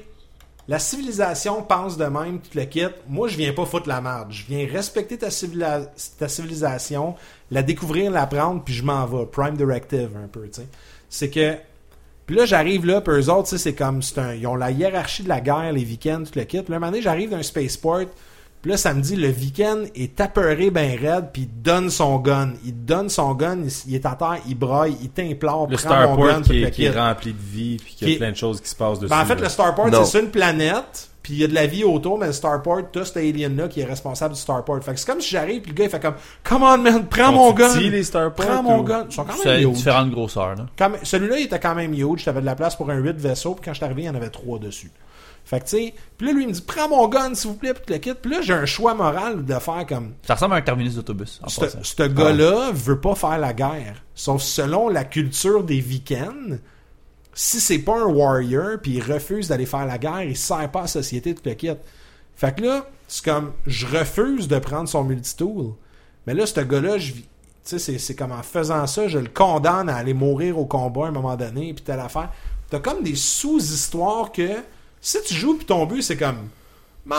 la civilisation pense de même, tu le quittes. Moi, je viens pas foutre la merde. Je viens respecter ta, civilisation, la découvrir, l'apprendre, puis je m'en vais. Prime Directive, un peu, tu sais. C'est que. Puis là, j'arrive là, puis eux autres, c'est comme. un, ils ont la hiérarchie de la guerre, les Vikings, tu le quittes. Puis là, un moment j'arrive d'un spaceport. Puis là, ça me dit, le Viking est apeuré ben raide, puis il donne son gun. Il donne son gun, il, il est à terre, il braille, il t'implore, Le prends mon gun, starport qui, le est- qui est rempli de vie puis qu'il y Qui a est- plein de choses qui se passent dessus. Ben, en fait, là. le starport, c'est sur une planète, puis il y a de la vie autour, mais le starport, t'as cet alien-là qui est responsable du starport. Fait que c'est comme si j'arrive, puis le gars, il fait comme, Come on, man, prends mon gun! les starports, Prends mon ou- gun! Ils sont quand C'est même huge. différentes grosseurs, là. Celui-là, il était quand même huge. T'avais de la place pour un 8 vaisseaux, puis quand je suis arrivé, il y en avait 3 dessus. Fait que, tu sais, puis là, lui, il me dit, prends mon gun, s'il vous plaît, puis tu le quittes. Puis là, j'ai un choix moral de faire comme, Ça ressemble à un terminus d'autobus. ce gars-là veut pas faire la guerre. Sauf selon la culture des Vikings, si c'est pas un warrior, puis il refuse d'aller faire la guerre, il sert pas à la société, tu le quittes. Fait que là, c'est comme, je refuse de prendre son multitool. Mais là, ce gars-là, je vis- tu sais, c'est- c'est comme en faisant ça, je le condamne à aller mourir au combat à un moment donné, puis telle affaire. T'as comme des sous-histoires que, si tu joues, puis ton but, c'est comme, m'en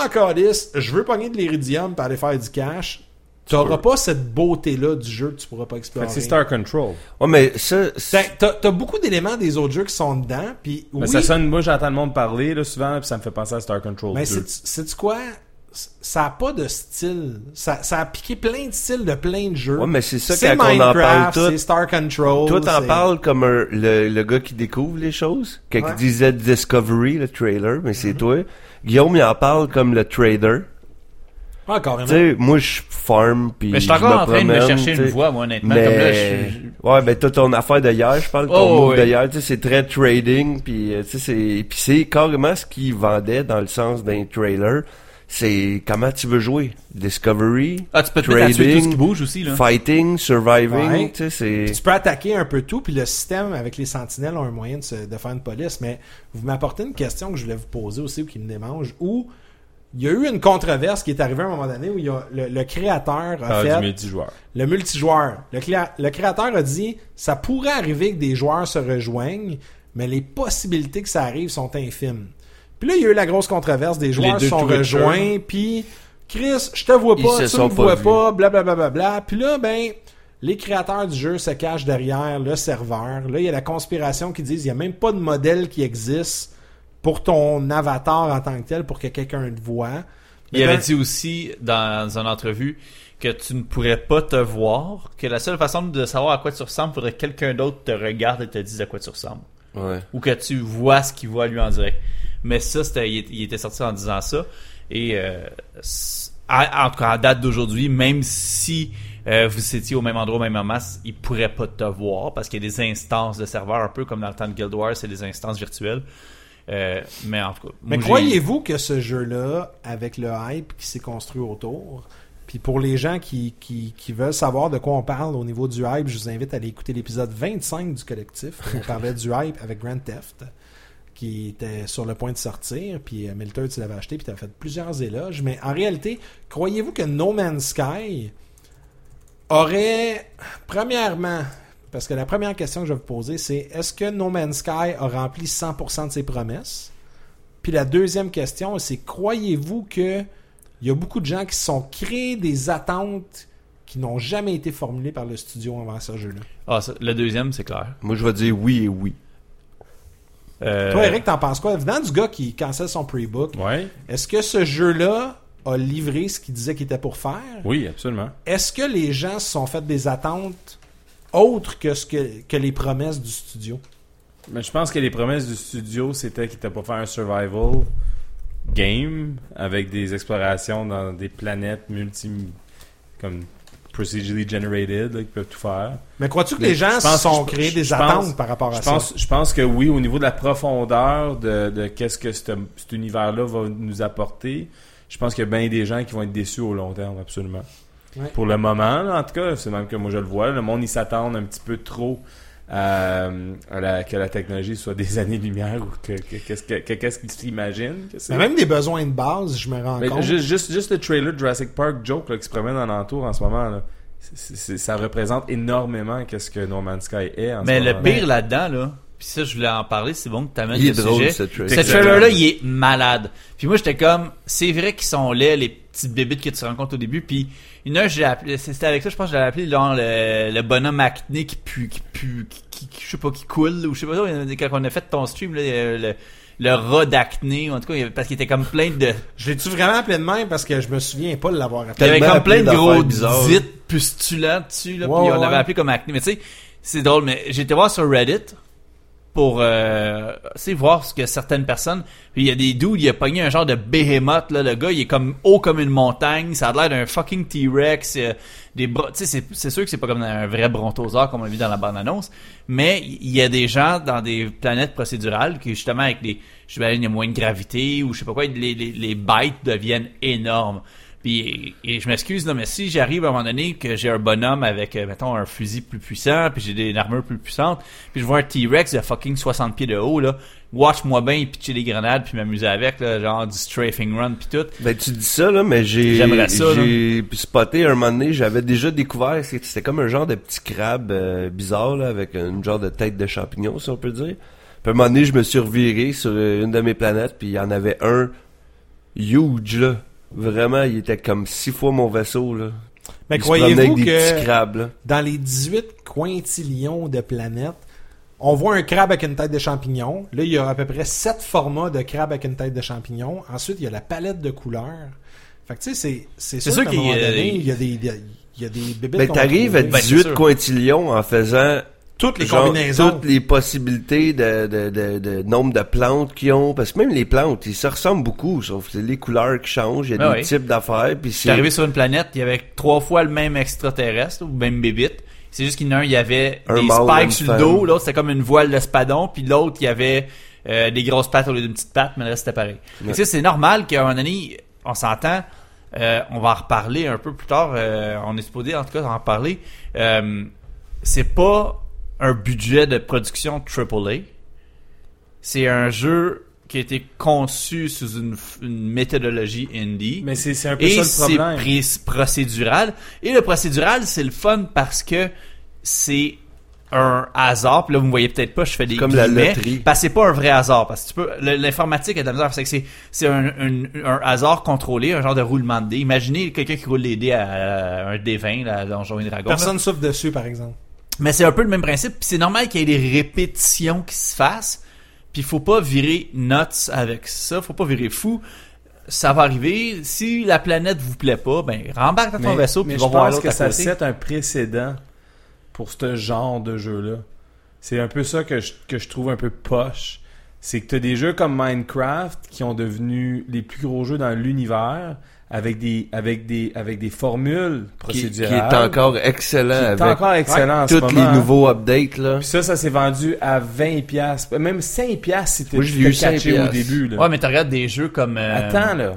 je veux pogner de l'iridium pour aller faire du cash. T'auras pas cette beauté-là du jeu que tu pourras pas explorer. c'est Star Control. Ouais, mais ça, c'est- T'as- T'as t'as beaucoup d'éléments des autres jeux qui sont dedans, puis Mais oui, ça sonne, moi j'entends le monde parler là, souvent, puis ça me fait penser à Star Control mais 2. c'est c'est quoi Ça a pas de style. Ça, ça a piqué plein de styles de plein de jeux. Ouais, mais c'est ça quand on en parle Minecraft, tout. C'est Star Control. Toi, t'en parles comme un- le, le gars qui découvre les choses. Quand Ouais. il disait Discovery, le trailer, mais c'est toi. Guillaume, il en parle comme le trader. Ah, carrément. Tu sais, moi, je farm, puis Mais je suis encore en train de me chercher une voie, moi, honnêtement. Mais, Comme là, je- je- ouais, ben, toi, ton affaire de hier, je parle, ton Oh, move oui. de hier, tu sais, c'est très trading, puis, euh, tu sais, c'est, puis c'est carrément ce qu'il vendait dans le sens d'un trailer. C'est comment tu veux jouer. Discovery, Ah, tu peux te mettre à tuer tout ce qui trading, bouge aussi, là. fighting, surviving, Ouais. tu sais, c'est... Puis tu peux attaquer un peu tout, puis le système avec les sentinelles ont un moyen de, se, de faire une police. Mais vous m'apportez une question que je voulais vous poser aussi, ou qui me démange, où il y a eu une controverse qui est arrivée à un moment donné où il y a, le, le créateur a Ah, fait du multijoueur. le multijoueur. Le, le créateur a dit ça pourrait arriver que des joueurs se rejoignent, mais les possibilités que ça arrive sont infimes. Puis là, il y a eu la grosse controverse, des joueurs se sont rejoints, puis Chris, je te vois pas, tu me pas vois vus. pas, blablabla. Bla, Puis là, ben, les créateurs du jeu se cachent derrière le serveur. Là, il y a la conspiration qui dit il y a même pas de modèle qui existe pour ton avatar en tant que tel pour que quelqu'un te voit. Il Mais avait dans- dit aussi dans une entrevue que tu ne pourrais pas te voir, que la seule façon de savoir à quoi tu ressembles, faudrait que quelqu'un d'autre te regarde et te dise à quoi tu ressembles. Ouais. Ou que tu vois ce qu'il voit lui en direct. Mais ça, c'était, il, il était sorti en disant ça. Et euh, à- en tout cas, à date d'aujourd'hui, même si euh, vous étiez au même endroit, au même moment, il pourrait pas te voir parce qu'il y a des instances de serveurs, un peu comme dans le temps de Guild Wars, c'est des instances virtuelles. Euh, mais en tout cas, Mais croyez-vous que ce jeu-là, avec le hype qui s'est construit autour, puis pour les gens qui, qui, qui veulent savoir de quoi on parle au niveau du hype, je vous invite à aller écouter l'épisode 25 du collectif. où On [LAUGHS] parlait du hype avec Grand Theft, qui était sur le point de sortir, puis euh, Milter, tu l'avais acheté, puis tu as fait plusieurs éloges. Mais en réalité, croyez-vous que No Man's Sky aurait, premièrement, parce que la première question que je vais vous poser, c'est est-ce que No Man's Sky a rempli 100% de ses promesses? Puis la deuxième question, c'est croyez-vous que il y a beaucoup de gens qui se sont créés des attentes qui n'ont jamais été formulées par le studio avant ce jeu-là? Ah, ça- le deuxième, c'est clair. Moi, je vais dire oui et oui. Euh, Toi, Eric, t'en penses quoi? Venant du gars qui cancelle son pre-book, Ouais. est-ce que ce jeu-là a livré ce qu'il disait qu'il était pour faire? Oui, absolument. Est-ce que les gens se sont fait des attentes autres que, ce que, que les promesses du studio? Mais je pense que les promesses du studio, c'était qu'il était pour faire un survival game avec des explorations dans des planètes multi comme procedurally generated là, qui peuvent tout faire. Mais crois-tu que les gens se sont je- créés je des attentes par rapport à ça? pense, je pense que oui, au niveau de la profondeur de, de qu'est-ce que cet, cet univers-là va nous apporter, je pense qu'il y a bien des gens qui vont être déçus au long terme, absolument. Ouais. Pour le moment, là, en tout cas, c'est même que moi je le vois, le monde il s'attend un petit peu trop la- que la technologie soit des [LAUGHS] années-lumière ou que, que- qu'est-ce que- qu'ils s'imaginent que. Mais même des besoins de base, je me rends Mais compte. juste, juste, juste le trailer de Jurassic Park Joke là, qui se promène en entour en ce moment, là, ça représente énormément qu'est-ce que No Man's Sky est en Mais ce le moment. pire là-dedans, là, puis ça, je voulais en parler, c'est bon que tu amènes Il le est drôle, sujet. ce trailer. Ce Exactement. trailer-là, il est malade. Puis moi, j'étais comme, c'est vrai qu'ils sont laids, les petites bébites que tu rencontres au début. Puis une heure, j'ai appelé, c'était avec ça, je pense que je l'avais appelé genre, le, le bonhomme acné qui pue, qui pue, qui, qui- qui- je sais pas, qui coule, ou je sais pas, quand on a fait ton stream, là, le, le rat d'acné, en tout cas, il y avait- parce qu'il était comme plein de, Je l'ai-tu vraiment appelé de même? Parce que je me souviens pas de l'avoir il y appelé. avait Tellement comme plein de gros dites pustulants dessus, là, Ouais, puis on ouais. l'avait appelé comme acné. Mais tu sais, c'est drôle, mais j'ai été voir sur Reddit pour euh, voir ce que certaines personnes. Puis il y a des dudes, il a pogné un genre de behemoth, là, le gars, il est comme haut comme une montagne, ça a l'air d'un fucking T-Rex, euh, des tu sais, c'est, sûr que c'est pas comme un vrai brontosaure comme on a vu dans la bande-annonce, mais il y a des gens dans des planètes procédurales qui justement avec des, je sais pas, il y a moins de gravité ou je sais pas quoi, les, les, les bites deviennent énormes. Puis, et, et je m'excuse, mais si j'arrive à un moment donné que j'ai un bonhomme avec, euh, mettons, un fusil plus puissant, puis j'ai des une armure plus puissante, puis je vois un T-Rex de fucking 60 pieds de haut, là, watch-moi bien pitcher des grenades puis m'amuser avec, là, genre du strafing run puis tout. Ben, tu dis ça, là, mais j'ai, J'aimerais ça, j'ai spoté un moment donné, j'avais déjà découvert, c'était comme un genre de petit crabe euh, bizarre, là, avec une genre de tête de champignon, si on peut dire. Puis à un moment donné, je me suis reviré sur euh, une de mes planètes, puis il y en avait un huge, là. Vraiment, il était comme six fois mon vaisseau, là. Mais croyez-vous avec des petits que crabes, là. dans les 18 quintillions de planètes, on voit un crabe avec une tête de champignon. Là, il y a à peu près 7 formats de crabe avec une tête de champignon. Ensuite, il y a la palette de couleurs. Fait que tu sais, c'est, sûr, sûr qu'à un qu'il y a- moment donné, il y a des, il y a, des bébés Ben, t'arrives à trouver. Ben, c'est 18 sûr. quintillions en faisant toutes les genre, combinaisons. toutes les possibilités de, de, de, de nombre de plantes qu'ils ont. Parce que même les plantes, ils se ressemblent beaucoup, sauf que c'est les couleurs qui changent, il y a Ben des oui. types d'affaires, puis c'est... arrivé sur une planète, il y avait trois fois le même extraterrestre, ou même bébite. C'est juste qu'il y en a un, il y avait Un des spikes sur le femme. dos, l'autre c'était comme une voile d'espadon, puis l'autre il y avait euh, des grosses pattes au lieu d'une petite patte, mais le reste c'était pareil. Ouais. tu sais, c'est normal qu'à un moment donné, on s'entend, euh, on va en reparler un peu plus tard, euh, on est supposé en tout cas en reparler. Euh, c'est pas un budget de production AAA. C'est un jeu qui a été conçu sous une, une méthodologie indie. Mais c'est c'est un peu Et ça c'est le problème. pré- procédural. Et le procédural, c'est le fun parce que c'est un hasard, puis là vous me voyez peut-être pas, je fais des Comme la loterie. parce que c'est pas un vrai hasard, parce que tu peux, l'informatique est de la misère, c'est que c'est, c'est un, un, un hasard contrôlé, un genre de roulement de dés. Imaginez quelqu'un qui roule les dés à, un D20, là, à Donjons et Dragons. là. Personne souffle dessus, par exemple. Mais c'est un peu le même principe, puis c'est normal qu'il y ait des répétitions qui se fassent, puis faut pas virer nuts avec ça, faut pas virer fou. Ça va arriver, si la planète vous plaît pas, ben rembarque dans ton Mais, vaisseau puis va je voir pense l'autre que à ça côté. set un précédent pour ce genre de jeu-là. C'est un peu ça que je, que je trouve un peu poche. C'est que tu as des jeux comme Minecraft qui ont devenu les plus gros jeux dans l'univers avec des, avec, des, avec des formules Qui, qui procédurales. est encore excellent qui est avec encore excellent en ce tous les nouveaux updates, là. Puis ça, ça s'est vendu à 20$. piastres. Même 5$ piastres si t'es Moi, je l'ai eu 5 catché au début. Là. Ouais, mais tu regardes des jeux comme euh, Attends, là.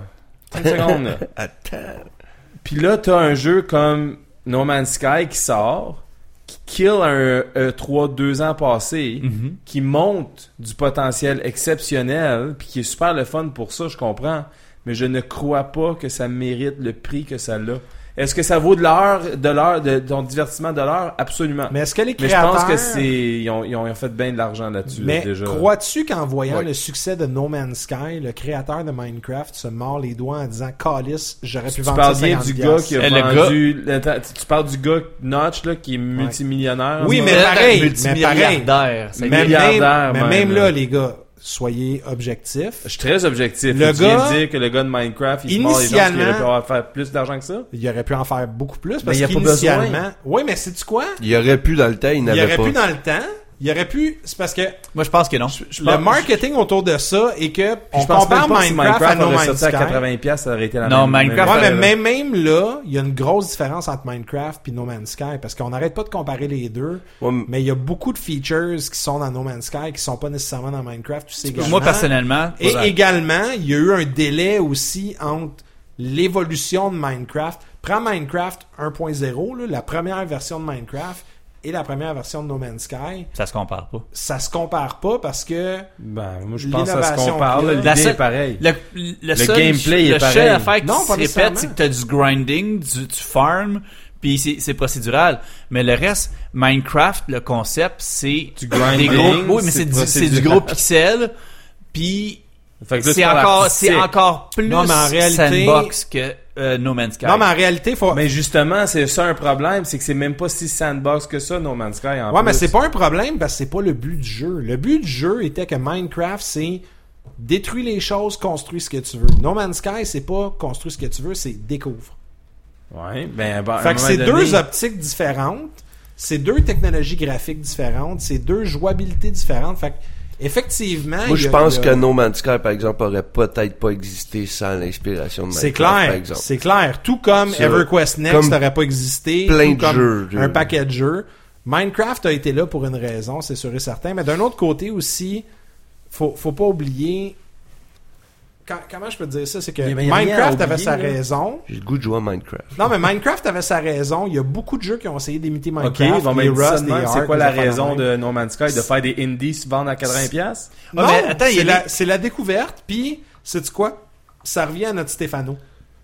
Attends [LAUGHS] une seconde, là. Attends. Puis là, t'as un jeu comme No Man's Sky qui sort, qui kill un E3 deux ans passés, Mhm. qui monte du potentiel exceptionnel, puis qui est super le fun pour ça, je comprends. Mais je ne crois pas que ça mérite le prix que ça a. Est-ce que ça vaut de l'heure, de l'heure, de ton divertissement de l'heure? Absolument. Mais est-ce que les Mais je créateurs... pense que c'est, ils ont, ils ont fait bien de l'argent là-dessus, là, Mais déjà. crois-tu qu'en voyant le succès de No Man's Sky, le créateur de Minecraft se mord les doigts en disant Calice, j'aurais pu Tu vendre parles ça bien 50 du gars qui a Eh, le vendu, tu parles du gars Notch, là, qui est multimillionnaire. Oui, mais pareil, mais multimilliardaire. est. Mais même, milliardaire, mais même, même là. là, les gars, soyez objectifs. Je suis très objectif. Le tu viens gars- de dire que le gars de Minecraft, il se mord les gens parce qu'il aurait pu avoir faire plus d'argent que ça? Il aurait pu en faire beaucoup plus Mais parce il y a pas qu'initialement... Oui, mais c'est-tu quoi? Il aurait pu dans le temps, il Il n'avait aurait pas. pu dans le temps... Il aurait pu... C'est parce que Moi, je pense que non. Je le marketing autour de ça est que on je pense compare pas que si Minecraft, à No Man's sorti à Sky. 80 pièces, ça aurait été la Non, même. Minecraft, Ouais, mais même- là, il y a une grosse différence entre Minecraft et No Man's Sky parce qu'on n'arrête pas de comparer les deux. Ouais, Mais il y a beaucoup de features qui sont dans No Man's Sky qui sont pas nécessairement dans Minecraft. Tu sais également. Moi, personnellement, Et voilà. également, il y a eu un délai aussi entre l'évolution de Minecraft. Prends Minecraft 1.0, là, la première version de Minecraft, et la première version de No Man's Sky. ça se compare pas. Ça se compare pas parce que Ben, moi, je pense que ça se L'innovation compare. L'idée est pareille. Le, le, seul, gameplay est le pareil. seul affaire qui Non, se répète, c'est que t'as du grinding, du, du farm, puis c'est, c'est procédural. Mais le reste, Minecraft, le concept, c'est Du grinding, des gros, oui, mais c'est c'est, du, c'est du gros pixel, puis Fait que là, tu c'est encore, c'est encore plus Non, mais en réalité- sandbox que euh, No Man's Sky. non, mais en réalité, faut. Mais justement, c'est ça un problème, c'est que c'est même pas si sandbox que ça, No Man's Sky. En Ouais, mais c'est pas un problème parce que c'est pas le but du jeu. Le but du jeu était que Minecraft, c'est détruire les choses, construire ce que tu veux. No Man's Sky, c'est pas construire ce que tu veux, c'est découvre. Ouais, ben, un Fait que c'est donné- deux optiques différentes, c'est deux technologies graphiques différentes, c'est deux jouabilités différentes. Fait que, effectivement. Moi, je pense a- que No Man's Sky, par exemple, aurait peut-être pas existé sans l'inspiration de C'est Minecraft, par clair, exemple. c'est clair. Tout comme Sur- EverQuest Next n'aurait pas existé, plein de comme jeux, un paquet de jeux. Minecraft a été là pour une raison, c'est sûr et certain. Mais d'un autre côté aussi, faut, faut pas oublier. Quand- comment je peux te dire ça? C'est que Mais Minecraft avait oublier, sa là. raison. J'ai le goût de jouer à Minecraft. Non, mais Minecraft avait sa raison. Il y a beaucoup de jeux qui ont essayé d'imiter Ok, Minecraft. bon, ça Rust, c'est quoi la raison de No Man's Sky de faire des indies se vendre à 80 pièces Ouais, non, mais attends, c'est la, c'est découverte, puis, sais-tu quoi? Ça revient à notre Stéphano.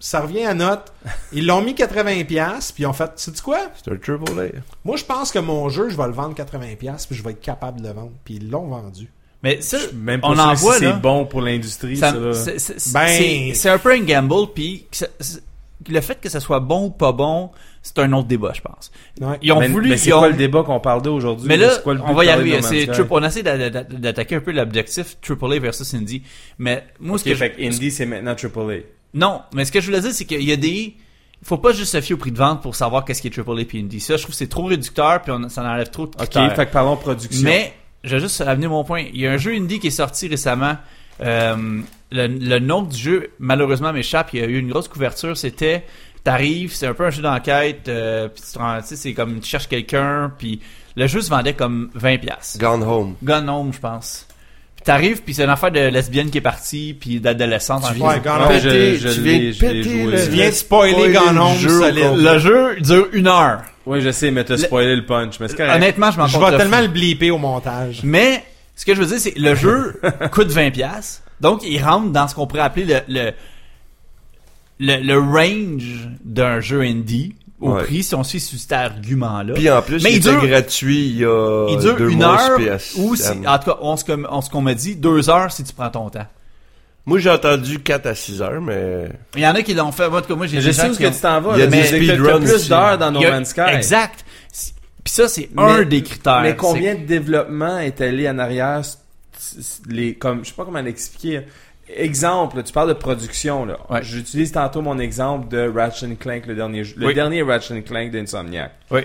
Ça revient à notre... Ils l'ont mis 80$, puis ils ont fait, sais-tu quoi? C'est un triple A. Moi, je pense que mon jeu, je vais le vendre 80$, puis je vais être capable de le vendre. Puis ils l'ont vendu. Mais ça, Même pas on en si voit, c'est là. bon pour l'industrie, Ça- c'est- c'est- Ben- c'est- c'est un peu un gamble, puis que ça- c'est- le fait que ça soit bon ou pas bon, c'est un autre débat, je pense. Ouais. Ils ont mais, voulu, mais c'est ils ont- quoi le débat qu'on parle d'aujourd'hui? mais là, C'est quoi le but on va y arriver. C'est on essaie d'a- d'a- d'attaquer un peu l'objectif AAA versus Indie. Mais moi, ce Ok, que je- fait que Indie, c'est maintenant AAA. non, mais ce que je voulais dire, c'est qu'il y a des, faut pas juste se fier au prix de vente pour savoir qu'est-ce qui est AAA puis Indie. Ça, je trouve que c'est trop réducteur puis on, ça enlève trop de Ok, critères. fait que parlons production. Mais, je vais juste amener mon point. Il y a un jeu indie qui est sorti récemment. Euh, le, le nom du jeu, malheureusement, m'échappe. Il y a eu une grosse couverture. C'était, t'arrives, c'est un peu un jeu d'enquête. Euh, puis tu te rends- tu sais, c'est comme tu cherches quelqu'un. Puis le jeu se vendait comme 20 pièces. Gone Home. Gone Home, je pense. Puis t'arrives, puis c'est une affaire de lesbienne qui est partie, puis d'adolescente. en Tu Ouais, tu viens de je l'ai péter joué. le- Tu viens de spoiler spoiler Gone Home. Le jeu dure une heure. Oui, je sais, mais t'as Le- spoilé le punch. Mais c'est. Honnêtement, je m'en Je vais tellement le bleeper au montage. Mais ce que je veux dire, c'est que le jeu [LAUGHS] coûte 20 pièces. Donc, il rentre dans ce qu'on pourrait appeler le, le, le, le range d'un jeu indie. au Ouais. prix si on suit sur cet argument-là. Puis en plus, Mais il, dure- gratuit il y a il dure deux une mois heure ou si, en tout cas, on, que- on- ce qu'on m'a dit, deux heures si tu prends ton temps. Moi, j'ai entendu 4 à 6 heures, mais... Il y en a qui l'ont fait. Moi, en tout cas, moi, j'ai Je des sais où que ont- tu t'en vas. Il y a des mais t'as speedruns plus aussi. d'heures dans No Man's Sky. Exact. Puis ça, c'est Mais- un des critères. Mais combien de développement est allé en arrière les comme je sais pas comment l'expliquer. Exemple, tu parles de production là. Ouais. J'utilise tantôt mon exemple de Ratchet Clank le dernier le Oui. dernier Ratchet Clank d'Insomniac Oui.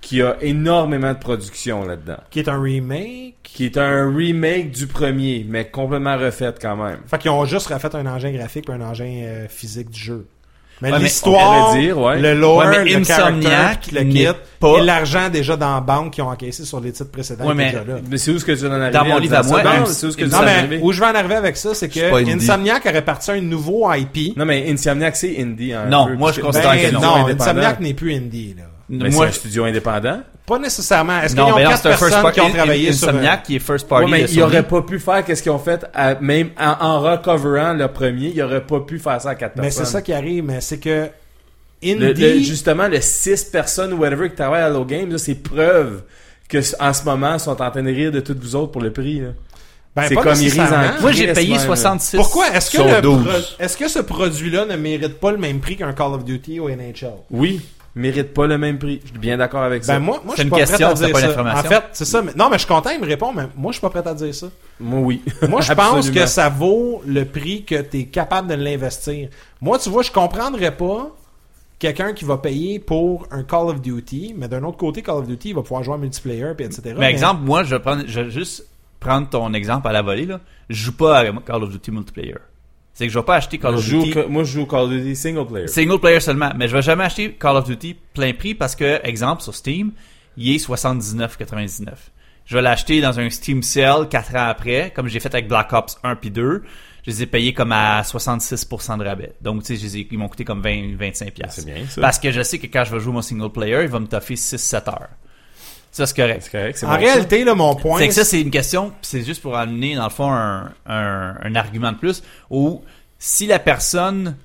Qui a énormément de production là-dedans. Qui est un remake? Qui est un remake du premier mais complètement refait quand même. Fait qu'ils ont juste refait un engin graphique ou un engin euh, physique du jeu. Mais Ouais, l'histoire, ouais. le lore, Ouais, mais le Insomniac le kit, pas- et l'argent déjà dans la banque qu'ils ont encaissé sur les titres précédents mais- déjà là. Mais c'est où ce que tu en arrives Dans mon livre à moi, c'est où ce que tu Non, en mais arrives? où je vais en arriver avec ça, c'est que. Insomniac aurait parti un nouveau IP. Non mais Insomniac c'est indie un Non, peu, moi, je considère Ben, que non. non, indépendant. Insomniac n'est plus indie, là. Mais moi, c'est un studio indépendant. Pas nécessairement. Est-ce qu'ils non, ont mais non, quatre c'est un first personnes party. qui ont travaillé sur... Insomniac, qui est first party. Ouais, mais de ils Sony. auraient pas pu faire qu'est-ce qu'ils ont fait à- même en, en recoverant le premier, ils auraient pas pu faire ça à quatre Mais personnes. c'est ça qui arrive, mais c'est que Indie... Le- le- justement, le 6 personnes ou whatever qui travaillent à Hello Games, là, c'est preuve que en ce moment, ils sont en train de rire de toutes vous autres pour le prix. là. ben, c'est pas comme ils risent en. Moi, j'ai Chris, payé même. 66. Pourquoi est-ce que, Sont le 12. pro- est-ce que ce produit-là ne mérite pas le même prix qu'un Call of Duty ou NHL? Oui, mérite pas le même prix. Je suis bien d'accord avec ça. Ben moi, moi je C'est suis une pas question, prêt à c'est dire pas une ça. information. En fait, c'est ça. mais- non, mais je suis content, il me répond, mais moi, je suis pas prêt à dire ça. Moi, oui. Moi, je pense que ça vaut le prix que tu es capable de l'investir. Moi, tu vois, je comprendrais pas quelqu'un qui va payer pour un Call of Duty, mais d'un autre côté, Call of Duty, il va pouvoir jouer en multiplayer, puis etc. Mais exemple, moi, je vais, prendre, je vais juste prendre ton exemple à la volée. Là. Je joue pas à Call of Duty multiplayer. C'est que je vais pas acheter Call of Duty moi, je joue Call of Duty single player. single player seulement. Mais je vais jamais acheter Call of Duty plein prix parce que, exemple, sur Steam, il est 79,99. Je vais l'acheter dans un Steam Sale 4 ans après, comme j'ai fait avec Black Ops 1 puis 2. Je les ai payés comme à 66% de rabais. Donc, tu sais, ils m'ont coûté comme 20, 25 piastres. C'est bien, ça. Parce que je sais que quand je vais jouer mon single player, il va me toffer 6-7 heures. Ça, c'est correct. C'est correct, c'est En bon, réalité, là, mon point, C'est que ça, c'est une question, pis c'est juste pour amener, dans le fond, un, un, un argument de plus, où si la personne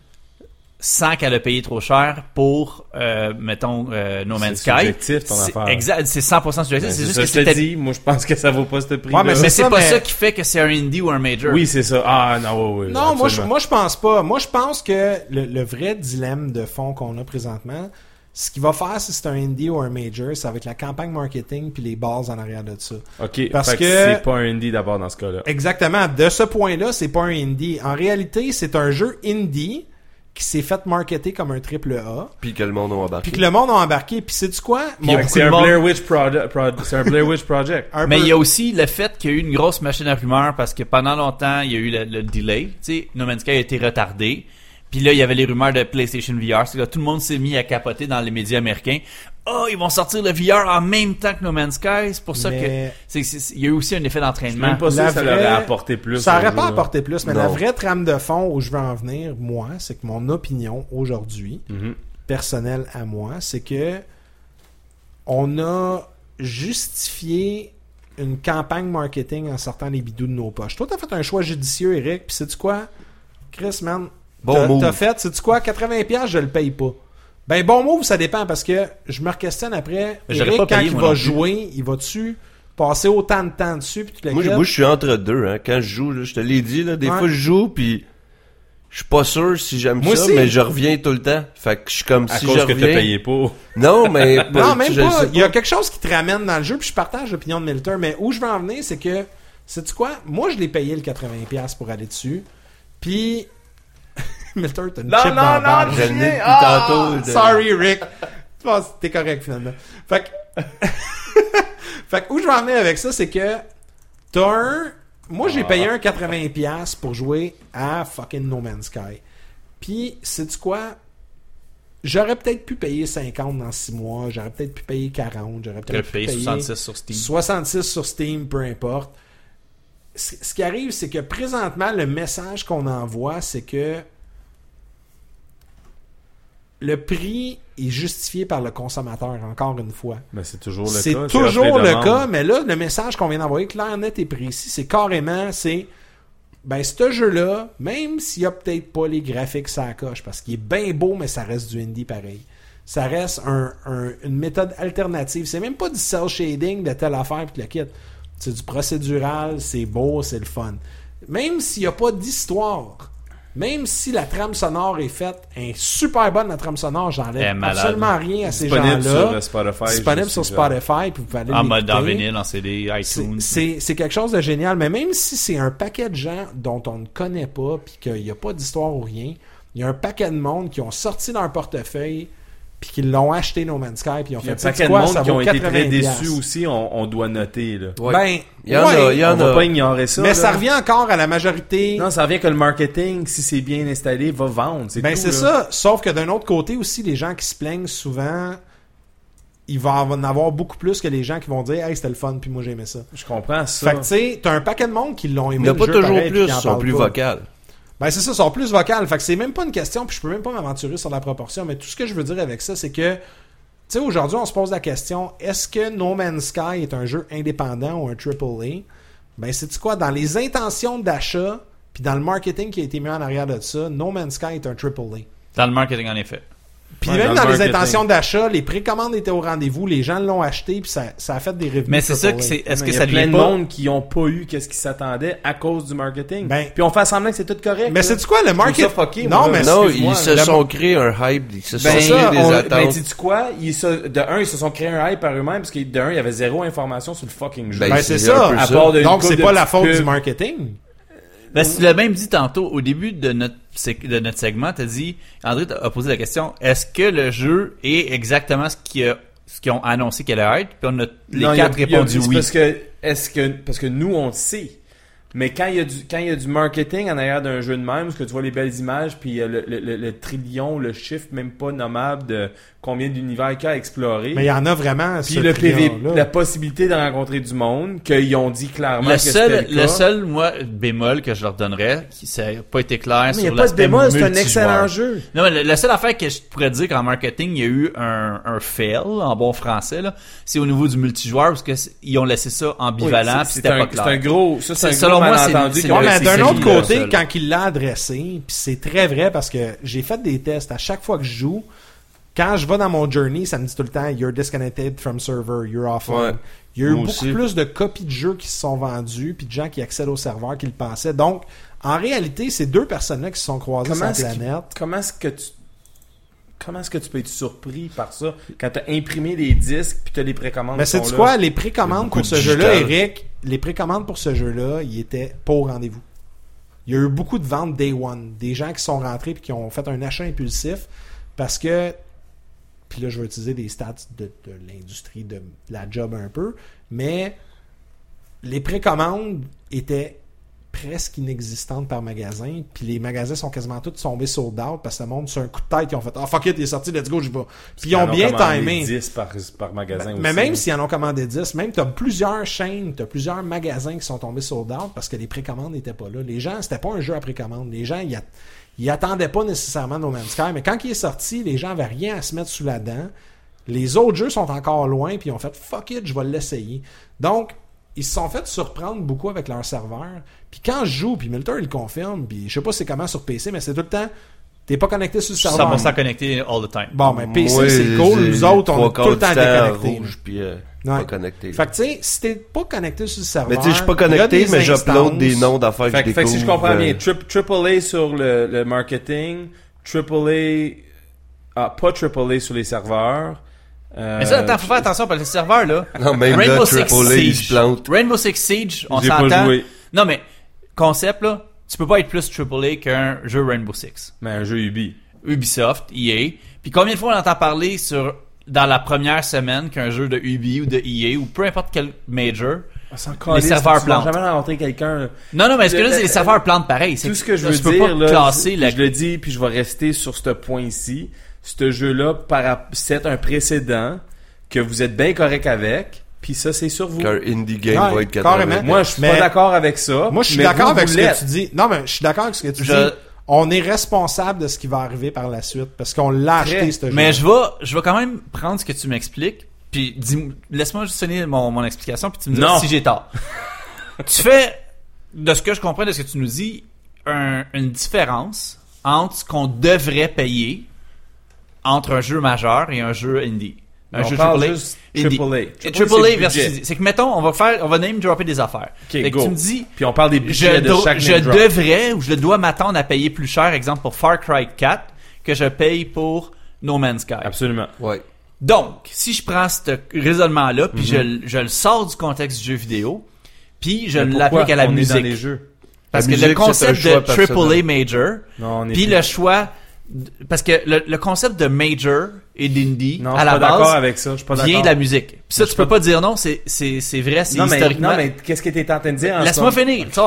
sent qu'elle a payé trop cher pour, euh, mettons, euh, No Man's C'est Sky. subjectif, ton c'est- affaire. Exact, c'est 100% Ben, subjectif. c'est c'est juste ça que je te dis. Moi, je pense que ça vaut pas ce prix. Ouais, mais Mais C'est c'est pas mais- ça qui fait que c'est un indie ou un major. Oui, c'est ça. Ah, non, oui, oui. Non, moi je, moi je pense pas. Moi je pense que le, le vrai dilemme de fond qu'on a présentement, ce qui va faire si c'est un indie ou un major, ça va être la campagne marketing puis les bases en arrière de ça. OK, Parce fait que, que- c'est pas un indie d'abord dans ce cas-là. Exactement. De ce point-là, c'est pas un indie. En réalité, c'est un jeu indie qui s'est fait marketer comme un triple A, Puis que le monde a embarqué. puis que le monde a embarqué. Puis c'est du quoi C'est un monde- Blair Witch Project. c'est un Blair Witch Project. [LAUGHS] un Mais peu- il y a aussi le fait qu'il y a eu une grosse machine à rumeurs parce que pendant longtemps, il y a eu le, le delay. Tu sais, No Man's Sky a été retardé. Puis là, il y avait les rumeurs de PlayStation VR. C'est que là, tout le monde s'est mis à capoter dans les médias américains. Oh, ils vont sortir le VR en même temps que No Man's Sky. C'est pour ça que Mais- c'est, c'est- il y a eu aussi un effet Je suis d'entraînement. même pas que ça vraie- leur aurait apporté plus. Ça au aurait pas apporté plus, mais la vraie trame de fond où je veux en venir, moi, c'est que mon opinion aujourd'hui, Mhm. personnelle à moi, c'est que on a justifié une campagne marketing en sortant les bidous de nos poches. Toi, t'as fait un choix judicieux, Eric, puis sais-tu quoi? Chris, man, Bon t'as, fait, sais-tu quoi? 80$, je le paye pas. Ben, bon move, ça dépend, parce que je me questionne après, Eric, pas quand payé, il va jouer, il va-tu passer autant de temps dessus, puis tu Moi, je- moi, je suis entre deux. Hein. Quand je joue, là, je te l'ai dit, là, des Ouais. fois, je joue, puis je suis pas sûr si j'aime Moi ça, aussi. mais je reviens tout le temps. Fait que je suis comme À si cause je que t'as reviens... payé pas. Non, [LAUGHS] mais... Non, même je pas. Il y a quelque chose qui te ramène dans le jeu, puis je partage l'opinion de Milter, mais où je veux en venir, c'est que, sais-tu quoi? Moi, je l'ai payé le 80$ pour aller dessus, puis... [LAUGHS] Milter, t'as une Non, chip non, dans la non, barbe. Je l'ai Ah, tantôt. de- Sorry, Rick. Tu penses t'es correct, finalement. Fait que... [LAUGHS] fait que où je veux en venir avec ça, c'est que t'as un... Moi, j'ai Ah. payé un 80$ pour jouer à fucking No Man's Sky. Puis, sais-tu quoi? J'aurais peut-être pu payer 50 dans 6 mois, j'aurais peut-être pu payer 40, j'aurais peut-être pu payer 66 sur Steam. 66 sur Steam, peu importe. C- Ce qui arrive, c'est que présentement, le message qu'on envoie, c'est que le prix est justifié par le consommateur, encore une fois. Mais c'est toujours le cas. C'est toujours le cas, mais là, le message qu'on vient d'envoyer, clair, net et précis, c'est carrément, c'est, ben, ce jeu-là, même s'il y a peut-être pas les graphiques ça coche, parce qu'il est bien beau, mais ça reste du indie pareil. ça reste un- un- une méthode alternative. C'est même pas du cell shading de telle affaire puis le kit. C'est du procédural, c'est beau, c'est le fun. Même s'il n'y a pas d'histoire, même si la trame sonore est faite, est super bonne la trame sonore, j'enlève absolument rien à ces Disponible sur gens-là. euh, Spotify. Disponible sur. Spotify, puis vous pouvez aller En mode en vinyle, en CD, C'est- iTunes. C'est c'est quelque chose de génial, mais même si c'est un paquet de gens dont on ne connaît pas, puis qu'il n'y a pas d'histoire ou rien, il y a un paquet de monde qui ont sorti leur portefeuille, puis qui l'ont acheté No Man's Sky, puis ils ont Il y a fait paquet de quoi, monde ça qui ont été très 80 déçus aussi, on, on doit noter. Là. Ouais. Ben, Il y en ouais, a, il y en on va a. pas ignorer ça. mais là. ça revient encore à la majorité. Non, ça revient que le marketing, si c'est bien installé, va vendre. C'est Ben tout, c'est là. ça, sauf que d'un autre côté aussi, les gens qui se plaignent souvent, il va en avoir beaucoup plus que les gens qui vont dire « Hey, c'était le fun, puis moi j'aimais ça ». Je comprends ça. Fait que tu sais, t'as un paquet de monde qui l'ont Il aimé n'y a pas jeu toujours pareil, plus, ils sont plus pas. vocales. Ben c'est ça, sont plus vocales. Fait que c'est même pas une question, puis je peux même pas m'aventurer sur la proportion, mais tout ce que je veux dire avec ça, c'est que, tu sais, aujourd'hui, on se pose la question, est-ce que No Man's Sky est un jeu indépendant ou un AAA? Ben c'est quoi, dans les intentions d'achat, puis dans le marketing qui a été mis en arrière de ça, No Man's Sky est un AAA. Dans le marketing, en effet. Puis Ouais, même dans dans, le les marketing. intentions d'achat, les précommandes étaient au rendez-vous, les gens l'ont acheté, puis ça, ça a fait des revenus. Mais c'est ça que c'est. Est-ce Mais que il y ça a plein de pas. monde qui ont pas eu qu'est-ce qu'ils s'attendaient à cause du marketing. Ben- Puis on fait semblant que c'est tout correct. Mais c'est quoi le Je trouve market? ça fucké, non, moi, mais. Non, excuse-moi, ils se sont créés un hype, ils se sont Ben, créés ça, des on- ben, attentes. dis-tu quoi? Ils se- de un, ils se sont créés un hype par eux-mêmes parce que de un, il y avait zéro information sur le fucking jeu. Ben, Ben, c'est ça. à part de Donc c'est pas la faute du marketing. Ben, tu l'as même dit tantôt, au début de notre, de notre segment, t'as dit, André a posé la question, est-ce que le jeu est exactement ce a- ce qu'ils ont annoncé qu'elle allait être? Puis on a les Non, quatre répondu oui. Parce que, est-ce que, parce que nous, on le sait. Mais quand il y a du, quand il y a du marketing en arrière d'un jeu de même, parce que tu vois les belles images, puis euh, le, le, le, le trillion, le chiffre même pas nommable de combien d'univers qu'il y a à explorer. Mais il y en a vraiment. puis ce le PV, la possibilité de rencontrer du monde, qu'ils ont dit clairement Le que seul, le, seul, moi, bémol que je leur donnerais, qui ça n'a pas été clair Mais il sur n'y a pas de bémol, c'est un excellent jeu. Non, mais le- la seule affaire que je pourrais dire qu'en marketing, il y a eu un, un fail, en bon français, là, c'est au niveau du multijoueur, parce que c'est- ils ont laissé ça ambivalent, Oui, c'était pas clair. c'est un gros, ça c'est un C'est- gros selon moi, c'est- malentendu. le- a- mais c'est d'un autre côté, quand il l'a adressé, puis c'est très vrai parce que j'ai fait des tests à chaque fois que je joue. Quand je vais dans mon journey, ça me dit tout le temps You're disconnected from server, you're offline. Ouais. Il y a eu Moi beaucoup aussi. plus de copies de jeux qui se sont vendues, puis de gens qui accèdent au serveur qui le pensaient. Donc, en réalité, ces deux personnes-là qui se sont croisées Comment sur la planète. Comment est-ce que tu comment est-ce que tu peux être surpris par ça quand tu as imprimé les disques puis tu as les précommandes Mais c'est quoi, les précommandes pour ce jeu-là. Eric, les précommandes pour ce jeu-là, ils étaient pas au rendez-vous. Il y a eu beaucoup de ventes day one, des gens qui sont rentrés puis qui ont fait un achat impulsif parce que puis là je vais utiliser des stats de, de l'industrie de la job un peu, mais les précommandes étaient presque inexistantes par magasin, puis les magasins sont quasiment tous tombés sold out parce que le monde sur un coup de tête ils ont fait ah fuck it il est sorti let's go je vais puis ils ont en bien timé 10 par, par magasin mais aussi, même là. s'ils en ont commandé 10, même tu as plusieurs chaînes, tu as plusieurs magasins qui sont tombés sold out parce que les précommandes n'étaient pas là. Les gens, c'était pas un jeu à précommande. Les gens, ils, at- ils attendaient pas nécessairement No Man's Sky, mais quand il est sorti, les gens avaient rien à se mettre sous la dent. Les autres jeux sont encore loin, puis ils ont fait fuck it, je vais l'essayer. Donc, ils se sont fait surprendre beaucoup avec leur serveur. Puis quand je joue, puis Milter il confirme, puis je sais pas c'est comment sur PC, mais c'est tout le temps, t'es pas connecté sur le serveur. 100% connecté all the time. Bon, mais PC, c'est cool. Nous autres, on est tout le temps déconnectés. rouge, puis euh, Ouais. pas connecté. Fait que tu sais, si t'es pas connecté sur le serveur. mais tu sais, je suis pas connecté, mais j'upload des noms d'affaires Fait, que je fait que si je découvre, comprends euh, bien, AAA sur le, le marketing, AAA, ah, pas AAA sur les serveurs. euh, Mais ça, attends, faut faire attention parce que le serveur, là. Non, là, Rainbow Six AAA, Siege. Rainbow Six Siege, on s'entend. Non, mais, concept, là, tu peux pas être plus AAA qu'un jeu Rainbow Six. Mais un jeu Ubi. Ubisoft, EA. Puis combien de fois on entend parler sur dans la première semaine qu'un jeu de Ubi ou de EA ou peu importe quel major. les serveurs plantent. jamais rencontrer quelqu'un. Non, non, mais est-ce que là, c'est le- les serveurs plantent pareil? C'est Tout ce que je là, veux dire, pas là, classer je, la... je le dis, puis je vais rester sur ce point-ci. Ce jeu-là, par- c'est un précédent que vous êtes bien correct avec, puis ça, c'est sur vous. Qu'un indie game Ouais, va être 80. carrément. Moi, je suis Mais- pas d'accord avec ça. Moi, je suis d'accord avec ce que tu dis. Non, mais je suis d'accord avec ce que tu Je- dis. On est responsable de ce qui va arriver par la suite parce qu'on l'a Très. acheté, ce jeu. Mais je vais, je vais quand même prendre ce que tu m'expliques, puis dis- laisse-moi juste sonner mon, mon explication, puis tu me dis Non. si j'ai tort. [LAUGHS] tu fais, de ce que je comprends de ce que tu nous dis, un- une différence entre ce qu'on devrait payer entre un jeu majeur et un jeu indie. Un On jeu parle AAA. juste Triple A versus. C'est que mettons, on va faire, on va name dropper des affaires. Ok, Fait que go. tu me dis, Puis on parle des budgets de chaque je drop. devrais ou je dois m'attendre à payer plus cher, exemple pour Far Cry 4, que je paye pour No Man's Sky. Absolument. Ouais. Donc, si je prends ce raisonnement-là, puis je, le- je le sors du contexte du jeu vidéo, puis je l'applique à la on est dans musique. les jeux? Parce La que le musique, concept de AAA. Major, puis le choix... Parce que le, le concept de Major et d'Indie, à la base, avec ça. Je suis pas vient de la musique. Puis ça, Je tu peux pas- pas dire non, c'est c'est- c'est vrai, c'est mais, historiquement... non, mais qu'est-ce que t'es en train de dire Laisse-moi finir, tu.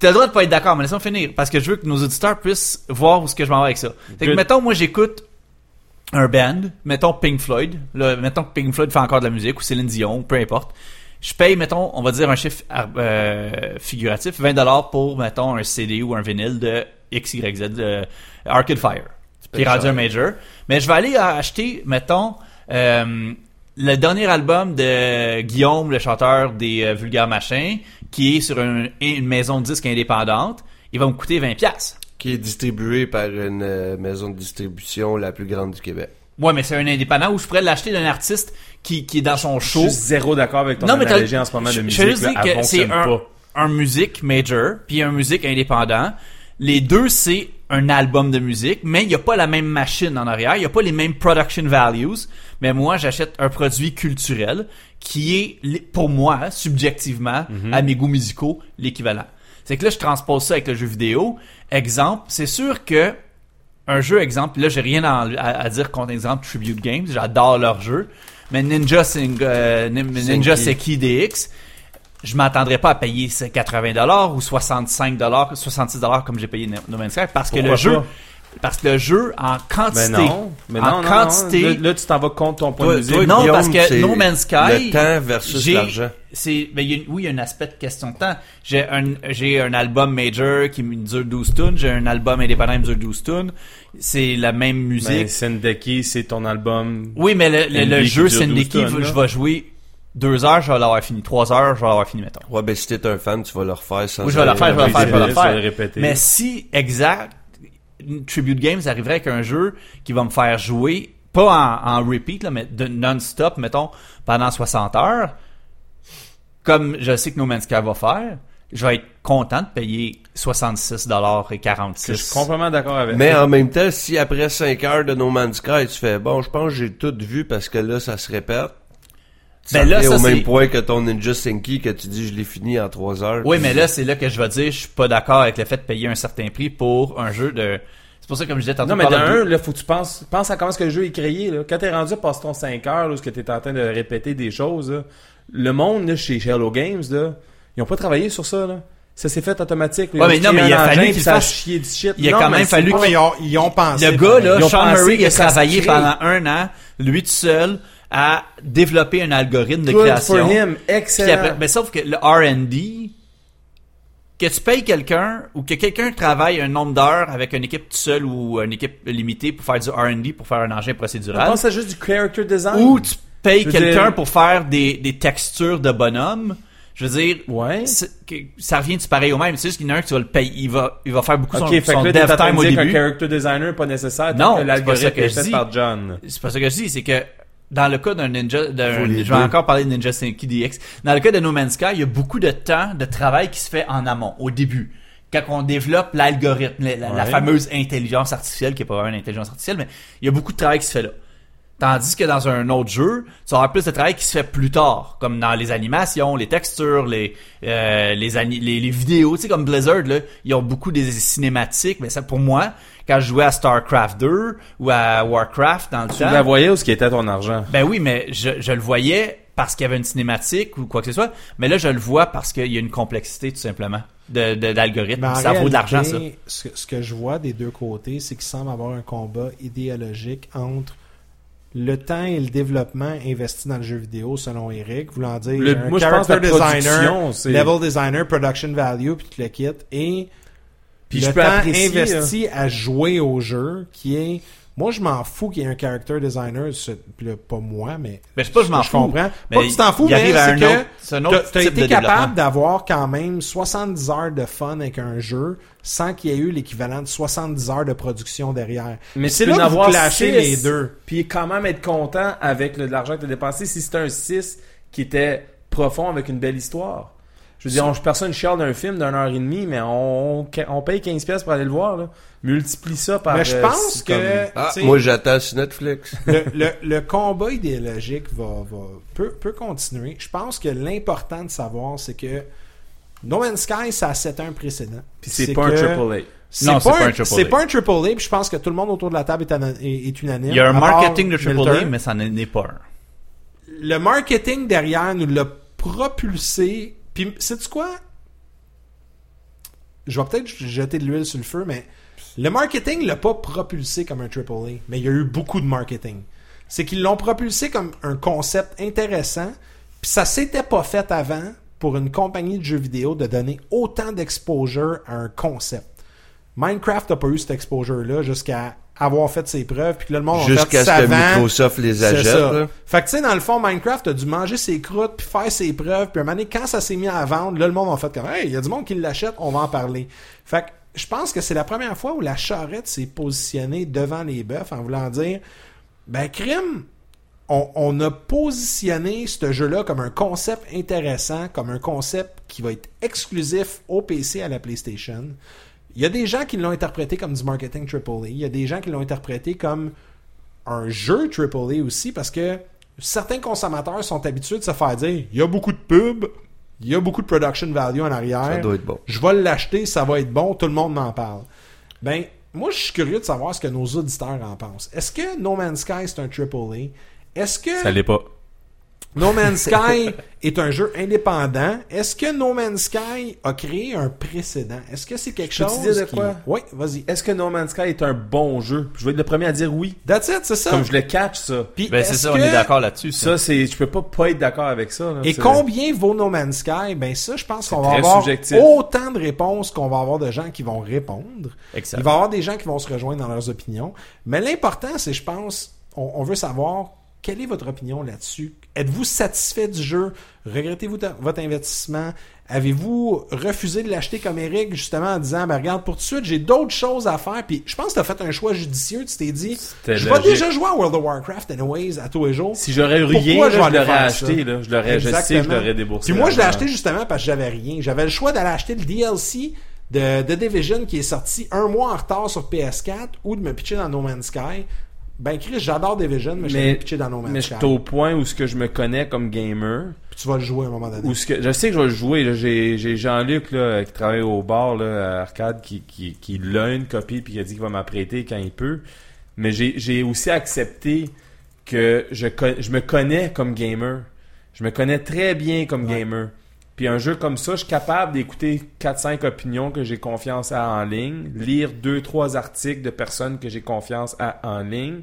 T'as le droit de pas être d'accord, mais laisse-moi finir. Parce que je veux que nos auditeurs puissent voir où ce que je m'en vais avec ça. Fait que, mettons, moi, j'écoute un band, mettons Pink Floyd, là, mettons que Pink Floyd fait encore de la musique, ou Céline Dion, peu importe. Je paye, mettons, on va dire un chiffre euh, figuratif, 20$ pour, mettons, un CD ou un vinyle de XYZ, de Arcade Fire, qui est rendu un major. Mais je vais aller acheter, mettons, euh, le dernier album de Guillaume, le chanteur des euh, Vulgaires Machins, qui est sur un- une maison de disques indépendante. Il va me coûter 20$. piastres. Qui est distribué par une euh, maison de distribution la plus grande du Québec. Ouais, mais c'est un indépendant où je pourrais l'acheter d'un artiste qui, qui est dans son Je show. suis zéro d'accord avec ton Non, mais t'as- analogie en ce moment je- de je musique. veux juste là. dire Elle que c'est fonctionne un, pas. un musique major puis un musique indépendant. Les deux, c'est un album de musique, mais il n'y a pas la même machine en arrière, il n'y a pas les mêmes production values. Mais moi, j'achète un produit culturel qui est, pour moi, subjectivement, Mhm. à mes goûts musicaux, l'équivalent. C'est que là, je transpose ça avec le jeu vidéo. Exemple, c'est sûr que un jeu exemple, là j'ai rien à, dire contre exemple Tribute Games, j'adore leur jeu, mais Ninja Sing, euh, Nin- Ninja Seki DX, je m'attendrais pas à payer ce 80 dollars ou 65 dollars, 66 dollars comme j'ai payé No Man's Sky parce que Pourquoi le jeu pas? parce que le jeu en Mais quantité non. Mais en non, non, quantité non. Là, là, tu t'en vas contre ton point de toi, non parce que No Man's Sky Le temps versus l'argent. c'est ben, oui il y a un aspect de question de temps j'ai un j'ai un album major qui dure 12 tunes j'ai un album indépendant qui dure 12 tunes c'est la même musique Mais Sendeki, c'est ton album. oui mais le, le, le jeu dure 12 Syndicate tonnes, je vais jouer deux heures je vais l'avoir fini trois heures je vais l'avoir fini mettons Ouais, ben si t'es un fan, tu vas le refaire sans Oui, je vais le refaire, je vais le faire, je vais le Tu vas faire. le répéter. mais si exact Tribute Games arriverait avec un jeu qui va me faire jouer pas en, en repeat là, mais de non-stop mettons pendant 60 heures comme je sais que No Man's Sky va faire je vais être content de payer 66 dollars et 46 Je suis complètement d'accord avec Mais toi. en même temps, si après 5 heures de No Man's Sky, tu fais bon, je pense que j'ai tout vu parce que là, ça se répète. Ça Ben là, ça, au même point que ton Ninja Senki que tu dis je l'ai fini en 3 heures. Oui, mais là, c'est là que je vais dire, je suis pas d'accord avec le fait de payer un certain prix pour un jeu de. C'est pour ça, comme je disais tantôt, Non, mais of d'un, Duty- là, faut que tu penses, pense à comment est-ce que le jeu est créé, là. Quand t'es rendu passer ton 5 heures, là, où ce que t'es en train de répéter des choses, là, le monde, là, chez Hello Games, là, ils ont pas travaillé sur ça, là. Ça s'est fait automatique. là. Ouais, mais non, mais il a un fallu qu'il fasse- chié du shit. il a Non, quand mais même fallu pas- Ouais, ils, ont, ils ont pensé. Le gars, là, Sean Murray, il a travaillé pendant un an, lui tout seul, à développer un algorithme de Good création. for him. Excellent. après- mais sauf que le R&D, que tu payes quelqu'un ou que quelqu'un travaille un nombre d'heures avec une équipe tout seul ou une équipe limitée pour faire du R&D pour faire un engin On procédural, pense à juste du character design. ou tu payes quelqu'un dire- pour faire des, des textures de bonhomme. Je veux dire, Ouais. ça revient du pareil au même. C'est juste qu'il y en a un que tu vas le payer. Il va, il va faire beaucoup Ok, son, fait son que là, t'es dev time au début. character designer pas nécessaire. Non, c'est pas ça que je dis. C'est pas ça que je dis, c'est que dans le cas d'un Ninja, d'un, je vais encore parler de Ninja Senki DX. Dans le cas de No Man's Sky, il y a beaucoup de temps de travail qui se fait en amont, au début. Quand on développe l'algorithme, la, la- la Ouais. fameuse intelligence artificielle, qui est pas vraiment une intelligence artificielle, mais il y a beaucoup de travail qui se fait là. Tandis que dans un autre jeu, tu avoir plus de travail qui se fait plus tard, comme dans les animations, les textures, les euh, les les vidéos, tu sais comme Blizzard là, ils ont beaucoup des cinématiques, mais ça pour moi, quand je jouais à StarCraft 2 ou à Warcraft dans le Tu temps, la voyais où ce qui était ton argent? ben oui, mais je, je le voyais parce qu'il y avait une cinématique ou quoi que ce soit, mais là je le vois parce qu'il y a une complexité tout simplement de de- d'algorithme, Mais en ça vaut de l'argent ça. Ce, que- ce que je vois des deux côtés, c'est qu'il semble avoir un combat idéologique entre le temps et le développement investi dans le jeu vidéo, selon Eric, voulant dire Le- un moi, je pense que la character production, designer, level designer, production value, puis tu le quittes, et Puis le je peux temps apprécier, investi à jouer au jeu, qui est Moi, je m'en fous qu'il y ait un character designer, là, pas moi, mais Mais c'est pas je m'en je fous. comprends. Mais pas que tu t'en fous, mais arrive à c'est un que autre- c'est un autre t'as- t'as type été de capable d'avoir quand même 70 heures de fun avec un jeu sans qu'il y ait eu l'équivalent de 70 heures de production derrière. Mais c'est tu là que vous avoir clashez six, les deux. Puis quand même être content avec le- l'argent que tu as dépensé si c'était un 6 qui était profond avec une belle histoire. Je veux dire, on, personne chiale d'un film d'une heure et demie, mais on, on paye 15$ pièces pour aller le voir. Là. Multiplie ça par. Mais je euh, pense que comme- Ah, moi j'attends sur Netflix. [LAUGHS] le, le, le combat idéologique va, va peut, peut continuer. Je pense que l'important de savoir, c'est que No Man's Sky, ça a set un précédent. Puis c'est pas un que- triple A. C'est Non, c'est pas, pas un triple C'est A. pas un triple A, puis je pense que tout le monde autour de la table est, ana- est, est unanime. Il y a un marketing de Triple A, Milton. mais ça n'en est pas un. Le marketing derrière nous l'a propulsé. Puis, sais-tu quoi? Je vais peut-être jeter de l'huile sur le feu, mais le marketing l'a pas propulsé comme un triple A, mais il y a eu beaucoup de marketing. C'est qu'ils l'ont propulsé comme un concept intéressant, puis ça s'était pas fait avant pour une compagnie de jeux vidéo de donner autant d'exposure à un concept. Minecraft n'a pas eu cette exposure-là jusqu'à avoir fait ses preuves, puis que là, le monde Jusqu'à ce que. Microsoft les achète. Fait que tu sais, dans le fond, Minecraft a dû manger ses croûtes, puis faire ses preuves, puis à un moment donné, quand ça s'est mis à vendre, là, le monde a fait comme, hey, il y a du monde qui l'achète, on va en parler. Fait que je pense que c'est la première fois où la charrette s'est positionnée devant les bœufs en voulant dire, ben, crime, on, on a positionné ce jeu-là comme un concept intéressant, comme un concept qui va être exclusif au PC à la PlayStation. Il y a des gens qui l'ont interprété comme du marketing AAA. Il y a des gens qui l'ont interprété comme un jeu AAA aussi parce que certains consommateurs sont habitués de se faire dire il y a beaucoup de pubs, il y a beaucoup de production value en arrière. Ça doit être bon. Je vais l'acheter, ça va être bon, tout le monde m'en parle. Ben, moi, je suis curieux de savoir ce que nos auditeurs en pensent. Est-ce que No Man's Sky, c'est un AAA? Est-ce que Ça l'est pas. No Man's Sky est un jeu indépendant? Est-ce que No Man's Sky a créé un précédent? Est-ce que c'est quelque Je peux te chose dire de qui... quoi? Oui, vas-y. Est-ce que No Man's Sky est un bon jeu? Je vais être le premier à dire oui. That's it, c'est ça. Comme je le catch, ça. Puis Ben, c'est ça, on est d'accord là-dessus. Ça, c'est, je peux pas pas être d'accord avec ça. là. Et combien vaut No Man's Sky? Ben ça, je pense qu'on va avoir subjectif. autant de réponses qu'on va avoir de gens qui vont répondre. Excellent. Il va y avoir des gens qui vont se rejoindre dans leurs opinions. Mais l'important, c'est, je pense, on, on veut savoir quelle est votre opinion là-dessus. Êtes-vous satisfait du jeu? Regrettez-vous votre investissement? Avez-vous refusé de l'acheter comme Eric, justement, en disant, ben regarde, pour tout de suite, j'ai d'autres choses à faire. Puis je pense que tu as fait un choix judicieux. Tu t'es dit, je vais déjà jouer à World of Warcraft anyways à tous les jours. Si j'aurais eu rien, je l'aurais acheté. Là. Je l'aurais, que je l'aurais déboursé. Puis moi, je l'ai acheté justement parce que j'avais rien. J'avais le choix d'aller acheter le DLC de, de Division qui est sorti un mois en retard sur PS4 ou de me pitcher dans No Man's Sky. Ben Chris, j'adore Division, mais, je Mais, pitcher dans No Man's mais je suis au point où ce que je me connais comme gamer, Puis tu vas le jouer à un moment donné. où ce que je sais que je vais le jouer. J'ai, Jean-Luc là, qui travaille au bar là, à Arcade qui, qui, qui l'a une copie puis qui a dit qu'il va m'apprêter quand il peut. Mais j'ai, aussi accepté que je, je me connais comme gamer. Je me connais très bien comme Ouais. gamer. Puis un jeu comme ça, je suis capable d'écouter 4-5 opinions que j'ai confiance à en ligne, lire 2-3 articles de personnes que j'ai confiance à en ligne,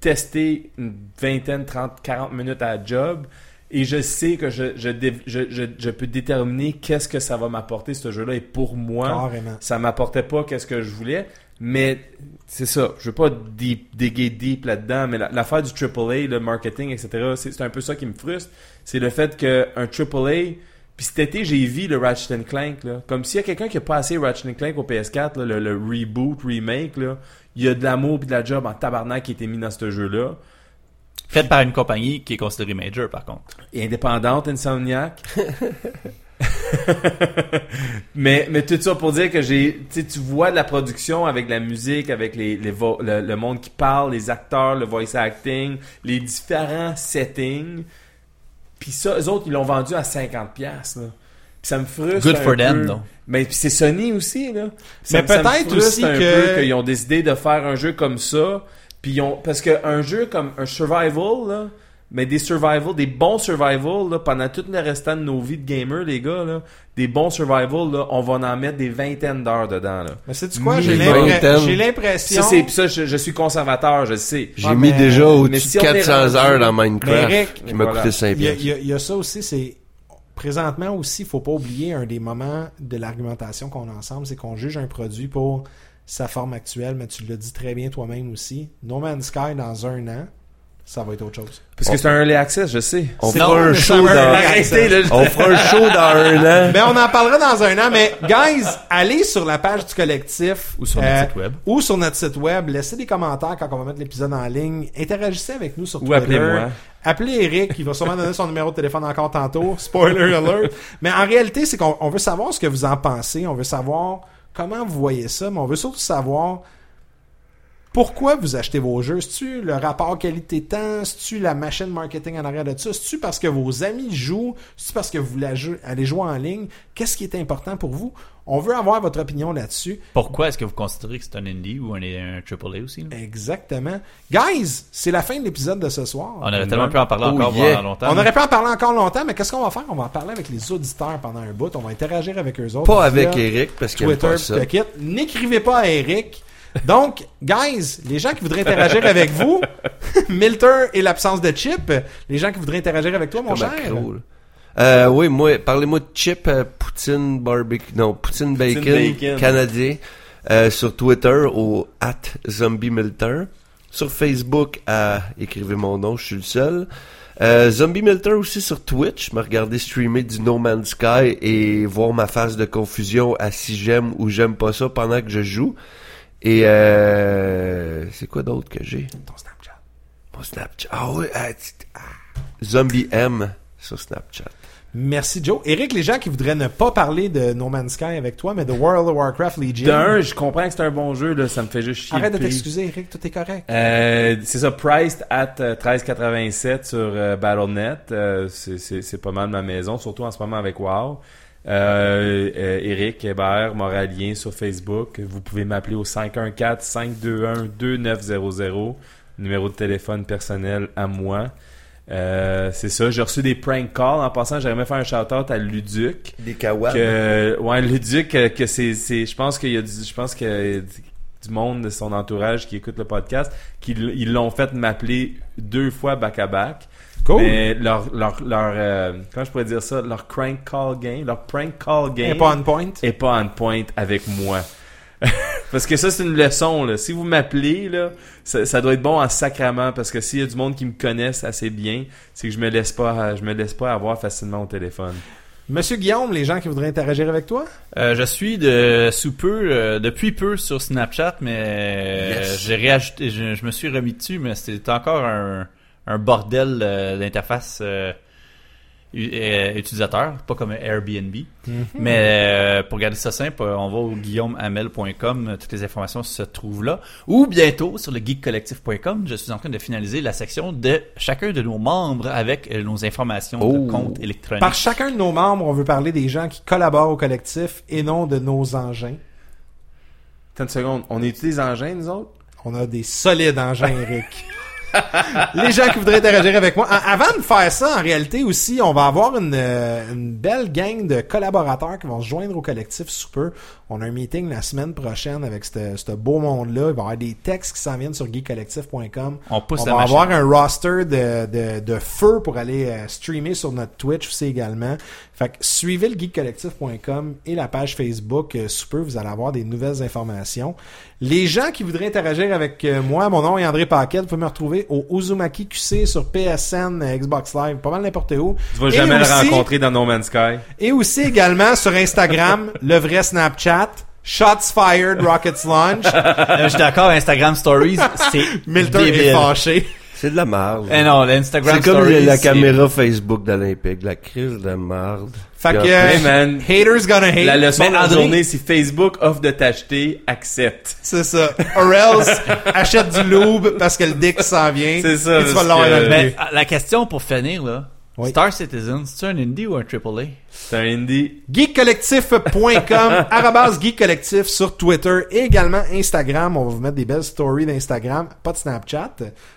tester une vingtaine, 30, 40 minutes à la job, et je sais que je, je, je, je, peux déterminer qu'est-ce que ça va m'apporter ce jeu-là. Et pour moi, Carrément. ça m'apportait pas qu'est-ce que je voulais. Mais c'est ça, je veux pas deep, deep là-dedans, mais la- l'affaire du AAA, le marketing, etc., c'est c'est un peu ça qui me frustre. C'est le fait qu'un AAA, puis cet été, j'ai vu le Ratchet Clank, là. Comme s'il y a quelqu'un qui a pas assez Ratchet Clank au PS4, là, le, le reboot, remake, là, il y a de l'amour et de la job en tabarnak qui a été mis dans ce jeu-là. Fait par une compagnie qui est considérée major, par contre. Et indépendante, Insomniac. [LAUGHS] mais, mais tout ça pour dire que j'ai, tu sais, tu vois de la production avec la musique, avec les, les vo- le, le monde qui parle, les acteurs, le voice acting, les différents settings. Puis ça, eux autres, ils l'ont vendu à 50 pièces là. Puis ça me frustre Good un for them, peu. though. Mais puis c'est Sony aussi là. Ça Mais peut-être aussi un que- peu qu'ils ont décidé de faire un jeu comme ça. Puis ils ont parce que un jeu comme un survival là, mais des survival, des bons survival là, pendant tout le restant de nos vies de gamer les gars là, des bons survival là, on va en mettre des vingtaines d'heures dedans là. Mais c'est quoi? J'ai l'impression... Ça c'est ça je, je suis conservateur, je le sais. J'ai Ouais, mis mais- déjà au-dessus si de on est 400 rendu- heures dans Minecraft, Eric, qui m'a voilà. coûté 5 Il y, a, pièces. il y a- il y a ça aussi, c'est présentement aussi, il faut pas oublier un des moments de l'argumentation qu'on a ensemble, c'est qu'on juge un produit pour sa forme actuelle, mais tu l'as dit très bien toi-même aussi. No Man's Sky, dans un an, ça va être autre chose. Parce que c'est un early access, je sais. On fera non, un show dans... Arrêtez, là. On fera un show dans un an. Mais [LAUGHS] on en parlera dans un an. Mais, guys, allez sur la page du collectif. Ou sur notre site web. Ou sur notre site web. Laissez des commentaires quand on va mettre l'épisode en ligne. Interagissez avec nous sur Ou Twitter. appelez-moi. Appelez Eric, il va sûrement donner son numéro de téléphone encore tantôt. Spoiler alert. Mais en réalité, c'est qu'on on veut savoir ce que vous en pensez. On veut savoir comment vous voyez ça. Mais on veut surtout savoir pourquoi vous achetez vos jeux? C'est-tu le rapport qualité-temps? C'est-tu la machine marketing en arrière de ça? C'est-tu parce que vos amis jouent? C'est-tu parce que vous aller jouer en ligne? Qu'est-ce qui est important pour vous? On veut avoir votre opinion là-dessus. Pourquoi est-ce que vous considérez que c'est un indie ou un, un AAA aussi? là? Exactement. Guys, c'est la fin de l'épisode de ce soir. On aurait tellement pu en parler Oh, encore yeah. pendant longtemps. On aurait pu en parler encore longtemps, mais qu'est-ce qu'on va faire? On va en parler avec les auditeurs pendant un bout. On va interagir avec eux autres. Pas avec Eric, parce qu'il aime Twitter. N'écrivez pas à Eric. Donc, guys, les gens qui voudraient interagir avec vous, [LAUGHS] Milter et l'absence de chip, les gens qui voudraient interagir avec toi, mon cher. Euh, oui, moi, parlez-moi de Chip euh, Poutine Barbecue, non, Poutine Bacon, Bacon. canadien, euh, sur Twitter au at Zombie Milter. Sur Facebook, à écrivez mon nom, je suis le seul. Euh, Zombie Milter aussi sur Twitch, me regarder streamer du No Man's Sky et voir ma phase de confusion à si j'aime ou j'aime pas ça pendant que je joue. Et euh, c'est quoi d'autre que j'ai? Ton Snapchat. Mon Snapchat. Ah oui, ah, tu- ah. Zombie M sur Snapchat. Merci, Joe. Eric, les gens qui voudraient ne pas parler de No Man's Sky avec toi, mais de World of Warcraft Legion. D'un, je comprends que c'est un bon jeu, là, ça me fait juste chier. Arrête de t'excuser, Eric, tout est correct. Euh, c'est ça, priced at euh, 13,87 sur euh, Battle.net. Euh, c'est- c'est c'est pas mal ma maison, surtout en ce moment avec WoW. Euh, euh, Eric Hébert, Moralien sur Facebook. Vous pouvez m'appeler au 514-521-2900, numéro de téléphone personnel à moi. Euh, c'est ça, j'ai reçu des prank calls. En passant, j'aimerais faire un shout-out à Luduc. Des kawab. Que, ouais, Luduc, euh, que c'est, c'est, je pense qu'il y a du, je pense a du monde de son entourage qui écoute le podcast, qui l- ils l'ont fait m'appeler deux fois back à back. Cool. Mais leur, leur, leur, euh, comment je pourrais dire ça, leur crank call game, leur prank call game Et pas on point? est pas on point avec moi. [LAUGHS] parce que ça, c'est une leçon, là. Si vous m'appelez, là, ça, ça doit être bon en sacrament, parce que s'il y a du monde qui me connaissent assez bien, c'est que je me laisse pas, je me laisse pas avoir facilement au téléphone. Monsieur Guillaume, les gens qui voudraient interagir avec toi? Euh, je suis de sous peu, euh, depuis peu sur Snapchat, mais euh, Yes. j'ai réajouté, je, je me suis remis dessus, mais c'était encore un, un bordel euh, d'interface euh, euh, utilisateur, pas comme Airbnb. Mais euh, pour garder ça simple, euh, on va au guillaumehamel.com, toutes les informations se trouvent là. Ou bientôt sur le geekcollectif.com, je suis en train de finaliser la section de chacun de nos membres avec nos informations Oh. de compte électronique. Par chacun de nos membres, on veut parler des gens qui collaborent au collectif et non de nos engins. Attends une seconde, on utilise engins, nous autres? On a des solides engins, Eric. [LAUGHS] [LAUGHS] Les gens qui voudraient interagir avec moi. Avant de faire ça, en réalité aussi, on va avoir une, euh, une belle gang de collaborateurs qui vont se joindre au collectif sous peu. On a un meeting la semaine prochaine avec ce beau monde-là. Il va y avoir des textes qui s'en viennent sur geekcollectif.com. On pousse On va avoir un roster de, de, de feu pour aller euh, streamer sur notre Twitch aussi également. Fait que suivez le geekcollectif.com et la page Facebook euh, sous peu, vous allez avoir des nouvelles informations. Les gens qui voudraient interagir avec euh, moi, mon nom est André Paquet, vous pouvez me retrouver au Uzumaki QC sur PSN, euh, Xbox Live, pas mal n'importe où. Tu vas Et jamais aussi- le rencontrer dans No Man's Sky. Et aussi également [LAUGHS] sur Instagram, [LAUGHS] le vrai Snapchat. Shots fired, rockets launch. Euh, je suis d'accord, Instagram Stories, [LAUGHS] c'est Milton est débile. fâché. C'est de la merde. Eh non, l'Instagram C'est comme la, caméra Facebook d'Olympique, la crise de merde. Fait que, Hey man, haters gonna hate. la leçon Mais de la André- journée, c'est Facebook offre de t'acheter, accepte. C'est ça. Or else, [LAUGHS] achète du lube parce que le dick s'en vient. C'est ça, Et tu vas que- Mais euh, la question pour finir, là. Oui. Star Citizen, c'est un indie ou un AAA? C'est un indie. geekcollectif.com [LAUGHS] arrobas geekcollectif sur Twitter et également Instagram. On va vous mettre des belles stories d'Instagram. Pas de Snapchat.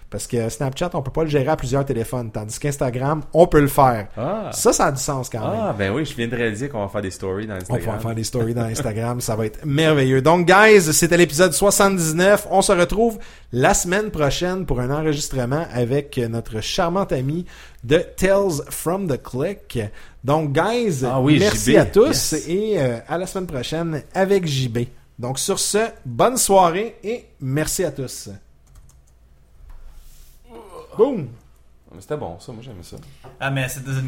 Parce que Snapchat, on peut pas le gérer à plusieurs téléphones. Tandis qu'Instagram, on peut le faire. Ah. Ça, ça a du sens quand même. Ah, ben oui, je viens de réaliser qu'on va faire des stories dans On va Instagram. faire des stories dans [LAUGHS] Instagram, ça va être merveilleux. Donc, guys, c'était l'épisode 79. On se retrouve la semaine prochaine pour un enregistrement avec notre charmante ami de Tales from the Click. Donc, guys, Ah oui, merci JB. à tous Yes. et euh, à la semaine prochaine avec JB. Donc sur ce, bonne soirée et merci à tous. Boom! Mais C'était bon, ça. Moi, j'aimais ça. Ah, mais une